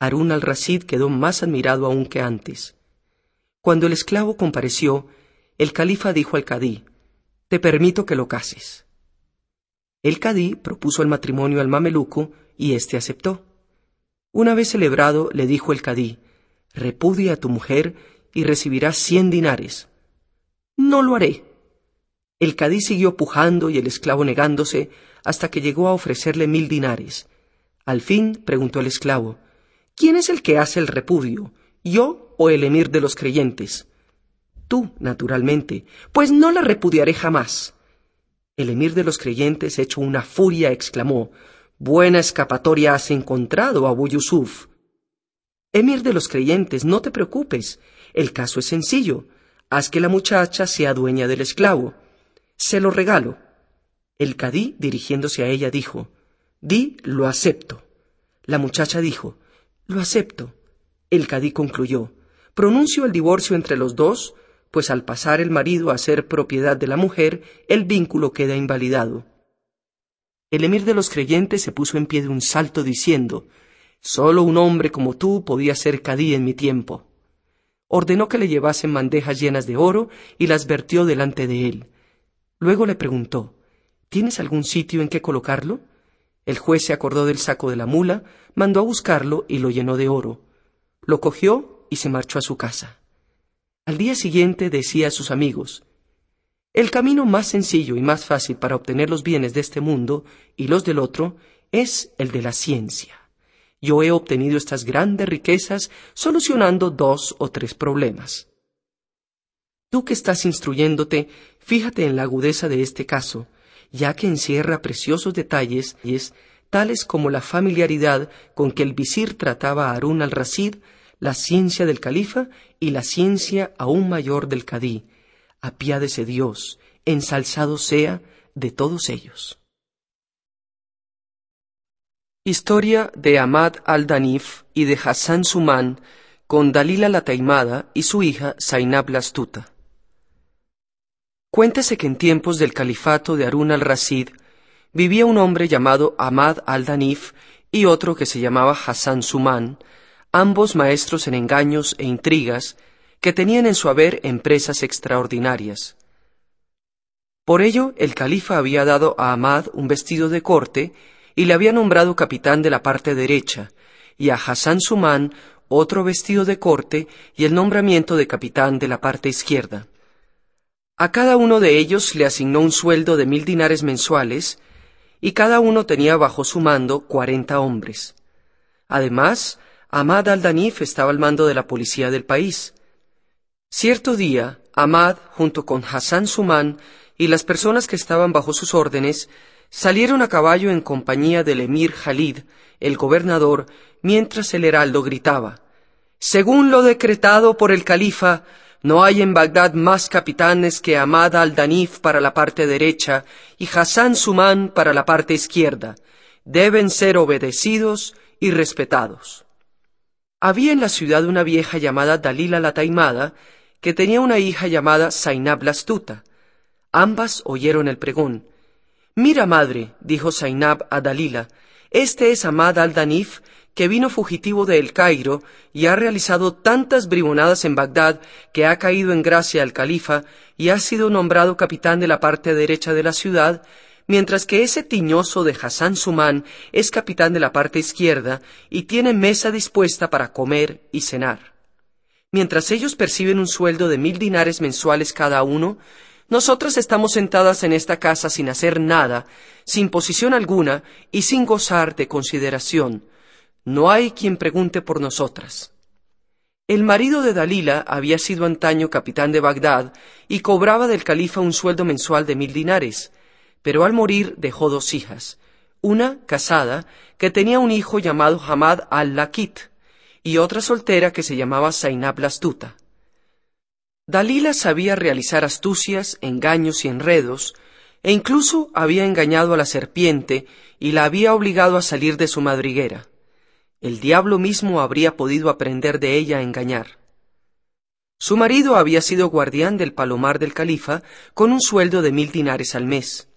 Harun al-Rasid quedó más admirado aún que antes. Cuando el esclavo compareció, el califa dijo al cadí, Te permito que lo cases. El cadí propuso el matrimonio al mameluco y éste aceptó. Una vez celebrado, le dijo el cadí, repudia a tu mujer y recibirás cien dinares. No lo haré. El cadí siguió pujando y el esclavo negándose hasta que llegó a ofrecerle mil dinares. Al fin preguntó el esclavo, ¿quién es el que hace el repudio, yo o el emir de los creyentes? Tú, naturalmente, pues no la repudiaré jamás. El emir de los creyentes, hecho una furia, exclamó, Buena escapatoria has encontrado, Abu Yusuf. Emir de los creyentes, no te preocupes. El caso es sencillo. Haz que la muchacha sea dueña del esclavo. Se lo regalo. El cadí, dirigiéndose a ella, dijo, Di, lo acepto. La muchacha dijo, Lo acepto. El cadí concluyó, Pronuncio el divorcio entre los dos, pues al pasar el marido a ser propiedad de la mujer, el vínculo queda invalidado. El emir de los creyentes se puso en pie de un salto diciendo, Solo un hombre como tú podía ser cadí en mi tiempo. Ordenó que le llevasen bandejas llenas de oro y las vertió delante de él. Luego le preguntó, ¿Tienes algún sitio en que colocarlo? El juez se acordó del saco de la mula, mandó a buscarlo y lo llenó de oro. Lo cogió y se marchó a su casa. Al día siguiente decía a sus amigos, El camino más sencillo y más fácil para obtener los bienes de este mundo y los del otro es el de la ciencia yo he obtenido estas grandes riquezas solucionando dos o tres problemas. Tú que estás instruyéndote, fíjate en la agudeza de este caso, ya que encierra preciosos detalles, tales como la familiaridad con que el visir trataba a Harun al-Rasid, la ciencia del califa y la ciencia aún mayor del cadí. Apiádese Dios, ensalzado sea de todos ellos. Historia de Ahmad al-Danif y de Hassan Suman con Dalila la Taimada y su hija Zainab la Astuta. Cuéntase que en tiempos del califato de Harun al-Rasid, vivía un hombre llamado Ahmad al-Danif y otro que se llamaba Hassan Suman, ambos maestros en engaños e intrigas, que tenían en su haber empresas extraordinarias. Por ello, el califa había dado a Ahmad un vestido de corte y le había nombrado capitán de la parte derecha, y a Hassan Suman otro vestido de corte y el nombramiento de capitán de la parte izquierda. A cada uno de ellos le asignó un sueldo de mil dinares mensuales, y cada uno tenía bajo su mando cuarenta hombres. Además, Ahmad al-Danif estaba al mando de la policía del país. Cierto día, Ahmad, junto con Hassan Suman y las personas que estaban bajo sus órdenes, salieron a caballo en compañía del emir Khalid, el gobernador, mientras el heraldo gritaba Según lo decretado por el califa, no hay en Bagdad más capitanes que Ahmad al-Danif para la parte derecha y Hassan Suman para la parte izquierda. Deben ser obedecidos y respetados. Había en la ciudad una vieja llamada Dalila la Taimada, que tenía una hija llamada Zainab la Astuta. Ambas oyeron el pregón. Mira, madre, dijo Zainab a Dalila, este es Ahmad al-Danif, que vino fugitivo de El Cairo y ha realizado tantas bribonadas en Bagdad que ha caído en gracia al califa y ha sido nombrado capitán de la parte derecha de la ciudad, mientras que ese tiñoso de Hassan Suman es capitán de la parte izquierda y tiene mesa dispuesta para comer y cenar. Mientras ellos perciben un sueldo de mil dinares mensuales cada uno, nosotras estamos sentadas en esta casa sin hacer nada, sin posición alguna y sin gozar de consideración. No hay quien pregunte por nosotras. El marido de Dalila había sido antaño capitán de Bagdad y cobraba del califa un sueldo mensual de mil dinares, pero al morir dejó dos hijas, una casada, que tenía un hijo llamado Hamad al-Lakit, y otra soltera que se llamaba Zainab la astuta. Dalila sabía realizar astucias, engaños y enredos, e incluso había engañado a la serpiente y la había obligado a salir de su madriguera. El diablo mismo habría podido aprender de ella a engañar. Su marido había sido guardián del palomar del califa con un sueldo de mil dinares al mes.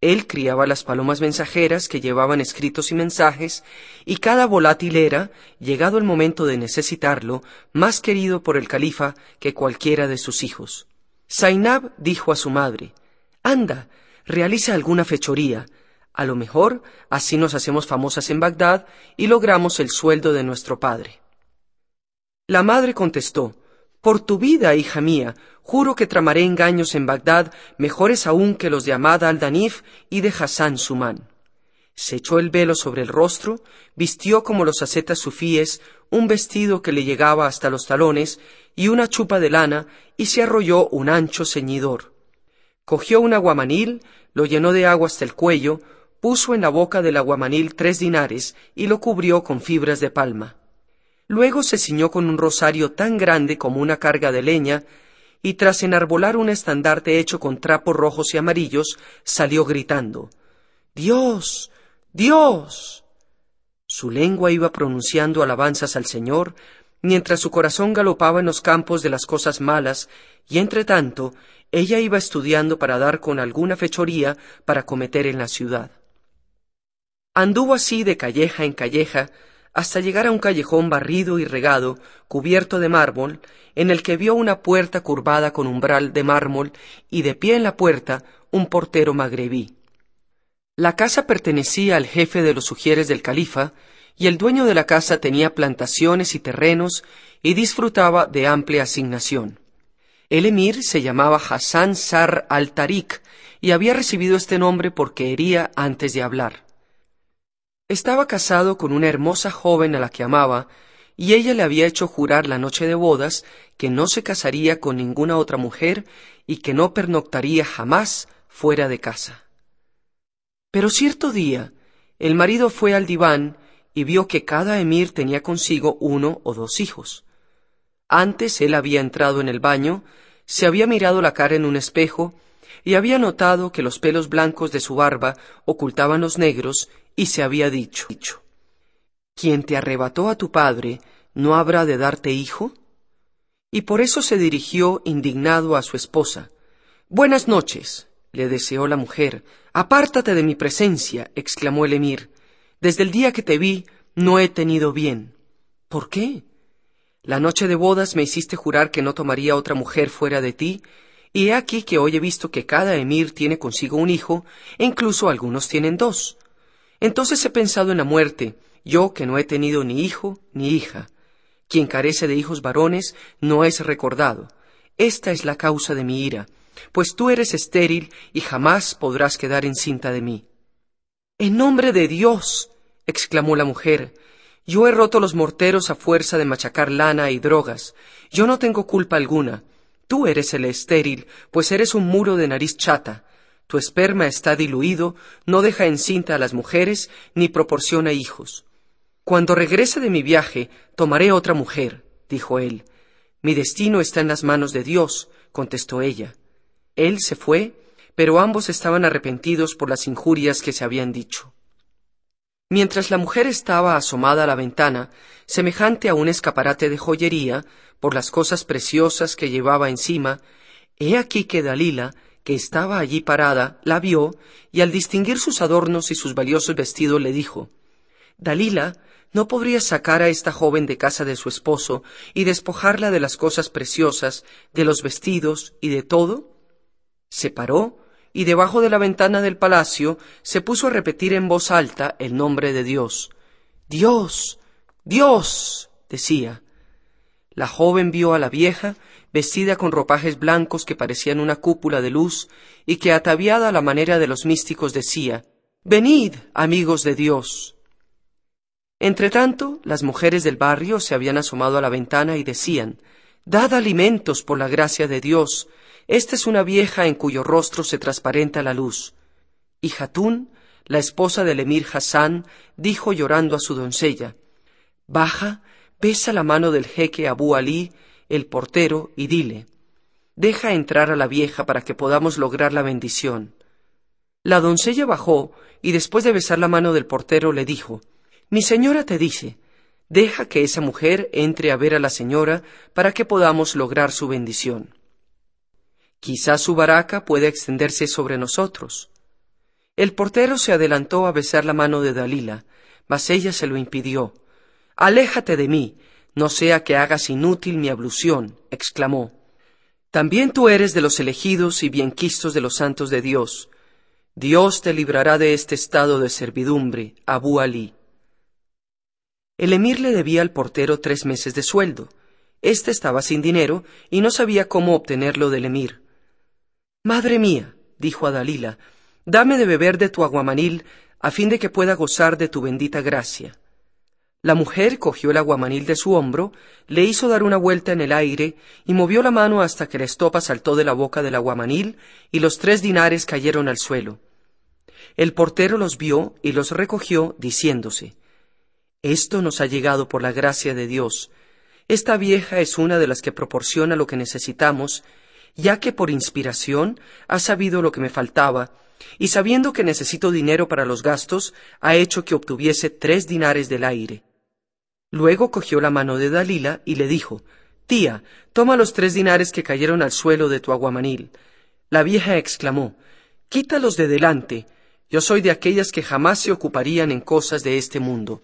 Él criaba las palomas mensajeras que llevaban escritos y mensajes, y cada volátil era, llegado el momento de necesitarlo, más querido por el califa que cualquiera de sus hijos. Zainab dijo a su madre, Anda, realiza alguna fechoría, a lo mejor así nos hacemos famosas en Bagdad y logramos el sueldo de nuestro padre. La madre contestó, por tu vida, hija mía, juro que tramaré engaños en Bagdad mejores aún que los de Ahmad al-Danif y de Hassan Suman. Se echó el velo sobre el rostro, vistió como los ascetas sufíes un vestido que le llegaba hasta los talones y una chupa de lana y se arrolló un ancho ceñidor. Cogió un aguamanil, lo llenó de agua hasta el cuello, puso en la boca del aguamanil tres dinares y lo cubrió con fibras de palma. Luego se ciñó con un rosario tan grande como una carga de leña, y tras enarbolar un estandarte hecho con trapos rojos y amarillos, salió gritando Dios. Dios. Su lengua iba pronunciando alabanzas al Señor, mientras su corazón galopaba en los campos de las cosas malas, y entre tanto ella iba estudiando para dar con alguna fechoría para cometer en la ciudad. Anduvo así de calleja en calleja, hasta llegar a un callejón barrido y regado, cubierto de mármol, en el que vio una puerta curvada con umbral de mármol y de pie en la puerta un portero magrebí. La casa pertenecía al jefe de los sugieres del califa, y el dueño de la casa tenía plantaciones y terrenos y disfrutaba de amplia asignación. El emir se llamaba Hassan Sar al-Tariq y había recibido este nombre porque hería antes de hablar. Estaba casado con una hermosa joven a la que amaba, y ella le había hecho jurar la noche de bodas que no se casaría con ninguna otra mujer y que no pernoctaría jamás fuera de casa. Pero cierto día el marido fue al diván y vio que cada emir tenía consigo uno o dos hijos. Antes él había entrado en el baño, se había mirado la cara en un espejo y había notado que los pelos blancos de su barba ocultaban los negros y se había dicho, quien te arrebató a tu padre, ¿no habrá de darte hijo? Y por eso se dirigió indignado a su esposa. Buenas noches, le deseó la mujer. Apártate de mi presencia, exclamó el emir. Desde el día que te vi, no he tenido bien. ¿Por qué? La noche de bodas me hiciste jurar que no tomaría otra mujer fuera de ti, y he aquí que hoy he visto que cada emir tiene consigo un hijo, e incluso algunos tienen dos. Entonces he pensado en la muerte, yo que no he tenido ni hijo ni hija. Quien carece de hijos varones no es recordado. Esta es la causa de mi ira, pues tú eres estéril y jamás podrás quedar encinta de mí. En nombre de Dios, exclamó la mujer, yo he roto los morteros a fuerza de machacar lana y drogas. Yo no tengo culpa alguna. Tú eres el estéril, pues eres un muro de nariz chata. Tu esperma está diluido, no deja encinta a las mujeres, ni proporciona hijos. Cuando regrese de mi viaje, tomaré otra mujer, dijo él. Mi destino está en las manos de Dios, contestó ella. Él se fue, pero ambos estaban arrepentidos por las injurias que se habían dicho. Mientras la mujer estaba asomada a la ventana, semejante a un escaparate de joyería, por las cosas preciosas que llevaba encima, he aquí que Dalila, que estaba allí parada, la vio, y al distinguir sus adornos y sus valiosos vestidos le dijo Dalila, ¿no podrías sacar a esta joven de casa de su esposo y despojarla de las cosas preciosas, de los vestidos y de todo? Se paró, y debajo de la ventana del palacio se puso a repetir en voz alta el nombre de Dios. Dios. Dios. decía. La joven vio a la vieja, vestida con ropajes blancos que parecían una cúpula de luz, y que ataviada a la manera de los místicos decía Venid, amigos de Dios. Entretanto, las mujeres del barrio se habían asomado a la ventana y decían Dad alimentos por la gracia de Dios, esta es una vieja en cuyo rostro se transparenta la luz. Y Hatún, la esposa del emir Hassan, dijo llorando a su doncella, Baja, besa la mano del jeque Abu Ali, el portero, y dile, Deja entrar a la vieja para que podamos lograr la bendición. La doncella bajó y después de besar la mano del portero le dijo, Mi señora te dice, deja que esa mujer entre a ver a la señora para que podamos lograr su bendición. Quizá su baraca pueda extenderse sobre nosotros. El portero se adelantó a besar la mano de Dalila, mas ella se lo impidió. Aléjate de mí, no sea que hagas inútil mi ablución, exclamó. También tú eres de los elegidos y bienquistos de los santos de Dios. Dios te librará de este estado de servidumbre, Abu Ali. El emir le debía al portero tres meses de sueldo. Este estaba sin dinero y no sabía cómo obtenerlo del emir. Madre mía, dijo a Dalila, dame de beber de tu aguamanil a fin de que pueda gozar de tu bendita gracia. La mujer cogió el aguamanil de su hombro, le hizo dar una vuelta en el aire y movió la mano hasta que la estopa saltó de la boca del aguamanil y los tres dinares cayeron al suelo. El portero los vio y los recogió, diciéndose Esto nos ha llegado por la gracia de Dios. Esta vieja es una de las que proporciona lo que necesitamos ya que por inspiración ha sabido lo que me faltaba, y sabiendo que necesito dinero para los gastos, ha hecho que obtuviese tres dinares del aire. Luego cogió la mano de Dalila y le dijo Tía, toma los tres dinares que cayeron al suelo de tu aguamanil. La vieja exclamó Quítalos de delante. Yo soy de aquellas que jamás se ocuparían en cosas de este mundo.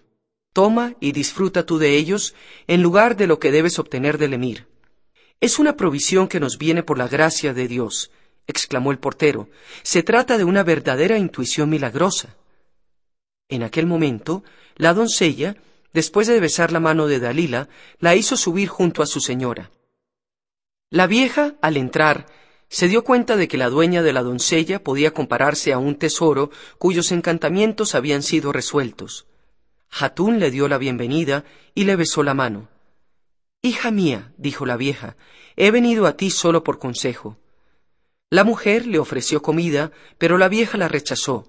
Toma y disfruta tú de ellos en lugar de lo que debes obtener del emir. Es una provisión que nos viene por la gracia de Dios, exclamó el portero. Se trata de una verdadera intuición milagrosa. En aquel momento, la doncella, después de besar la mano de Dalila, la hizo subir junto a su señora. La vieja, al entrar, se dio cuenta de que la dueña de la doncella podía compararse a un tesoro cuyos encantamientos habían sido resueltos. Hatún le dio la bienvenida y le besó la mano. Hija mía, dijo la vieja, he venido a ti solo por consejo. La mujer le ofreció comida, pero la vieja la rechazó.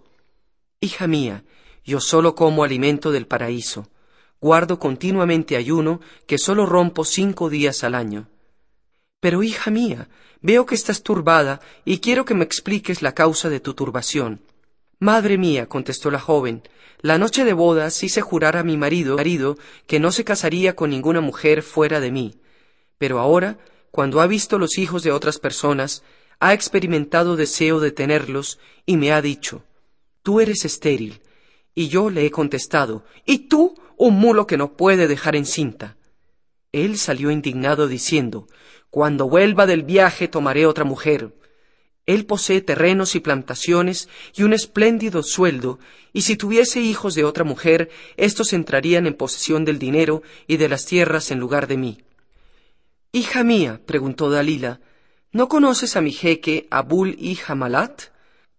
Hija mía, yo solo como alimento del paraíso. Guardo continuamente ayuno, que solo rompo cinco días al año. Pero, hija mía, veo que estás turbada y quiero que me expliques la causa de tu turbación. Madre mía, contestó la joven, la noche de bodas hice jurar a mi marido, marido que no se casaría con ninguna mujer fuera de mí. Pero ahora, cuando ha visto los hijos de otras personas, ha experimentado deseo de tenerlos y me ha dicho, Tú eres estéril. Y yo le he contestado, ¿y tú, un mulo que no puede dejar encinta? Él salió indignado diciendo, Cuando vuelva del viaje tomaré otra mujer. Él posee terrenos y plantaciones y un espléndido sueldo, y si tuviese hijos de otra mujer, éstos entrarían en posesión del dinero y de las tierras en lugar de mí. Hija mía, preguntó Dalila, ¿no conoces a mi jeque Abul y Hamalat?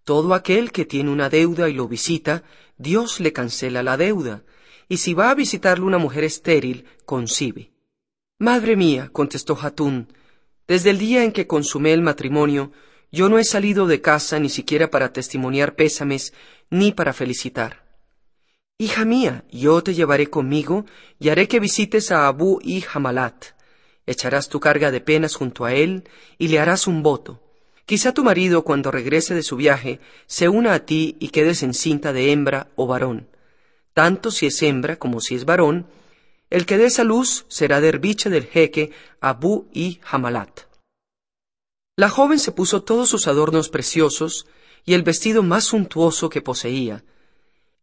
Todo aquel que tiene una deuda y lo visita, Dios le cancela la deuda, y si va a visitarle una mujer estéril, concibe. Madre mía, contestó Hatún, desde el día en que consumé el matrimonio, yo no he salido de casa ni siquiera para testimoniar pésames, ni para felicitar. Hija mía, yo te llevaré conmigo y haré que visites a Abu y Hamalat. Echarás tu carga de penas junto a él y le harás un voto. Quizá tu marido, cuando regrese de su viaje, se una a ti y quedes encinta de hembra o varón. Tanto si es hembra como si es varón, el que dé esa luz será derviche del jeque Abu y Hamalat. La joven se puso todos sus adornos preciosos y el vestido más suntuoso que poseía.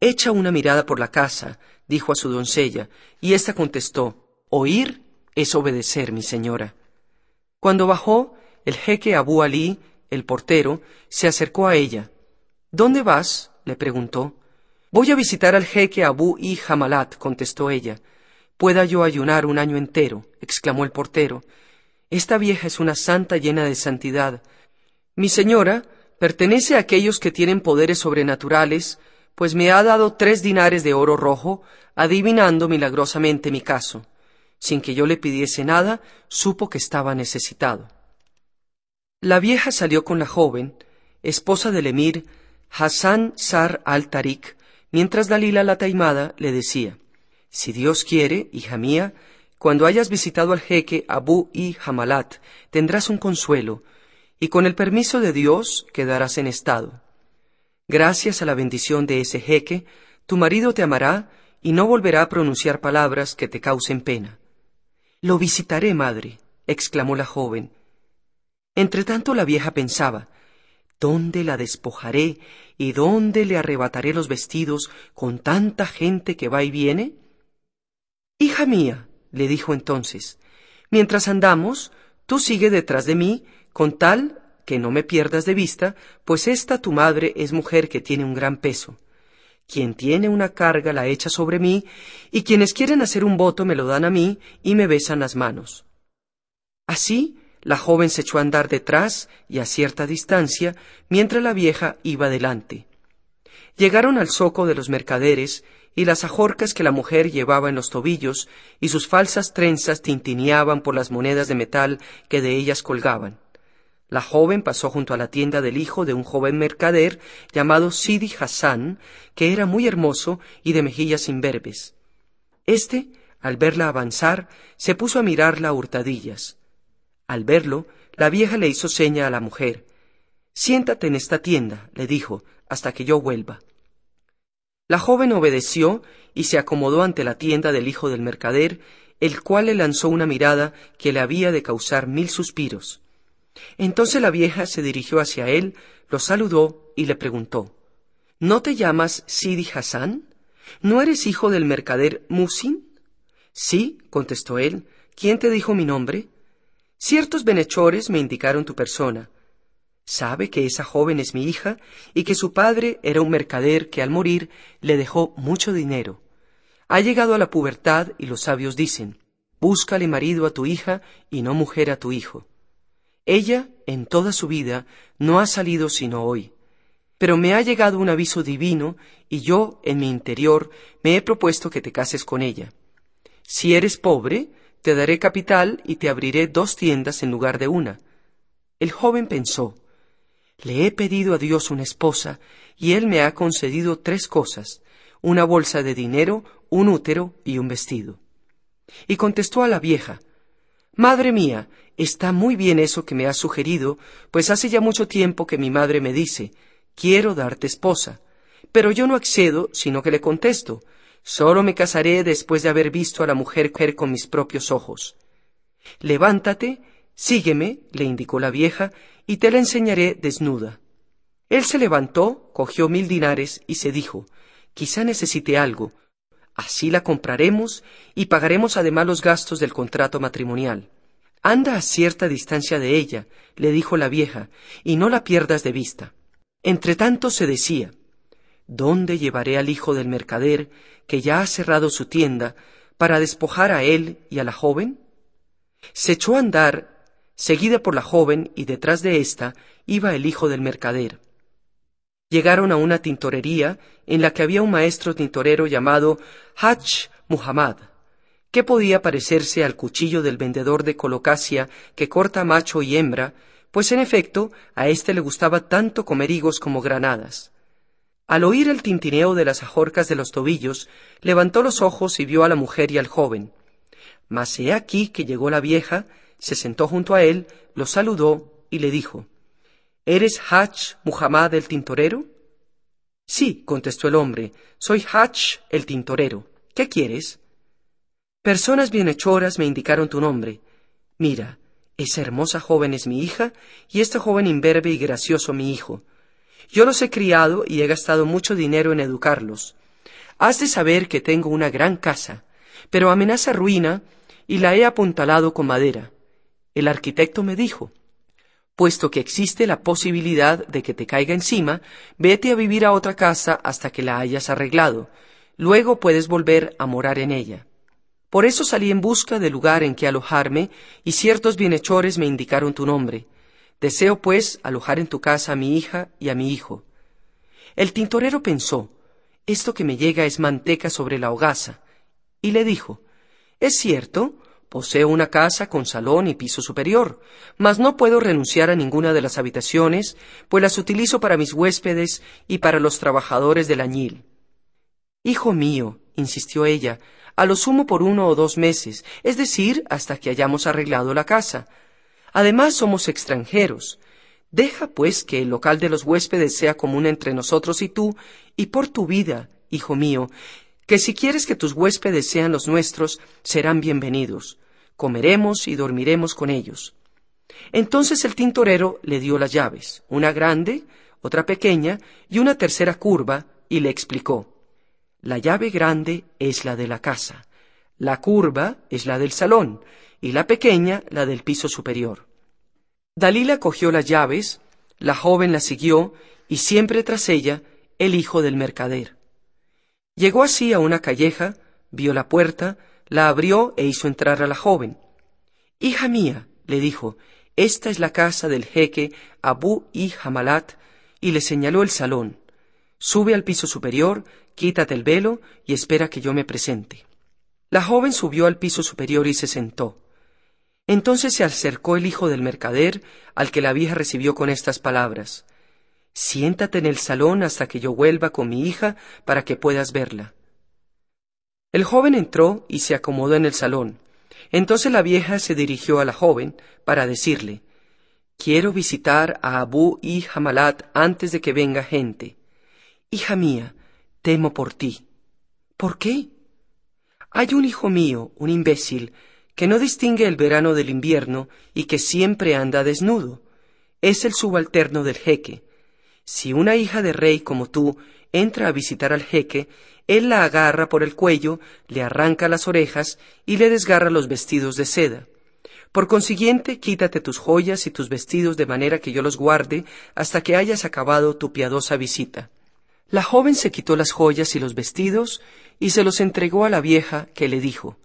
Echa una mirada por la casa, dijo a su doncella, y ésta contestó, Oír es obedecer, mi señora. Cuando bajó, el jeque Abu Ali, el portero, se acercó a ella. ¿Dónde vas? le preguntó. Voy a visitar al jeque Abu y Hamalat, contestó ella. Pueda yo ayunar un año entero, exclamó el portero, esta vieja es una santa llena de santidad. Mi señora pertenece a aquellos que tienen poderes sobrenaturales, pues me ha dado tres dinares de oro rojo, adivinando milagrosamente mi caso. Sin que yo le pidiese nada, supo que estaba necesitado. La vieja salió con la joven, esposa del emir Hassan Sar al-Tariq, mientras Dalila la taimada le decía, Si Dios quiere, hija mía, cuando hayas visitado al jeque Abu y Hamalat, tendrás un consuelo, y con el permiso de Dios quedarás en estado. Gracias a la bendición de ese jeque, tu marido te amará y no volverá a pronunciar palabras que te causen pena. Lo visitaré, madre, exclamó la joven. Entretanto la vieja pensaba, ¿dónde la despojaré y dónde le arrebataré los vestidos con tanta gente que va y viene? Hija mía, le dijo entonces, Mientras andamos, tú sigue detrás de mí, con tal que no me pierdas de vista, pues esta tu madre es mujer que tiene un gran peso. Quien tiene una carga la echa sobre mí, y quienes quieren hacer un voto me lo dan a mí y me besan las manos. Así, la joven se echó a andar detrás y a cierta distancia, mientras la vieja iba delante. Llegaron al zoco de los mercaderes y las ajorcas que la mujer llevaba en los tobillos y sus falsas trenzas tintineaban por las monedas de metal que de ellas colgaban. La joven pasó junto a la tienda del hijo de un joven mercader llamado Sidi Hassan, que era muy hermoso y de mejillas imberbes. Este, al verla avanzar, se puso a mirarla a hurtadillas. Al verlo, la vieja le hizo seña a la mujer. Siéntate en esta tienda, le dijo, hasta que yo vuelva. La joven obedeció y se acomodó ante la tienda del hijo del mercader, el cual le lanzó una mirada que le había de causar mil suspiros. Entonces la vieja se dirigió hacia él, lo saludó y le preguntó ¿No te llamas Sidi Hassan? ¿No eres hijo del mercader Musin? Sí, contestó él. ¿Quién te dijo mi nombre? Ciertos benhechores me indicaron tu persona. Sabe que esa joven es mi hija y que su padre era un mercader que al morir le dejó mucho dinero. Ha llegado a la pubertad y los sabios dicen, búscale marido a tu hija y no mujer a tu hijo. Ella, en toda su vida, no ha salido sino hoy. Pero me ha llegado un aviso divino y yo, en mi interior, me he propuesto que te cases con ella. Si eres pobre, te daré capital y te abriré dos tiendas en lugar de una. El joven pensó, le he pedido a Dios una esposa y Él me ha concedido tres cosas, una bolsa de dinero, un útero y un vestido. Y contestó a la vieja, Madre mía, está muy bien eso que me has sugerido, pues hace ya mucho tiempo que mi madre me dice, quiero darte esposa. Pero yo no accedo, sino que le contesto, solo me casaré después de haber visto a la mujer con mis propios ojos. Levántate, Sígueme, le indicó la vieja, y te la enseñaré desnuda. Él se levantó, cogió mil dinares y se dijo, quizá necesite algo. Así la compraremos y pagaremos además los gastos del contrato matrimonial. Anda a cierta distancia de ella, le dijo la vieja, y no la pierdas de vista. Entretanto se decía, ¿Dónde llevaré al hijo del mercader, que ya ha cerrado su tienda, para despojar a él y a la joven? Se echó a andar, seguida por la joven, y detrás de ésta iba el hijo del mercader. Llegaron a una tintorería en la que había un maestro tintorero llamado Hach Muhammad, que podía parecerse al cuchillo del vendedor de colocasia que corta macho y hembra, pues en efecto a éste le gustaba tanto comer higos como granadas. Al oír el tintineo de las ajorcas de los tobillos, levantó los ojos y vio a la mujer y al joven. Mas he aquí que llegó la vieja, se sentó junto a él, lo saludó y le dijo ¿Eres Hach Muhammad el tintorero? Sí, contestó el hombre, soy Hach el tintorero. ¿Qué quieres? Personas bienhechoras me indicaron tu nombre. Mira, esa hermosa joven es mi hija y este joven imberbe y gracioso mi hijo. Yo los he criado y he gastado mucho dinero en educarlos. Has de saber que tengo una gran casa, pero amenaza ruina y la he apuntalado con madera. El arquitecto me dijo, puesto que existe la posibilidad de que te caiga encima, vete a vivir a otra casa hasta que la hayas arreglado. Luego puedes volver a morar en ella. Por eso salí en busca del lugar en que alojarme, y ciertos bienhechores me indicaron tu nombre. Deseo, pues, alojar en tu casa a mi hija y a mi hijo. El tintorero pensó, esto que me llega es manteca sobre la hogaza, y le dijo, es cierto, poseo una casa con salón y piso superior, mas no puedo renunciar a ninguna de las habitaciones, pues las utilizo para mis huéspedes y para los trabajadores del añil. Hijo mío, insistió ella, a lo sumo por uno o dos meses, es decir, hasta que hayamos arreglado la casa. Además somos extranjeros. Deja, pues, que el local de los huéspedes sea común entre nosotros y tú, y por tu vida, hijo mío, que si quieres que tus huéspedes sean los nuestros, serán bienvenidos. Comeremos y dormiremos con ellos. Entonces el tintorero le dio las llaves, una grande, otra pequeña y una tercera curva, y le explicó la llave grande es la de la casa, la curva es la del salón y la pequeña la del piso superior. Dalila cogió las llaves, la joven la siguió y siempre tras ella el hijo del mercader. Llegó así a una calleja, vio la puerta, la abrió e hizo entrar a la joven. Hija mía, le dijo, esta es la casa del jeque Abu y Hamalat, y le señaló el salón. Sube al piso superior, quítate el velo y espera que yo me presente. La joven subió al piso superior y se sentó. Entonces se acercó el hijo del mercader, al que la vieja recibió con estas palabras Siéntate en el salón hasta que yo vuelva con mi hija para que puedas verla. El joven entró y se acomodó en el salón. Entonces la vieja se dirigió a la joven para decirle Quiero visitar a Abu y Hamalat antes de que venga gente. Hija mía, temo por ti. ¿Por qué? Hay un hijo mío, un imbécil, que no distingue el verano del invierno y que siempre anda desnudo. Es el subalterno del jeque. Si una hija de rey como tú entra a visitar al jeque, él la agarra por el cuello, le arranca las orejas y le desgarra los vestidos de seda. Por consiguiente, quítate tus joyas y tus vestidos de manera que yo los guarde hasta que hayas acabado tu piadosa visita. La joven se quitó las joyas y los vestidos y se los entregó a la vieja, que le dijo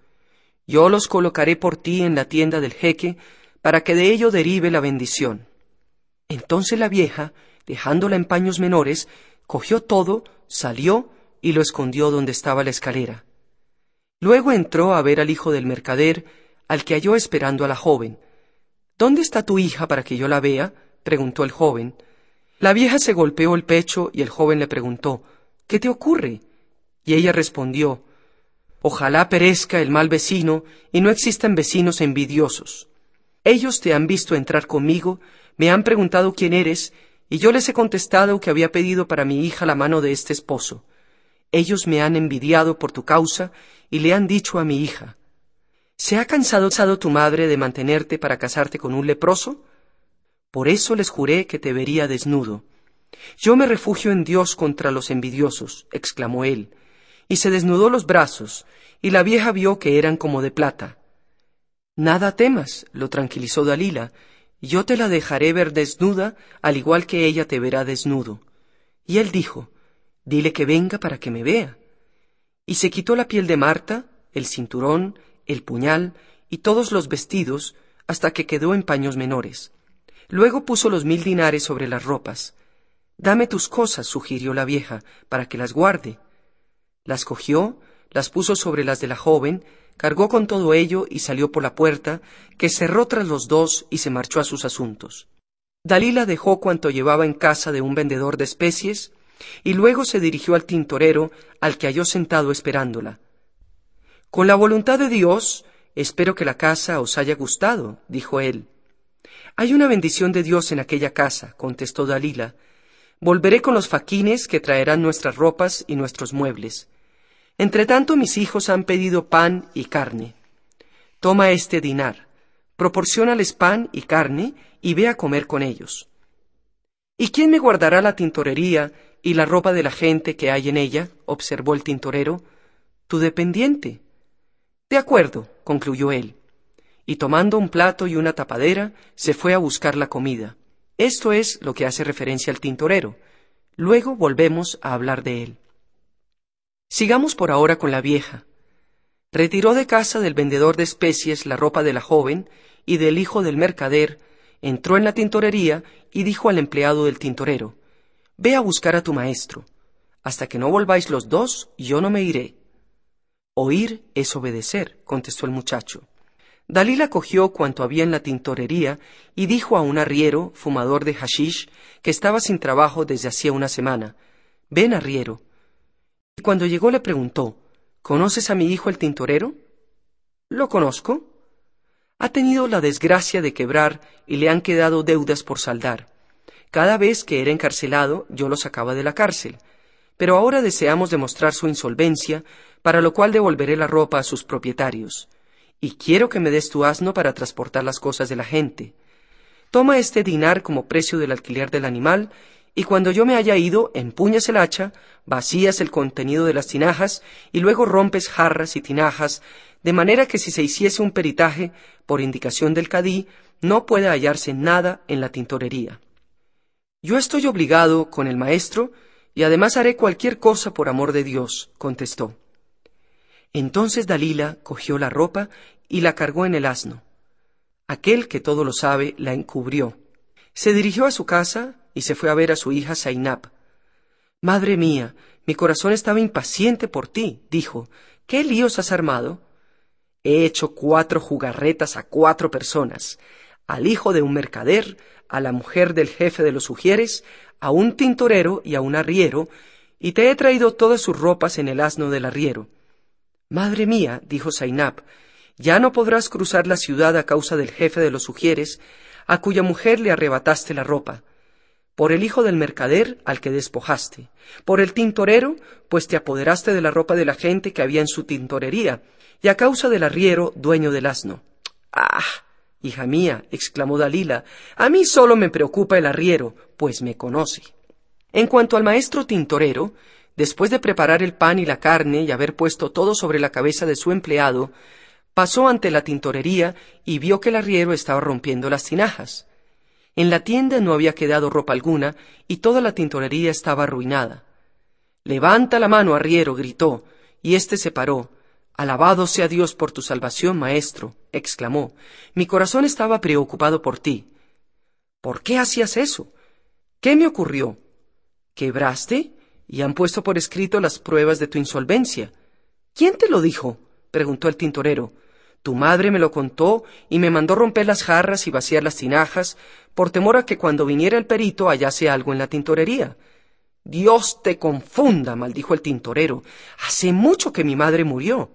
Yo los colocaré por ti en la tienda del jeque, para que de ello derive la bendición. Entonces la vieja, dejándola en paños menores, cogió todo, salió y lo escondió donde estaba la escalera. Luego entró a ver al hijo del mercader, al que halló esperando a la joven. ¿Dónde está tu hija para que yo la vea? preguntó el joven. La vieja se golpeó el pecho y el joven le preguntó ¿Qué te ocurre? Y ella respondió Ojalá perezca el mal vecino y no existan vecinos envidiosos. Ellos te han visto entrar conmigo, me han preguntado quién eres, y yo les he contestado que había pedido para mi hija la mano de este esposo. Ellos me han envidiado por tu causa y le han dicho a mi hija ¿Se ha cansado tu madre de mantenerte para casarte con un leproso? Por eso les juré que te vería desnudo. Yo me refugio en Dios contra los envidiosos, exclamó él, y se desnudó los brazos, y la vieja vio que eran como de plata. Nada temas, lo tranquilizó Dalila, yo te la dejaré ver desnuda, al igual que ella te verá desnudo. Y él dijo, Dile que venga para que me vea. Y se quitó la piel de Marta, el cinturón, el puñal y todos los vestidos, hasta que quedó en paños menores. Luego puso los mil dinares sobre las ropas. Dame tus cosas, sugirió la vieja, para que las guarde. Las cogió, las puso sobre las de la joven, cargó con todo ello y salió por la puerta, que cerró tras los dos y se marchó a sus asuntos. Dalila dejó cuanto llevaba en casa de un vendedor de especies, y luego se dirigió al tintorero, al que halló sentado esperándola. Con la voluntad de Dios, espero que la casa os haya gustado, dijo él. Hay una bendición de Dios en aquella casa, contestó Dalila. Volveré con los faquines que traerán nuestras ropas y nuestros muebles. Entretanto mis hijos han pedido pan y carne. Toma este dinar, proporcionales pan y carne y ve a comer con ellos. ¿Y quién me guardará la tintorería y la ropa de la gente que hay en ella? observó el tintorero. Tu dependiente. De acuerdo, concluyó él, y tomando un plato y una tapadera, se fue a buscar la comida. Esto es lo que hace referencia al tintorero. Luego volvemos a hablar de él. Sigamos por ahora con la vieja. Retiró de casa del vendedor de especies la ropa de la joven y del hijo del mercader, entró en la tintorería y dijo al empleado del tintorero, Ve a buscar a tu maestro. Hasta que no volváis los dos, yo no me iré. Oír es obedecer, contestó el muchacho. Dalila cogió cuanto había en la tintorería y dijo a un arriero, fumador de hashish, que estaba sin trabajo desde hacía una semana, Ven, arriero, y cuando llegó le preguntó, ¿Conoces a mi hijo el tintorero? Lo conozco. Ha tenido la desgracia de quebrar y le han quedado deudas por saldar. Cada vez que era encarcelado yo lo sacaba de la cárcel, pero ahora deseamos demostrar su insolvencia, para lo cual devolveré la ropa a sus propietarios. Y quiero que me des tu asno para transportar las cosas de la gente. Toma este dinar como precio del alquiler del animal y cuando yo me haya ido, empuñas el hacha, vacías el contenido de las tinajas y luego rompes jarras y tinajas, de manera que si se hiciese un peritaje, por indicación del cadí, no pueda hallarse nada en la tintorería. Yo estoy obligado con el maestro y además haré cualquier cosa por amor de Dios, contestó. Entonces Dalila cogió la ropa y la cargó en el asno. Aquel que todo lo sabe la encubrió. Se dirigió a su casa y se fue a ver a su hija Zainab. Madre mía, mi corazón estaba impaciente por ti, dijo. ¿Qué líos has armado? He hecho cuatro jugarretas a cuatro personas, al hijo de un mercader, a la mujer del jefe de los ujieres, a un tintorero y a un arriero, y te he traído todas sus ropas en el asno del arriero. Madre mía, dijo Zainab, ya no podrás cruzar la ciudad a causa del jefe de los ujieres, a cuya mujer le arrebataste la ropa por el hijo del mercader al que despojaste, por el tintorero, pues te apoderaste de la ropa de la gente que había en su tintorería, y a causa del arriero, dueño del asno. Ah. hija mía, exclamó Dalila, a mí solo me preocupa el arriero, pues me conoce. En cuanto al maestro tintorero, después de preparar el pan y la carne y haber puesto todo sobre la cabeza de su empleado, pasó ante la tintorería y vio que el arriero estaba rompiendo las tinajas. En la tienda no había quedado ropa alguna y toda la tintorería estaba arruinada. Levanta la mano, arriero, gritó, y éste se paró. Alabado sea Dios por tu salvación, maestro, exclamó. Mi corazón estaba preocupado por ti. ¿Por qué hacías eso? ¿Qué me ocurrió? ¿Quebraste? Y han puesto por escrito las pruebas de tu insolvencia. ¿Quién te lo dijo? preguntó el tintorero. Tu madre me lo contó y me mandó romper las jarras y vaciar las tinajas, por temor a que cuando viniera el perito hallase algo en la tintorería. Dios te confunda, maldijo el tintorero. Hace mucho que mi madre murió.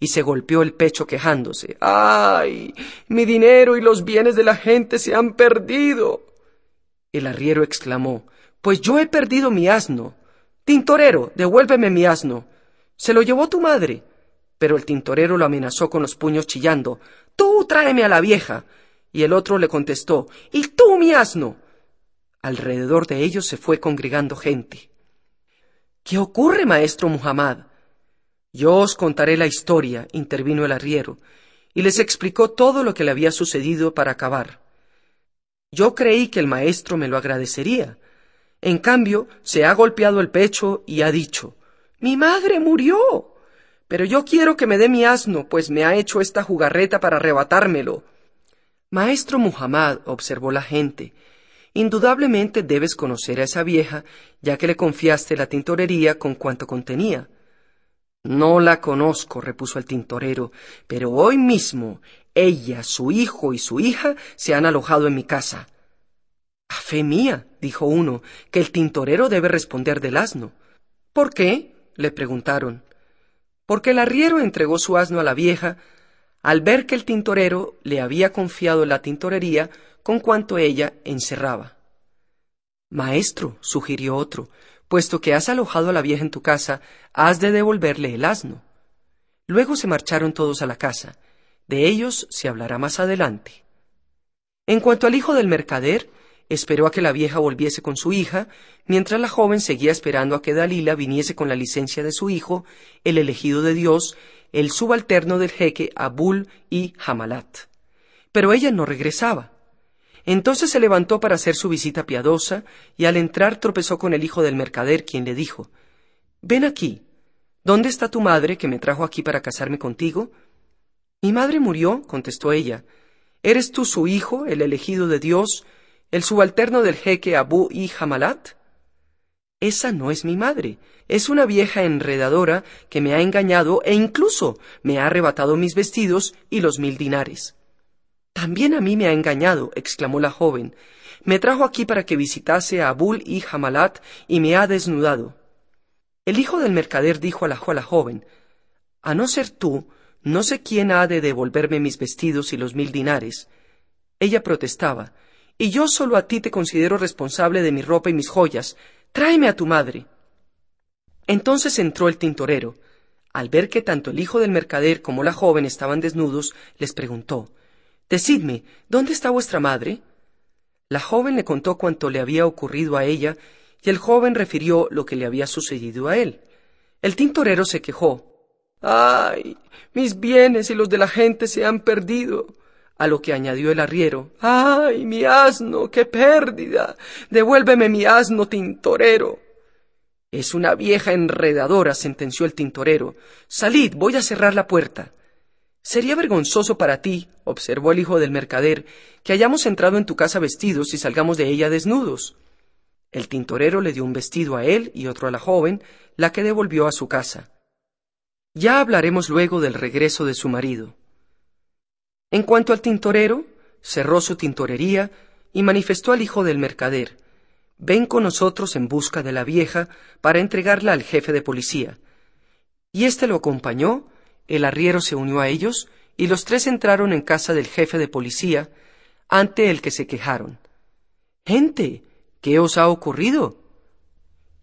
Y se golpeó el pecho quejándose. ¡Ay! Mi dinero y los bienes de la gente se han perdido. El arriero exclamó. Pues yo he perdido mi asno. Tintorero, devuélveme mi asno. Se lo llevó tu madre. Pero el tintorero lo amenazó con los puños chillando Tú tráeme a la vieja. Y el otro le contestó ¿Y tú, mi asno? Alrededor de ellos se fue congregando gente. ¿Qué ocurre, maestro Muhammad? Yo os contaré la historia, intervino el arriero, y les explicó todo lo que le había sucedido para acabar. Yo creí que el maestro me lo agradecería. En cambio, se ha golpeado el pecho y ha dicho Mi madre murió. Pero yo quiero que me dé mi asno, pues me ha hecho esta jugarreta para arrebatármelo. Maestro Muhammad, observó la gente, indudablemente debes conocer a esa vieja, ya que le confiaste la tintorería con cuanto contenía. No la conozco, repuso el tintorero, pero hoy mismo ella, su hijo y su hija se han alojado en mi casa. A fe mía, dijo uno, que el tintorero debe responder del asno. ¿Por qué? le preguntaron. Porque el arriero entregó su asno a la vieja al ver que el tintorero le había confiado la tintorería con cuanto ella encerraba. Maestro, sugirió otro, puesto que has alojado a la vieja en tu casa, has de devolverle el asno. Luego se marcharon todos a la casa. De ellos se hablará más adelante. En cuanto al hijo del mercader, esperó a que la vieja volviese con su hija, mientras la joven seguía esperando a que Dalila viniese con la licencia de su hijo, el elegido de Dios, el subalterno del jeque Abul y Hamalat. Pero ella no regresaba. Entonces se levantó para hacer su visita piadosa, y al entrar tropezó con el hijo del mercader, quien le dijo Ven aquí. ¿Dónde está tu madre que me trajo aquí para casarme contigo? Mi madre murió, contestó ella. ¿Eres tú su hijo, el elegido de Dios, el subalterno del jeque Abu y Hamalat? Esa no es mi madre, es una vieja enredadora que me ha engañado e incluso me ha arrebatado mis vestidos y los mil dinares. También a mí me ha engañado, exclamó la joven. Me trajo aquí para que visitase a Abul y Hamalat y me ha desnudado. El hijo del mercader dijo a la, a la joven, A no ser tú, no sé quién ha de devolverme mis vestidos y los mil dinares. Ella protestaba, y yo solo a ti te considero responsable de mi ropa y mis joyas. Tráeme a tu madre. Entonces entró el tintorero. Al ver que tanto el hijo del mercader como la joven estaban desnudos, les preguntó Decidme, ¿dónde está vuestra madre? La joven le contó cuanto le había ocurrido a ella, y el joven refirió lo que le había sucedido a él. El tintorero se quejó. ¡Ay! Mis bienes y los de la gente se han perdido. A lo que añadió el arriero. ¡Ay! Mi asno. ¡Qué pérdida! Devuélveme mi asno, tintorero. Es una vieja enredadora, sentenció el tintorero. Salid, voy a cerrar la puerta. Sería vergonzoso para ti, observó el hijo del mercader, que hayamos entrado en tu casa vestidos y salgamos de ella desnudos. El tintorero le dio un vestido a él y otro a la joven, la que devolvió a su casa. Ya hablaremos luego del regreso de su marido. En cuanto al tintorero, cerró su tintorería y manifestó al hijo del mercader Ven con nosotros en busca de la vieja para entregarla al jefe de policía. Y éste lo acompañó el arriero se unió a ellos y los tres entraron en casa del jefe de policía, ante el que se quejaron. Gente, ¿qué os ha ocurrido?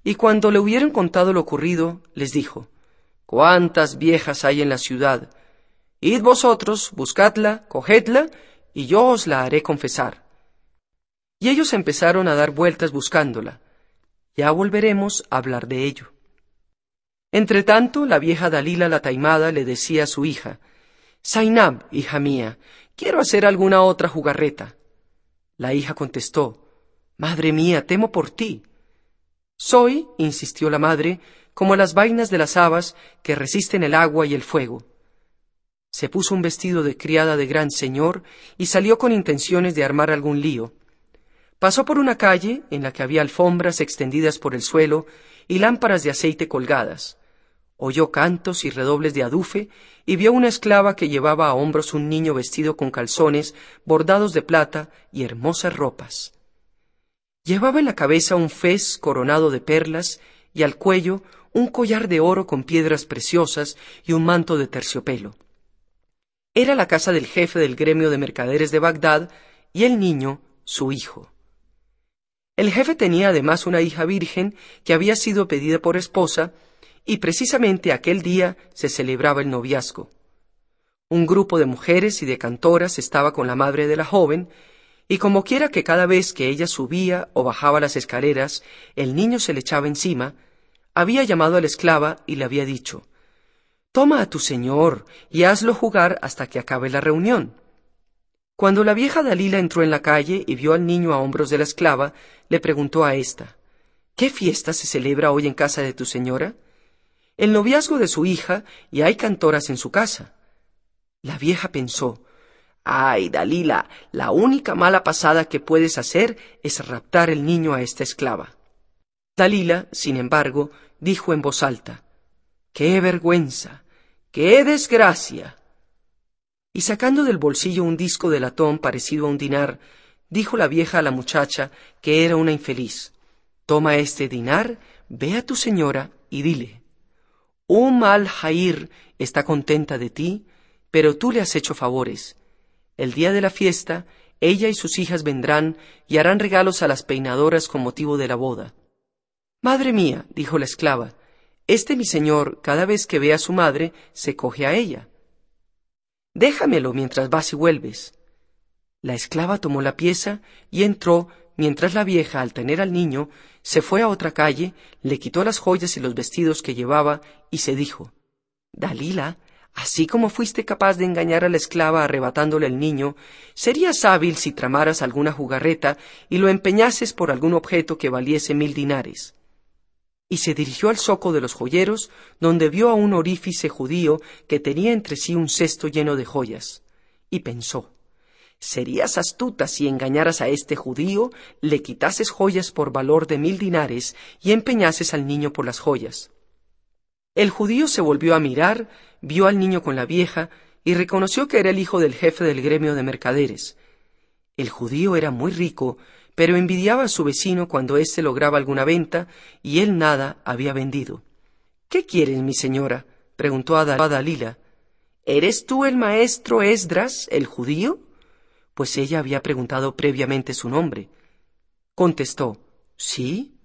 Y cuando le hubieron contado lo ocurrido, les dijo, ¿Cuántas viejas hay en la ciudad? Id vosotros, buscadla, cogedla, y yo os la haré confesar. Y ellos empezaron a dar vueltas buscándola. Ya volveremos a hablar de ello. Entretanto, la vieja Dalila la taimada le decía a su hija, Zainab, hija mía, quiero hacer alguna otra jugarreta. La hija contestó, Madre mía, temo por ti. Soy, insistió la madre, como las vainas de las habas que resisten el agua y el fuego. Se puso un vestido de criada de gran señor y salió con intenciones de armar algún lío. Pasó por una calle en la que había alfombras extendidas por el suelo y lámparas de aceite colgadas oyó cantos y redobles de adufe y vio una esclava que llevaba a hombros un niño vestido con calzones bordados de plata y hermosas ropas. Llevaba en la cabeza un fez coronado de perlas y al cuello un collar de oro con piedras preciosas y un manto de terciopelo. Era la casa del jefe del gremio de mercaderes de Bagdad y el niño su hijo. El jefe tenía además una hija virgen que había sido pedida por esposa y precisamente aquel día se celebraba el noviazgo. Un grupo de mujeres y de cantoras estaba con la madre de la joven, y como quiera que cada vez que ella subía o bajaba las escaleras el niño se le echaba encima, había llamado a la esclava y le había dicho Toma a tu señor y hazlo jugar hasta que acabe la reunión. Cuando la vieja Dalila entró en la calle y vio al niño a hombros de la esclava, le preguntó a ésta ¿Qué fiesta se celebra hoy en casa de tu señora? El noviazgo de su hija y hay cantoras en su casa. La vieja pensó Ay, Dalila, la única mala pasada que puedes hacer es raptar el niño a esta esclava. Dalila, sin embargo, dijo en voz alta ¡Qué vergüenza! ¡Qué desgracia! Y sacando del bolsillo un disco de latón parecido a un dinar, dijo la vieja a la muchacha que era una infeliz. Toma este dinar, ve a tu señora y dile, Un mal Jair está contenta de ti, pero tú le has hecho favores el día de la fiesta, ella y sus hijas vendrán y harán regalos a las peinadoras con motivo de la boda. Madre mía, dijo la esclava, este mi señor, cada vez que ve a su madre, se coge a ella. Déjamelo mientras vas y vuelves. La esclava tomó la pieza y entró, mientras la vieja, al tener al niño, se fue a otra calle, le quitó las joyas y los vestidos que llevaba y se dijo Dalila, Así como fuiste capaz de engañar a la esclava arrebatándole el niño, serías hábil si tramaras alguna jugarreta y lo empeñases por algún objeto que valiese mil dinares. Y se dirigió al zoco de los joyeros, donde vio a un orífice judío que tenía entre sí un cesto lleno de joyas, y pensó Serías astuta si engañaras a este judío, le quitases joyas por valor de mil dinares y empeñases al niño por las joyas. El judío se volvió a mirar, vio al niño con la vieja y reconoció que era el hijo del jefe del gremio de mercaderes. El judío era muy rico, pero envidiaba a su vecino cuando éste lograba alguna venta y él nada había vendido. ¿Qué quieres, mi señora? preguntó a Dalila. ¿Eres tú el maestro Esdras, el judío? Pues ella había preguntado previamente su nombre. Contestó, ¿sí?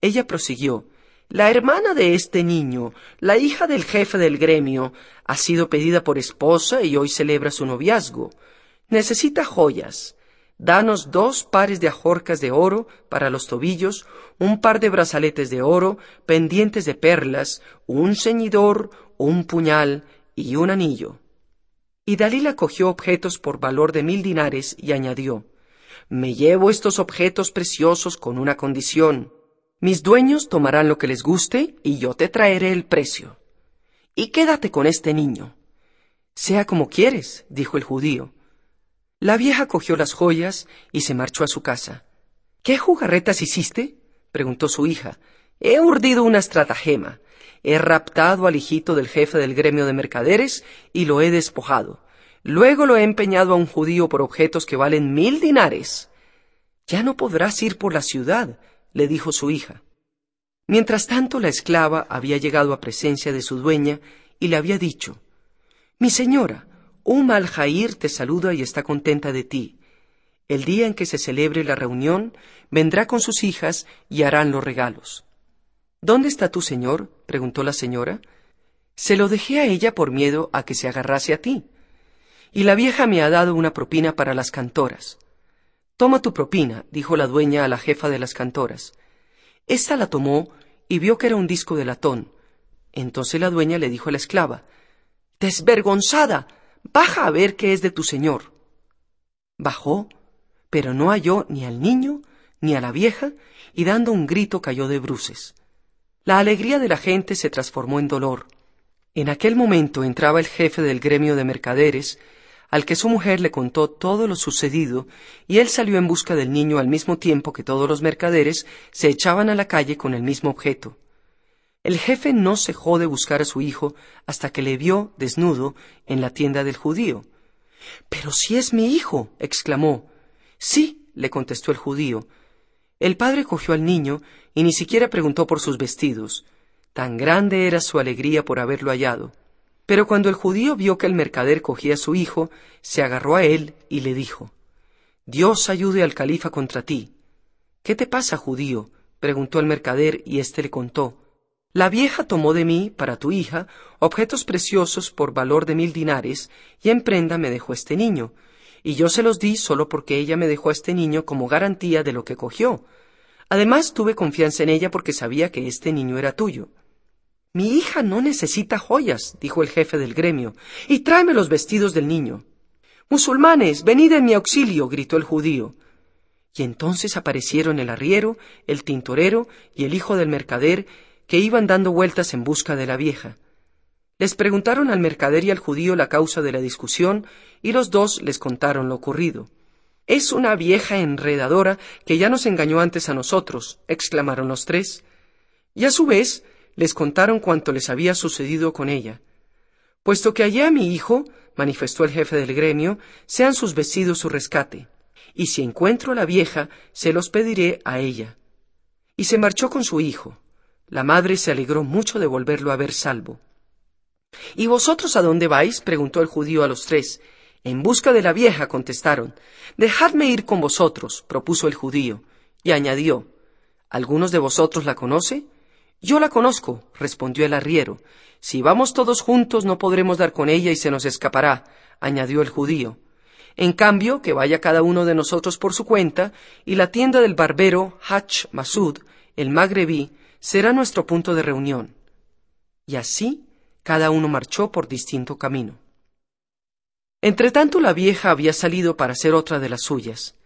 Ella prosiguió, la hermana de este niño, la hija del jefe del gremio, ha sido pedida por esposa y hoy celebra su noviazgo. Necesita joyas. Danos dos pares de ajorcas de oro para los tobillos, un par de brazaletes de oro, pendientes de perlas, un ceñidor, un puñal y un anillo. Y Dalila cogió objetos por valor de mil dinares y añadió Me llevo estos objetos preciosos con una condición mis dueños tomarán lo que les guste y yo te traeré el precio. Y quédate con este niño. Sea como quieres, dijo el judío. La vieja cogió las joyas y se marchó a su casa. ¿Qué jugarretas hiciste? preguntó su hija. He urdido una estratagema. He raptado al hijito del jefe del gremio de mercaderes y lo he despojado. Luego lo he empeñado a un judío por objetos que valen mil dinares. Ya no podrás ir por la ciudad, le dijo su hija. Mientras tanto la esclava había llegado a presencia de su dueña y le había dicho Mi señora, un mal Jair te saluda y está contenta de ti. El día en que se celebre la reunión, vendrá con sus hijas y harán los regalos. ¿Dónde está tu señor? preguntó la señora. Se lo dejé a ella por miedo a que se agarrase a ti. Y la vieja me ha dado una propina para las cantoras. Toma tu propina, dijo la dueña a la jefa de las cantoras. Esta la tomó y vio que era un disco de latón. Entonces la dueña le dijo a la esclava Desvergonzada. Baja a ver qué es de tu señor. Bajó, pero no halló ni al niño ni a la vieja, y dando un grito cayó de bruces. La alegría de la gente se transformó en dolor. En aquel momento entraba el jefe del gremio de mercaderes, al que su mujer le contó todo lo sucedido, y él salió en busca del niño al mismo tiempo que todos los mercaderes se echaban a la calle con el mismo objeto. El jefe no cejó de buscar a su hijo hasta que le vio desnudo en la tienda del judío. Pero si es mi hijo. exclamó. Sí, le contestó el judío. El padre cogió al niño y ni siquiera preguntó por sus vestidos. Tan grande era su alegría por haberlo hallado. Pero cuando el judío vio que el mercader cogía a su hijo, se agarró a él y le dijo, Dios ayude al califa contra ti. ¿Qué te pasa, judío? preguntó el mercader y éste le contó. La vieja tomó de mí, para tu hija, objetos preciosos por valor de mil dinares, y en prenda me dejó este niño. Y yo se los di solo porque ella me dejó a este niño como garantía de lo que cogió. Además tuve confianza en ella porque sabía que este niño era tuyo. Mi hija no necesita joyas, dijo el jefe del gremio, y tráeme los vestidos del niño. Musulmanes, venid en mi auxilio, gritó el judío. Y entonces aparecieron el arriero, el tintorero y el hijo del mercader, que iban dando vueltas en busca de la vieja. Les preguntaron al mercader y al judío la causa de la discusión, y los dos les contaron lo ocurrido. Es una vieja enredadora que ya nos engañó antes a nosotros, exclamaron los tres. Y a su vez les contaron cuanto les había sucedido con ella. Puesto que hallé a mi hijo, manifestó el jefe del gremio, sean sus vestidos su rescate. Y si encuentro a la vieja, se los pediré a ella. Y se marchó con su hijo. La madre se alegró mucho de volverlo a ver salvo. ¿Y vosotros a dónde vais? preguntó el judío a los tres. En busca de la vieja, contestaron. Dejadme ir con vosotros, propuso el judío, y añadió ¿Algunos de vosotros la conoce? Yo la conozco, respondió el arriero. Si vamos todos juntos no podremos dar con ella y se nos escapará, añadió el judío. En cambio, que vaya cada uno de nosotros por su cuenta, y la tienda del barbero Hach Masud, el magrebí, será nuestro punto de reunión. Y así cada uno marchó por distinto camino. Entretanto la vieja había salido para hacer otra de las suyas.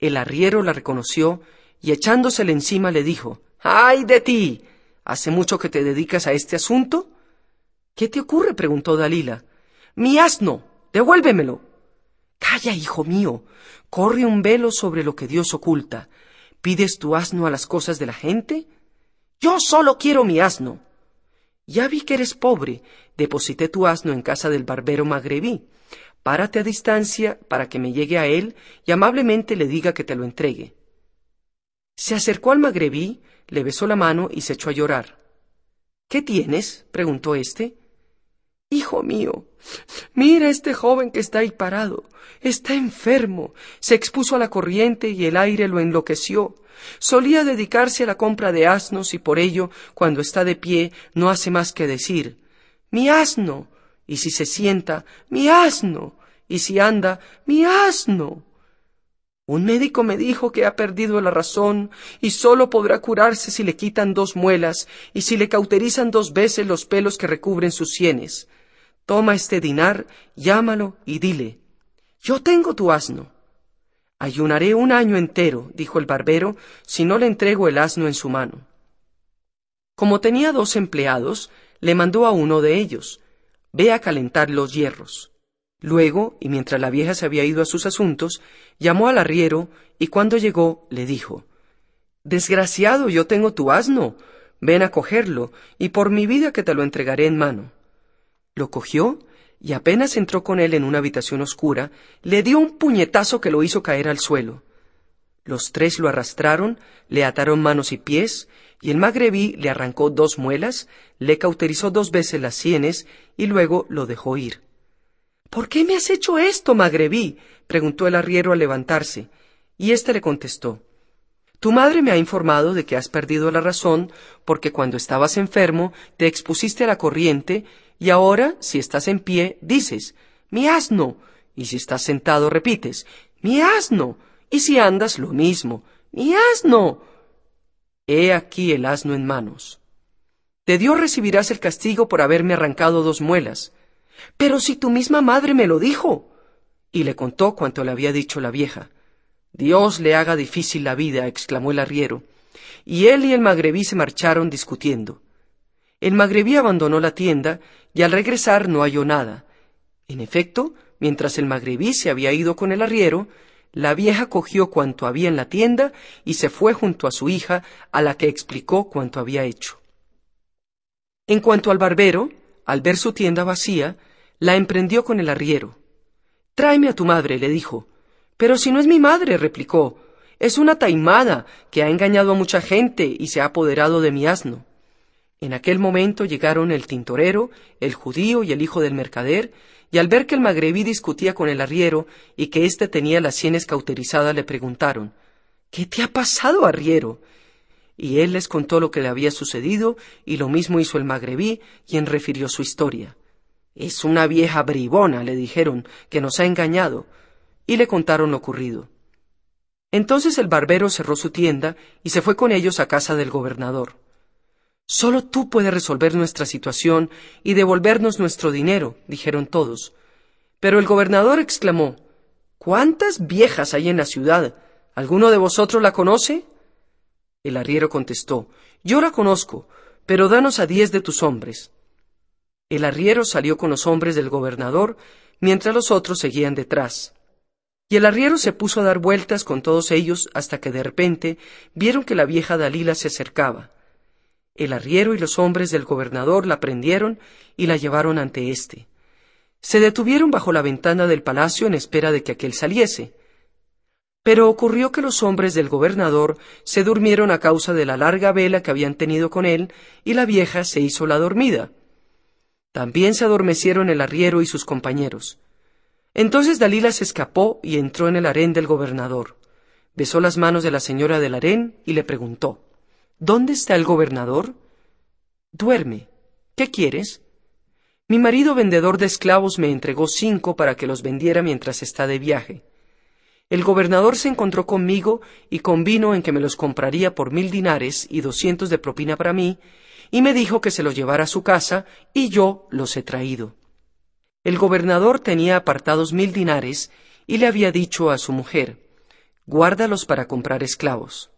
El arriero la reconoció y echándosele encima le dijo ¡Ay de ti! ¿Hace mucho que te dedicas a este asunto? ¿Qué te ocurre? preguntó Dalila. Mi asno. devuélvemelo. Calla, hijo mío. Corre un velo sobre lo que Dios oculta. ¿Pides tu asno a las cosas de la gente? Yo solo quiero mi asno. Ya vi que eres pobre. Deposité tu asno en casa del barbero magrebí. Párate a distancia para que me llegue a él y amablemente le diga que te lo entregue. Se acercó al magrebí, le besó la mano y se echó a llorar. ¿Qué tienes? preguntó éste. Hijo mío, mira este joven que está ahí parado. Está enfermo. Se expuso a la corriente y el aire lo enloqueció. Solía dedicarse a la compra de asnos y por ello, cuando está de pie, no hace más que decir Mi asno. y si se sienta, mi asno. y si anda, mi asno. Un médico me dijo que ha perdido la razón y sólo podrá curarse si le quitan dos muelas y si le cauterizan dos veces los pelos que recubren sus sienes. Toma este dinar, llámalo y dile Yo tengo tu asno. Ayunaré un año entero, dijo el barbero, si no le entrego el asno en su mano. Como tenía dos empleados, le mandó a uno de ellos Ve a calentar los hierros. Luego, y mientras la vieja se había ido a sus asuntos, llamó al arriero y cuando llegó le dijo Desgraciado, yo tengo tu asno. Ven a cogerlo, y por mi vida que te lo entregaré en mano. Lo cogió y apenas entró con él en una habitación oscura, le dio un puñetazo que lo hizo caer al suelo. Los tres lo arrastraron, le ataron manos y pies, y el magrebí le arrancó dos muelas, le cauterizó dos veces las sienes y luego lo dejó ir. ¿Por qué me has hecho esto, magrebí? preguntó el arriero al levantarse, y éste le contestó Tu madre me ha informado de que has perdido la razón porque cuando estabas enfermo te expusiste a la corriente y ahora, si estás en pie, dices, mi asno. Y si estás sentado, repites, mi asno. Y si andas, lo mismo, mi asno. He aquí el asno en manos. De Dios recibirás el castigo por haberme arrancado dos muelas. Pero si tu misma madre me lo dijo. Y le contó cuanto le había dicho la vieja. Dios le haga difícil la vida, exclamó el arriero. Y él y el magrebí se marcharon discutiendo. El magrebí abandonó la tienda y al regresar no halló nada. En efecto, mientras el magrebí se había ido con el arriero, la vieja cogió cuanto había en la tienda y se fue junto a su hija, a la que explicó cuanto había hecho. En cuanto al barbero, al ver su tienda vacía, la emprendió con el arriero. Tráeme a tu madre, le dijo. Pero si no es mi madre, replicó, es una taimada que ha engañado a mucha gente y se ha apoderado de mi asno. En aquel momento llegaron el tintorero, el judío y el hijo del mercader, y al ver que el magrebí discutía con el arriero y que éste tenía las sienes cauterizadas, le preguntaron ¿Qué te ha pasado, arriero? Y él les contó lo que le había sucedido, y lo mismo hizo el magrebí, quien refirió su historia. Es una vieja bribona, le dijeron, que nos ha engañado, y le contaron lo ocurrido. Entonces el barbero cerró su tienda y se fue con ellos a casa del gobernador. Solo tú puedes resolver nuestra situación y devolvernos nuestro dinero, dijeron todos. Pero el gobernador exclamó ¿Cuántas viejas hay en la ciudad? ¿Alguno de vosotros la conoce? El arriero contestó Yo la conozco, pero danos a diez de tus hombres. El arriero salió con los hombres del gobernador, mientras los otros seguían detrás. Y el arriero se puso a dar vueltas con todos ellos hasta que de repente vieron que la vieja Dalila se acercaba. El arriero y los hombres del gobernador la prendieron y la llevaron ante éste. Se detuvieron bajo la ventana del palacio en espera de que aquel saliese. Pero ocurrió que los hombres del gobernador se durmieron a causa de la larga vela que habían tenido con él, y la vieja se hizo la dormida. También se adormecieron el arriero y sus compañeros. Entonces Dalila se escapó y entró en el harén del gobernador. Besó las manos de la señora del harén y le preguntó ¿Dónde está el gobernador? Duerme. ¿Qué quieres? Mi marido vendedor de esclavos me entregó cinco para que los vendiera mientras está de viaje. El gobernador se encontró conmigo y convino en que me los compraría por mil dinares y doscientos de propina para mí, y me dijo que se los llevara a su casa, y yo los he traído. El gobernador tenía apartados mil dinares, y le había dicho a su mujer, guárdalos para comprar esclavos.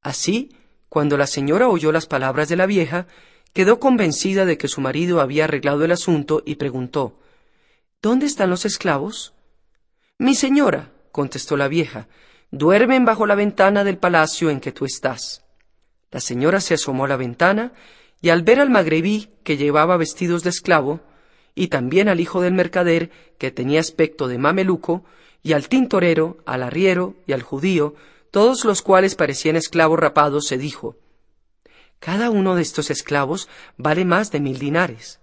Así, cuando la señora oyó las palabras de la vieja, quedó convencida de que su marido había arreglado el asunto y preguntó ¿Dónde están los esclavos? Mi señora, contestó la vieja, duermen bajo la ventana del palacio en que tú estás. La señora se asomó a la ventana y al ver al magrebí que llevaba vestidos de esclavo, y también al hijo del mercader que tenía aspecto de mameluco, y al tintorero, al arriero y al judío, todos los cuales parecían esclavos rapados, se dijo Cada uno de estos esclavos vale más de mil dinares.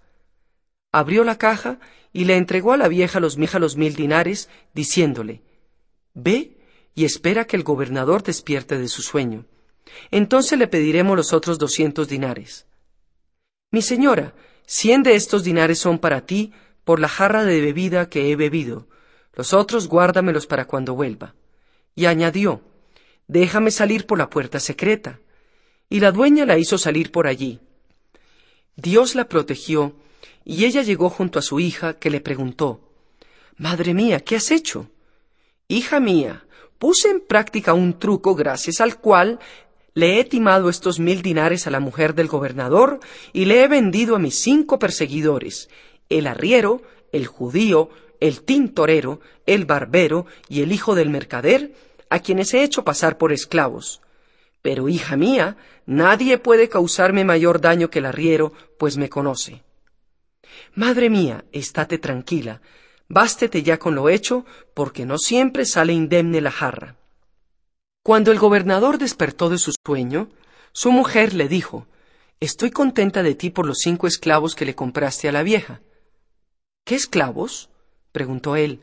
Abrió la caja y le entregó a la vieja los, los mil dinares, diciéndole Ve y espera que el gobernador despierte de su sueño. Entonces le pediremos los otros doscientos dinares. Mi señora, cien de estos dinares son para ti por la jarra de bebida que he bebido. Los otros guárdamelos para cuando vuelva. Y añadió Déjame salir por la puerta secreta. Y la dueña la hizo salir por allí. Dios la protegió, y ella llegó junto a su hija, que le preguntó Madre mía, ¿qué has hecho? Hija mía, puse en práctica un truco gracias al cual le he timado estos mil dinares a la mujer del gobernador y le he vendido a mis cinco perseguidores, el arriero, el judío, el tintorero, el barbero y el hijo del mercader, a quienes he hecho pasar por esclavos. Pero, hija mía, nadie puede causarme mayor daño que el arriero, pues me conoce. Madre mía, estate tranquila, bástete ya con lo hecho, porque no siempre sale indemne la jarra. Cuando el gobernador despertó de su sueño, su mujer le dijo Estoy contenta de ti por los cinco esclavos que le compraste a la vieja. ¿Qué esclavos? preguntó él.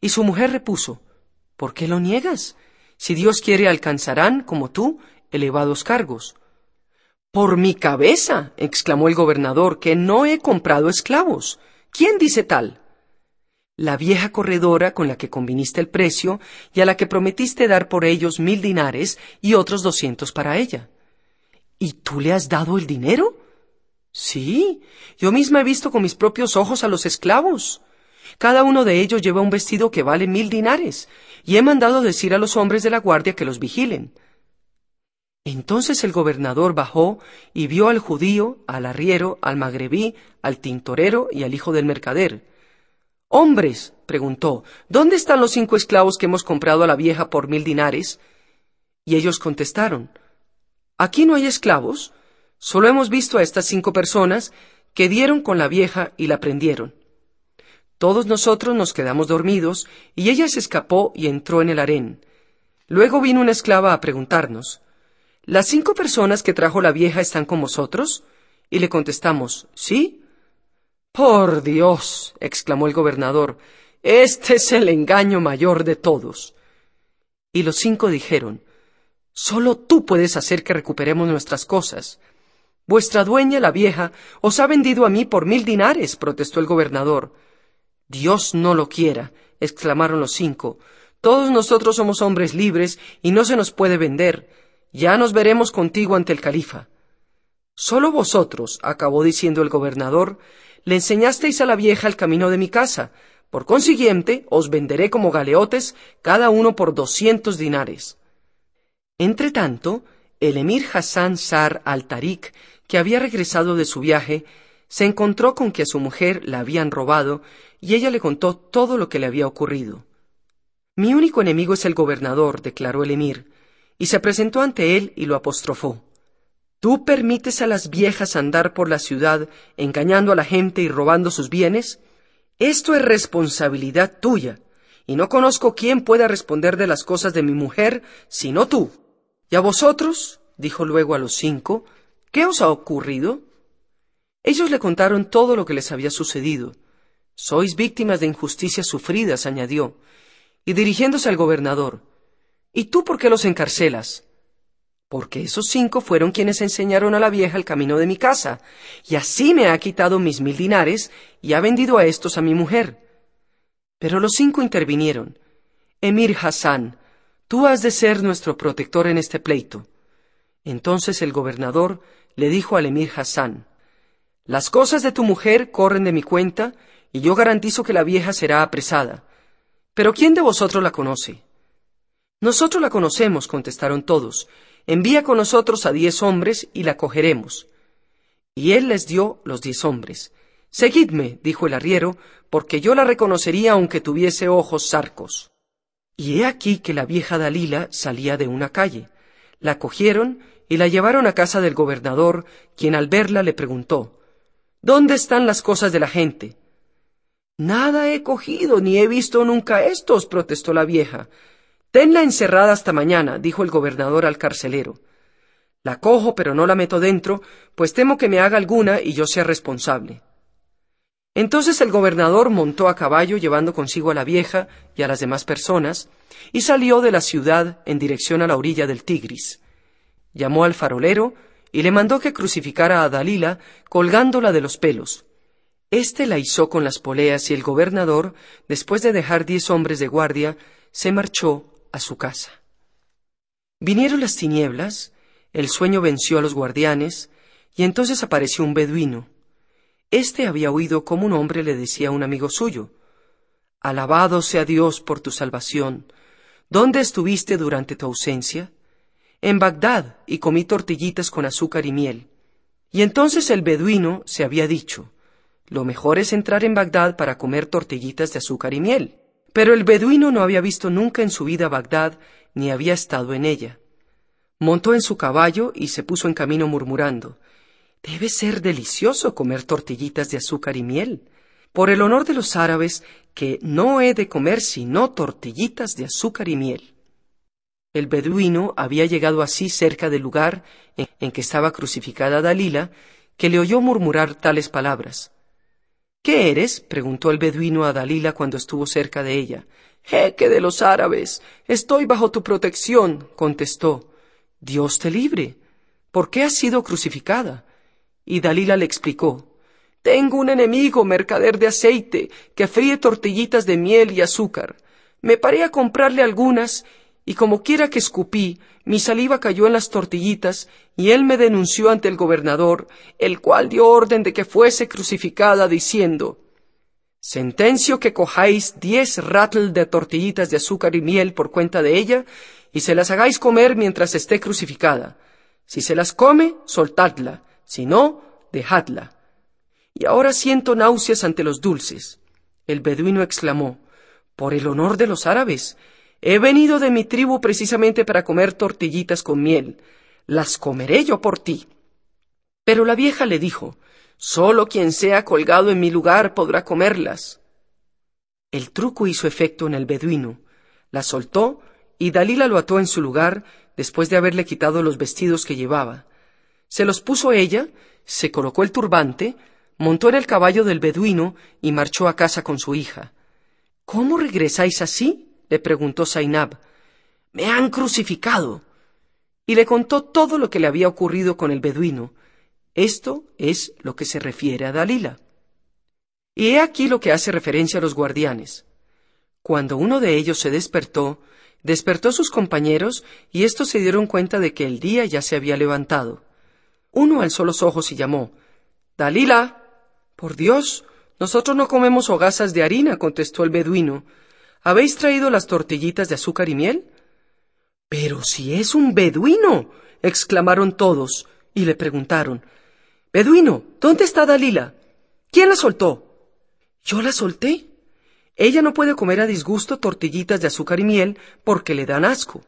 Y su mujer repuso ¿Por qué lo niegas? Si Dios quiere alcanzarán, como tú, elevados cargos. Por mi cabeza, exclamó el gobernador, que no he comprado esclavos. ¿Quién dice tal? La vieja corredora con la que conviniste el precio y a la que prometiste dar por ellos mil dinares y otros doscientos para ella. ¿Y tú le has dado el dinero? Sí, yo misma he visto con mis propios ojos a los esclavos. Cada uno de ellos lleva un vestido que vale mil dinares, y he mandado decir a los hombres de la guardia que los vigilen. Entonces el gobernador bajó y vio al judío, al arriero, al magrebí, al tintorero y al hijo del mercader. Hombres, preguntó, ¿dónde están los cinco esclavos que hemos comprado a la vieja por mil dinares? Y ellos contestaron, Aquí no hay esclavos, solo hemos visto a estas cinco personas que dieron con la vieja y la prendieron. Todos nosotros nos quedamos dormidos y ella se escapó y entró en el harén. Luego vino una esclava a preguntarnos, ¿Las cinco personas que trajo la vieja están con vosotros? Y le contestamos, ¿sí? Por Dios, exclamó el gobernador, este es el engaño mayor de todos. Y los cinco dijeron, Solo tú puedes hacer que recuperemos nuestras cosas. Vuestra dueña, la vieja, os ha vendido a mí por mil dinares, protestó el gobernador. Dios no lo quiera, exclamaron los cinco. Todos nosotros somos hombres libres y no se nos puede vender. Ya nos veremos contigo ante el califa. Solo vosotros, acabó diciendo el gobernador, le enseñasteis a la vieja el camino de mi casa. Por consiguiente, os venderé como galeotes, cada uno por doscientos dinares. Entretanto, el emir Hassan Sar al-Tariq que había regresado de su viaje, se encontró con que a su mujer la habían robado y ella le contó todo lo que le había ocurrido. Mi único enemigo es el gobernador, declaró el emir, y se presentó ante él y lo apostrofó. ¿Tú permites a las viejas andar por la ciudad engañando a la gente y robando sus bienes? Esto es responsabilidad tuya, y no conozco quién pueda responder de las cosas de mi mujer sino tú. Y a vosotros, dijo luego a los cinco, ¿Qué os ha ocurrido? Ellos le contaron todo lo que les había sucedido. Sois víctimas de injusticias sufridas, añadió, y dirigiéndose al gobernador, ¿Y tú por qué los encarcelas? Porque esos cinco fueron quienes enseñaron a la vieja el camino de mi casa, y así me ha quitado mis mil dinares y ha vendido a estos a mi mujer. Pero los cinco intervinieron. Emir Hassan, tú has de ser nuestro protector en este pleito. Entonces el gobernador le dijo al emir Hassan, Las cosas de tu mujer corren de mi cuenta, y yo garantizo que la vieja será apresada. Pero ¿quién de vosotros la conoce? Nosotros la conocemos, contestaron todos. Envía con nosotros a diez hombres y la cogeremos. Y él les dio los diez hombres. Seguidme, dijo el arriero, porque yo la reconocería aunque tuviese ojos sarcos. Y he aquí que la vieja Dalila salía de una calle. La cogieron y la llevaron a casa del gobernador, quien al verla le preguntó ¿Dónde están las cosas de la gente? Nada he cogido, ni he visto nunca estos, protestó la vieja. Tenla encerrada hasta mañana, dijo el gobernador al carcelero. La cojo, pero no la meto dentro, pues temo que me haga alguna y yo sea responsable. Entonces el gobernador montó a caballo llevando consigo a la vieja y a las demás personas, y salió de la ciudad en dirección a la orilla del Tigris llamó al farolero y le mandó que crucificara a Dalila colgándola de los pelos. Este la izó con las poleas y el gobernador, después de dejar diez hombres de guardia, se marchó a su casa. Vinieron las tinieblas, el sueño venció a los guardianes, y entonces apareció un beduino. Este había oído cómo un hombre le decía a un amigo suyo, Alabado sea Dios por tu salvación. ¿Dónde estuviste durante tu ausencia? En Bagdad y comí tortillitas con azúcar y miel. Y entonces el beduino se había dicho, lo mejor es entrar en Bagdad para comer tortillitas de azúcar y miel. Pero el beduino no había visto nunca en su vida Bagdad ni había estado en ella. Montó en su caballo y se puso en camino murmurando, Debe ser delicioso comer tortillitas de azúcar y miel. Por el honor de los árabes, que no he de comer sino tortillitas de azúcar y miel. El beduino había llegado así cerca del lugar en, que estaba crucificada Dalila, que le oyó murmurar tales palabras. ¿Qué eres? preguntó el beduino a Dalila cuando estuvo cerca de ella. Jeque de los árabes. Estoy bajo tu protección, contestó. Dios te libre. ¿Por qué has sido crucificada? Y Dalila le explicó. Tengo un enemigo, mercader de aceite, que fríe tortillitas de miel y azúcar. Me paré a comprarle algunas y como quiera que escupí, mi saliva cayó en las tortillitas, y él me denunció ante el gobernador, el cual dio orden de que fuese crucificada, diciendo Sentencio que cojáis diez ratl de tortillitas de azúcar y miel por cuenta de ella, y se las hagáis comer mientras esté crucificada. Si se las come, soltadla, si no, dejadla. Y ahora siento náuseas ante los dulces. El beduino exclamó Por el honor de los árabes, He venido de mi tribu precisamente para comer tortillitas con miel. Las comeré yo por ti. Pero la vieja le dijo, Solo quien sea colgado en mi lugar podrá comerlas. El truco hizo efecto en el beduino. La soltó y Dalila lo ató en su lugar después de haberle quitado los vestidos que llevaba. Se los puso ella, se colocó el turbante, montó en el caballo del beduino y marchó a casa con su hija. ¿Cómo regresáis así? Le preguntó Zainab. Me han crucificado. y le contó todo lo que le había ocurrido con el beduino. Esto es lo que se refiere a Dalila. Y he aquí lo que hace referencia a los guardianes. Cuando uno de ellos se despertó, despertó sus compañeros y estos se dieron cuenta de que el día ya se había levantado. Uno alzó los ojos y llamó Dalila. Por Dios, nosotros no comemos hogazas de harina, contestó el beduino. ¿Habéis traído las tortillitas de azúcar y miel? Pero si es un beduino. exclamaron todos, y le preguntaron Beduino, ¿dónde está Dalila? ¿Quién la soltó? Yo la solté. Ella no puede comer a disgusto tortillitas de azúcar y miel porque le dan asco.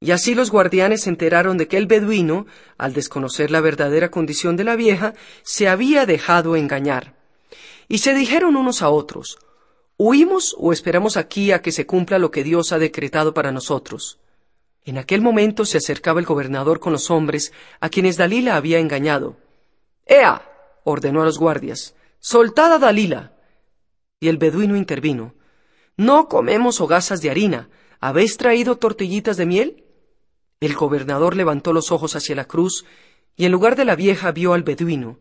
Y así los guardianes se enteraron de que el beduino, al desconocer la verdadera condición de la vieja, se había dejado engañar. Y se dijeron unos a otros, ¿Huimos o esperamos aquí a que se cumpla lo que Dios ha decretado para nosotros? En aquel momento se acercaba el gobernador con los hombres a quienes Dalila había engañado. ¡Ea! ordenó a los guardias. Soltad a Dalila. Y el beduino intervino. No comemos hogazas de harina. ¿Habéis traído tortillitas de miel? El gobernador levantó los ojos hacia la cruz y en lugar de la vieja vio al beduino.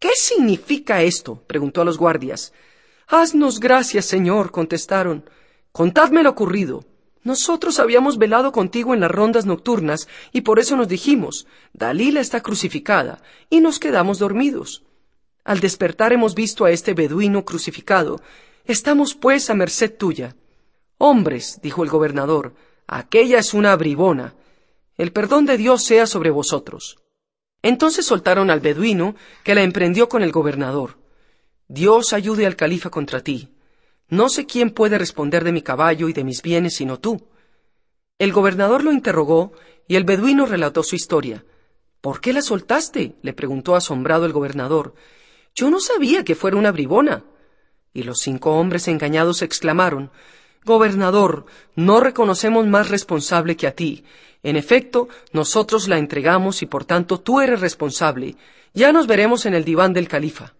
¿Qué significa esto? preguntó a los guardias. Haznos gracias, señor, contestaron. Contadme lo ocurrido. Nosotros habíamos velado contigo en las rondas nocturnas y por eso nos dijimos, Dalila está crucificada, y nos quedamos dormidos. Al despertar hemos visto a este beduino crucificado. Estamos pues a merced tuya. Hombres, dijo el gobernador, aquella es una bribona. El perdón de Dios sea sobre vosotros. Entonces soltaron al beduino, que la emprendió con el gobernador. Dios ayude al califa contra ti. No sé quién puede responder de mi caballo y de mis bienes sino tú. El gobernador lo interrogó y el beduino relató su historia. ¿Por qué la soltaste? le preguntó asombrado el gobernador. Yo no sabía que fuera una bribona. Y los cinco hombres engañados exclamaron Gobernador, no reconocemos más responsable que a ti. En efecto, nosotros la entregamos y por tanto tú eres responsable. Ya nos veremos en el diván del califa.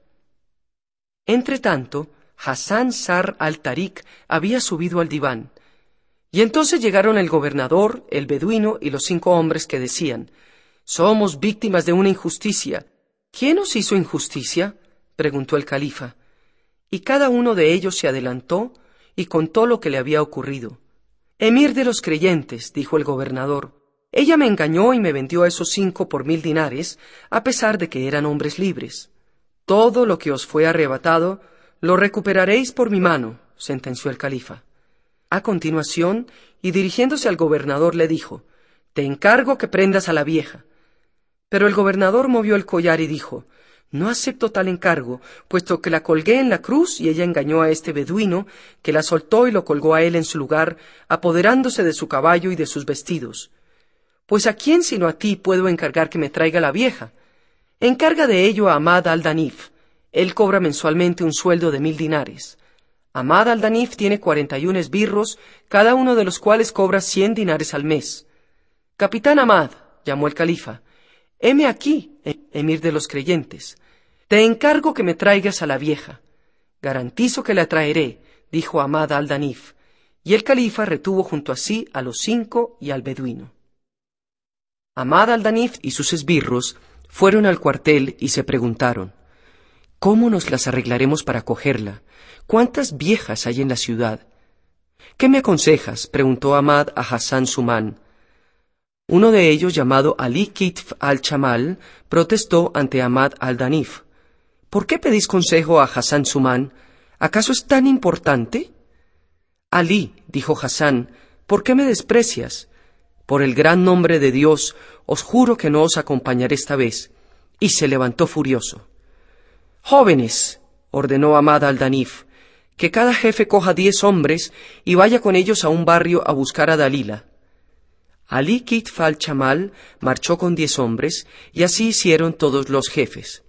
Entre tanto, Hassan Sar al-Tarik había subido al diván. Y entonces llegaron el gobernador, el beduino y los cinco hombres que decían Somos víctimas de una injusticia. ¿Quién nos hizo injusticia? preguntó el califa. Y cada uno de ellos se adelantó y contó lo que le había ocurrido. Emir de los creyentes, dijo el gobernador, ella me engañó y me vendió a esos cinco por mil dinares, a pesar de que eran hombres libres. Todo lo que os fue arrebatado, lo recuperaréis por mi mano, sentenció el califa. A continuación, y dirigiéndose al gobernador, le dijo, Te encargo que prendas a la vieja. Pero el gobernador movió el collar y dijo, no acepto tal encargo, puesto que la colgué en la cruz y ella engañó a este beduino, que la soltó y lo colgó a él en su lugar, apoderándose de su caballo y de sus vestidos. Pues a quién sino a ti puedo encargar que me traiga la vieja. Encarga de ello a Ahmad al-Danif. Él cobra mensualmente un sueldo de mil dinares. Ahmad al-Danif tiene cuarenta y un esbirros, cada uno de los cuales cobra cien dinares al mes. Capitán Ahmad, llamó el califa, heme aquí, emir de los creyentes. Te encargo que me traigas a la vieja. Garantizo que la traeré, dijo Ahmad al-Danif, y el califa retuvo junto a sí a los cinco y al beduino. Ahmad al-Danif y sus esbirros fueron al cuartel y se preguntaron, ¿cómo nos las arreglaremos para cogerla? ¿Cuántas viejas hay en la ciudad? ¿Qué me aconsejas? preguntó Ahmad a Hassan Sumán, uno de ellos, llamado Ali Kitf al-Chamal, protestó ante Ahmad al-Danif. ¿Por qué pedís consejo a Hassan Suman? ¿Acaso es tan importante? Ali, dijo Hassan, ¿por qué me desprecias? Por el gran nombre de Dios, os juro que no os acompañaré esta vez. Y se levantó furioso. Jóvenes, ordenó Ahmad al-Danif, que cada jefe coja diez hombres y vaya con ellos a un barrio a buscar a Dalila. Ali Kitfal Chamal marchó con diez hombres, y así hicieron todos los jefes.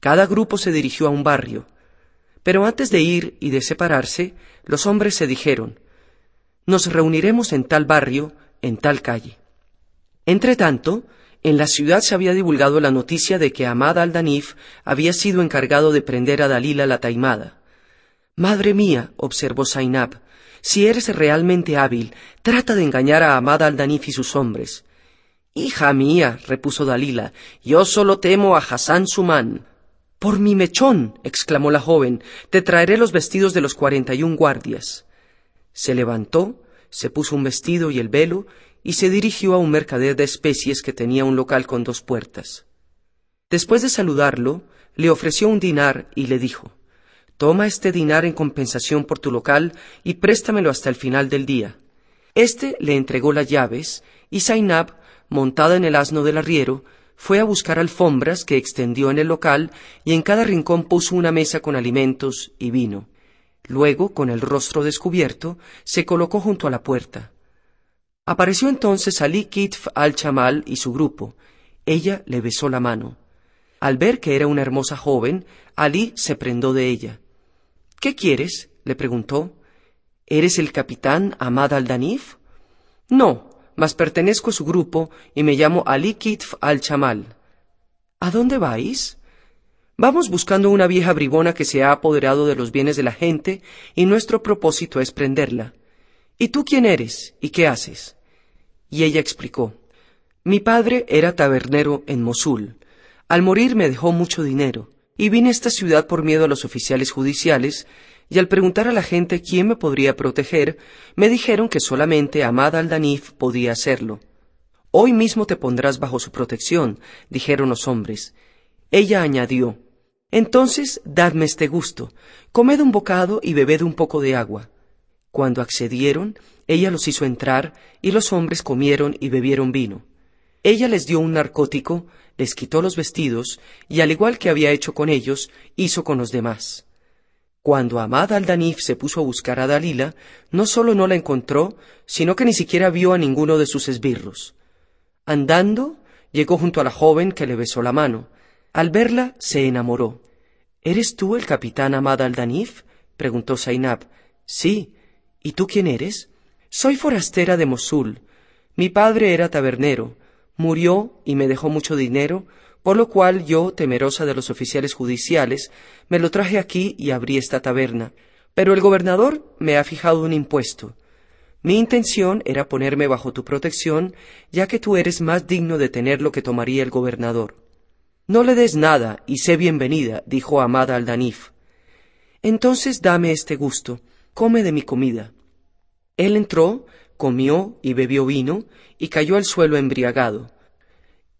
Cada grupo se dirigió a un barrio. Pero antes de ir y de separarse, los hombres se dijeron, Nos reuniremos en tal barrio, en tal calle. Entretanto, en la ciudad se había divulgado la noticia de que Ahmad al-Danif había sido encargado de prender a Dalila la taimada. Madre mía, observó Zainab, si eres realmente hábil, trata de engañar a Ahmad al-Danif y sus hombres. Hija mía, repuso Dalila, yo solo temo a Hassan Sumán. Por mi mechón, exclamó la joven, te traeré los vestidos de los cuarenta y un guardias. Se levantó, se puso un vestido y el velo, y se dirigió a un mercader de especies que tenía un local con dos puertas. Después de saludarlo, le ofreció un dinar y le dijo Toma este dinar en compensación por tu local y préstamelo hasta el final del día. Este le entregó las llaves, y Zainab, montada en el asno del arriero, fue a buscar alfombras que extendió en el local y en cada rincón puso una mesa con alimentos y vino. Luego, con el rostro descubierto, se colocó junto a la puerta. Apareció entonces Ali Kitf al-Chamal y su grupo. Ella le besó la mano. Al ver que era una hermosa joven, Ali se prendó de ella. ¿Qué quieres? le preguntó. ¿Eres el capitán Ahmad al-Danif? No, mas pertenezco a su grupo y me llamo Ali Kitf al-Chamal. ¿A dónde vais? Vamos buscando una vieja bribona que se ha apoderado de los bienes de la gente y nuestro propósito es prenderla. ¿Y tú quién eres y qué haces? Y ella explicó, mi padre era tabernero en Mosul. Al morir me dejó mucho dinero, y vine a esta ciudad por miedo a los oficiales judiciales, y al preguntar a la gente quién me podría proteger, me dijeron que solamente Amad al-Danif podía hacerlo. Hoy mismo te pondrás bajo su protección, dijeron los hombres. Ella añadió, Entonces dadme este gusto, comed un bocado y bebed un poco de agua. Cuando accedieron, ella los hizo entrar, y los hombres comieron y bebieron vino. Ella les dio un narcótico, les quitó los vestidos, y al igual que había hecho con ellos, hizo con los demás. Cuando Amad al-Danif se puso a buscar a Dalila, no solo no la encontró, sino que ni siquiera vio a ninguno de sus esbirros. Andando, llegó junto a la joven que le besó la mano. Al verla, se enamoró. ¿Eres tú el capitán Amad al-Danif? preguntó Zainab. Sí, ¿Y tú quién eres? Soy forastera de Mosul. Mi padre era tabernero. Murió y me dejó mucho dinero, por lo cual yo, temerosa de los oficiales judiciales, me lo traje aquí y abrí esta taberna. Pero el gobernador me ha fijado un impuesto. Mi intención era ponerme bajo tu protección, ya que tú eres más digno de tener lo que tomaría el gobernador. No le des nada y sé bienvenida, dijo Amada al Danif. Entonces dame este gusto come de mi comida. Él entró, comió y bebió vino, y cayó al suelo embriagado.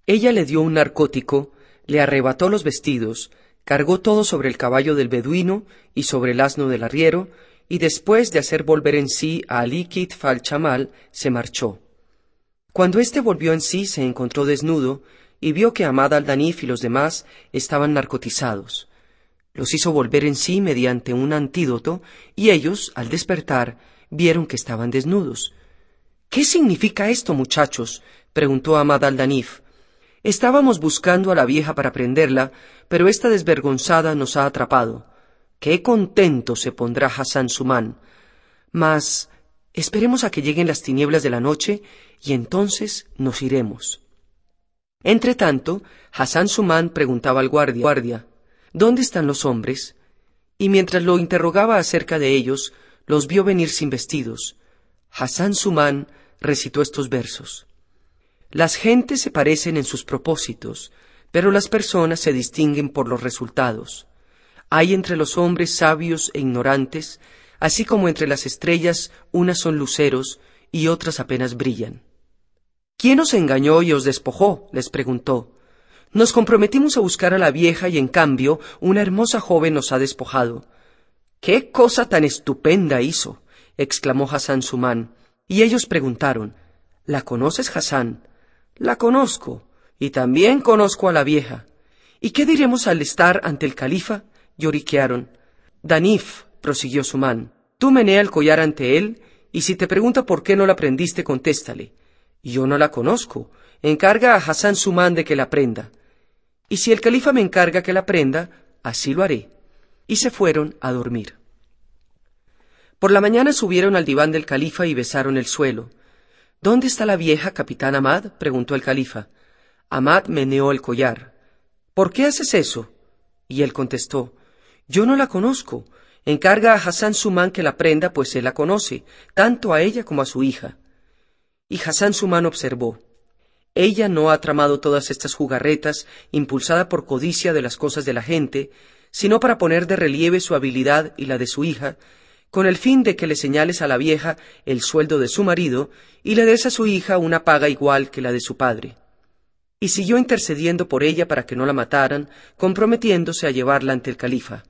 Ella le dio un narcótico, le arrebató los vestidos, cargó todo sobre el caballo del beduino y sobre el asno del arriero, y después de hacer volver en sí a Ali Fal Chamal, se marchó. Cuando éste volvió en sí, se encontró desnudo, y vio que Amad al-Danif y los demás estaban narcotizados. Los hizo volver en sí mediante un antídoto, y ellos, al despertar, vieron que estaban desnudos. ¿Qué significa esto, muchachos? preguntó Amad al-Danif. Estábamos buscando a la vieja para prenderla, pero esta desvergonzada nos ha atrapado. Qué contento se pondrá Hassan Sumán. Mas esperemos a que lleguen las tinieblas de la noche y entonces nos iremos. Entretanto, Hassan Sumán preguntaba al guardia, guardia ¿Dónde están los hombres? Y mientras lo interrogaba acerca de ellos, los vio venir sin vestidos. Hassan Sumán recitó estos versos. Las gentes se parecen en sus propósitos, pero las personas se distinguen por los resultados. Hay entre los hombres sabios e ignorantes, así como entre las estrellas unas son luceros y otras apenas brillan. ¿Quién os engañó y os despojó? les preguntó. Nos comprometimos a buscar a la vieja y en cambio una hermosa joven nos ha despojado. ¡Qué cosa tan estupenda hizo! exclamó Hassan Sumán. Y ellos preguntaron ¿La conoces, Hassan? La conozco, y también conozco a la vieja. ¿Y qué diremos al estar ante el califa? lloriquearon. Danif, prosiguió Sumán, tú menea el collar ante él, y si te pregunta por qué no la prendiste, contéstale. Yo no la conozco. Encarga a Hassan Sumán de que la prenda y si el califa me encarga que la prenda, así lo haré. Y se fueron a dormir. Por la mañana subieron al diván del califa y besaron el suelo. ¿Dónde está la vieja, capitán Ahmad? preguntó el califa. Ahmad meneó el collar. ¿Por qué haces eso? Y él contestó, Yo no la conozco. Encarga a Hassan Sumán que la prenda, pues él la conoce, tanto a ella como a su hija. Y Hassan Sumán observó, Ella no ha tramado todas estas jugarretas impulsada por codicia de las cosas de la gente, sino para poner de relieve su habilidad y la de su hija, con el fin de que le señales a la vieja el sueldo de su marido y le des a su hija una paga igual que la de su padre. Y siguió intercediendo por ella para que no la mataran, comprometiéndose a llevarla ante el califa.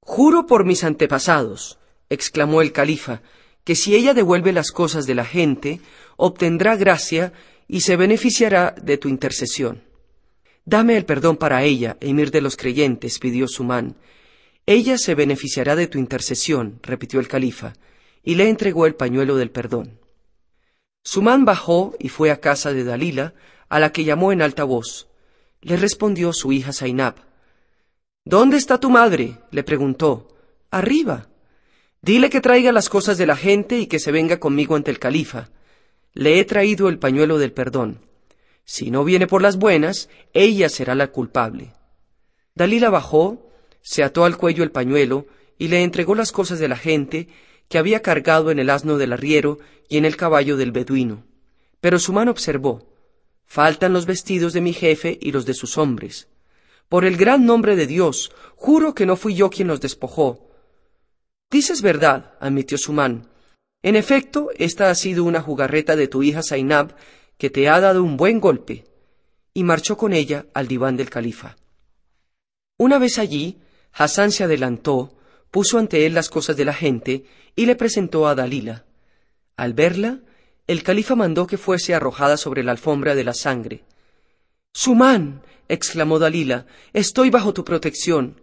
Juro por mis antepasados, exclamó el califa, que si ella devuelve las cosas de la gente, obtendrá gracia y se beneficiará de tu intercesión. Dame el perdón para ella, emir de los creyentes, pidió Sumán. Ella se beneficiará de tu intercesión, repitió el califa, y le entregó el pañuelo del perdón. Sumán bajó y fue a casa de Dalila, a la que llamó en alta voz. Le respondió su hija Zainab. ¿Dónde está tu madre? le preguntó. Arriba. Dile que traiga las cosas de la gente y que se venga conmigo ante el califa. Le he traído el pañuelo del perdón. Si no viene por las buenas, ella será la culpable. Dalila bajó, se ató al cuello el pañuelo y le entregó las cosas de la gente que había cargado en el asno del arriero y en el caballo del beduino. Pero su mano observó, faltan los vestidos de mi jefe y los de sus hombres. Por el gran nombre de Dios, juro que no fui yo quien los despojó. Dices verdad, admitió Sumán, en efecto, esta ha sido una jugarreta de tu hija Zainab que te ha dado un buen golpe. Y marchó con ella al diván del califa. Una vez allí, Hassan se adelantó, puso ante él las cosas de la gente y le presentó a Dalila. Al verla, el califa mandó que fuese arrojada sobre la alfombra de la sangre. Sumán, exclamó Dalila, estoy bajo tu protección.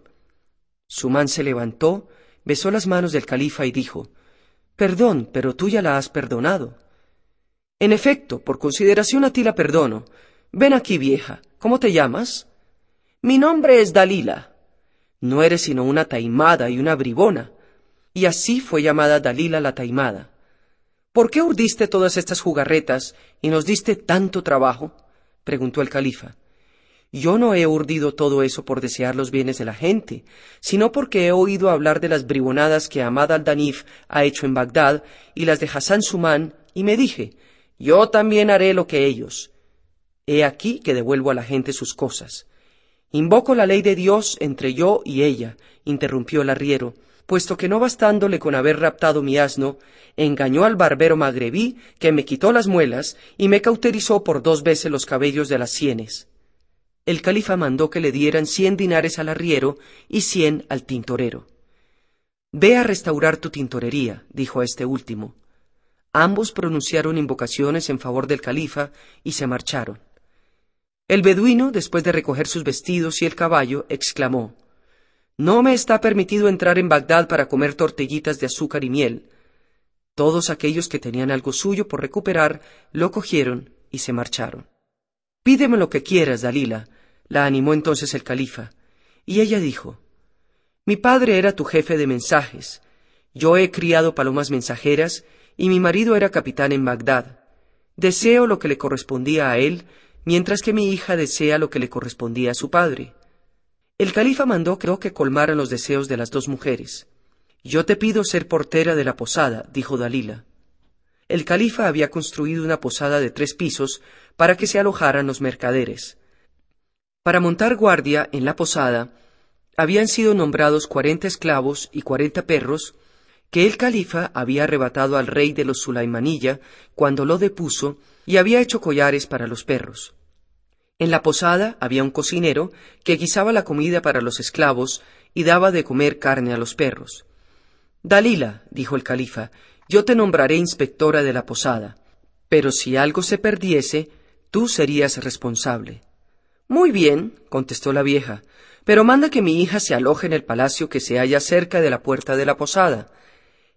Sumán se levantó, besó las manos del califa y dijo, Perdón, pero tú ya la has perdonado. En efecto, por consideración a ti la perdono. Ven aquí, vieja. ¿Cómo te llamas? Mi nombre es Dalila. No eres sino una taimada y una bribona. Y así fue llamada Dalila la taimada. ¿Por qué urdiste todas estas jugarretas y nos diste tanto trabajo? preguntó el califa. Yo no he urdido todo eso por desear los bienes de la gente, sino porque he oído hablar de las bribonadas que Ahmad al-Danif ha hecho en Bagdad y las de Hassan Sumán, y me dije, yo también haré lo que ellos. He aquí que devuelvo a la gente sus cosas. Invoco la ley de Dios entre yo y ella, interrumpió el arriero, puesto que no bastándole con haber raptado mi asno, engañó al barbero magrebí que me quitó las muelas y me cauterizó por dos veces los cabellos de las sienes el califa mandó que le dieran cien dinares al arriero y cien al tintorero. Ve a restaurar tu tintorería, dijo a este último. Ambos pronunciaron invocaciones en favor del califa y se marcharon. El beduino, después de recoger sus vestidos y el caballo, exclamó No me está permitido entrar en Bagdad para comer tortillitas de azúcar y miel. Todos aquellos que tenían algo suyo por recuperar lo cogieron y se marcharon. Pídeme lo que quieras, Dalila, la animó entonces el califa. Y ella dijo, Mi padre era tu jefe de mensajes, yo he criado palomas mensajeras, y mi marido era capitán en Bagdad. Deseo lo que le correspondía a él, mientras que mi hija desea lo que le correspondía a su padre. El califa mandó que colmaran los deseos de las dos mujeres. Yo te pido ser portera de la posada, dijo Dalila el califa había construido una posada de tres pisos para que se alojaran los mercaderes. Para montar guardia en la posada habían sido nombrados cuarenta esclavos y cuarenta perros que el califa había arrebatado al rey de los Sulaimanilla cuando lo depuso y había hecho collares para los perros. En la posada había un cocinero que guisaba la comida para los esclavos y daba de comer carne a los perros. Dalila, dijo el califa, yo te nombraré inspectora de la posada, pero si algo se perdiese, tú serías responsable. Muy bien, contestó la vieja, pero manda que mi hija se aloje en el palacio que se halla cerca de la puerta de la posada.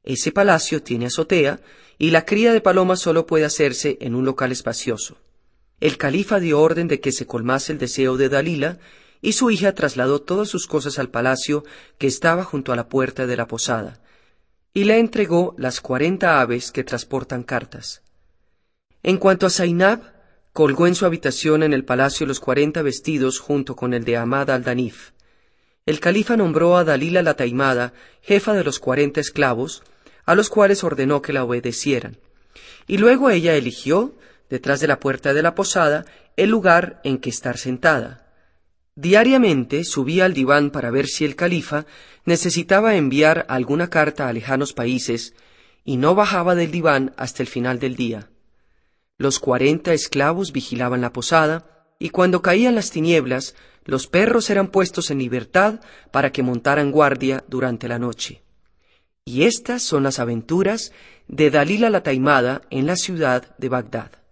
Ese palacio tiene azotea y la cría de palomas solo puede hacerse en un local espacioso. El califa dio orden de que se colmase el deseo de Dalila y su hija trasladó todas sus cosas al palacio que estaba junto a la puerta de la posada y le entregó las cuarenta aves que transportan cartas. En cuanto a Zainab, colgó en su habitación en el palacio los cuarenta vestidos junto con el de Ahmad al-Danif. El califa nombró a Dalila la Taimada jefa de los cuarenta esclavos, a los cuales ordenó que la obedecieran. Y luego ella eligió, detrás de la puerta de la posada, el lugar en que estar sentada. Diariamente subía al diván para ver si el califa necesitaba enviar alguna carta a lejanos países y no bajaba del diván hasta el final del día. Los cuarenta esclavos vigilaban la posada, y cuando caían las tinieblas, los perros eran puestos en libertad para que montaran guardia durante la noche. Y estas son las aventuras de Dalila la Taimada en la ciudad de Bagdad.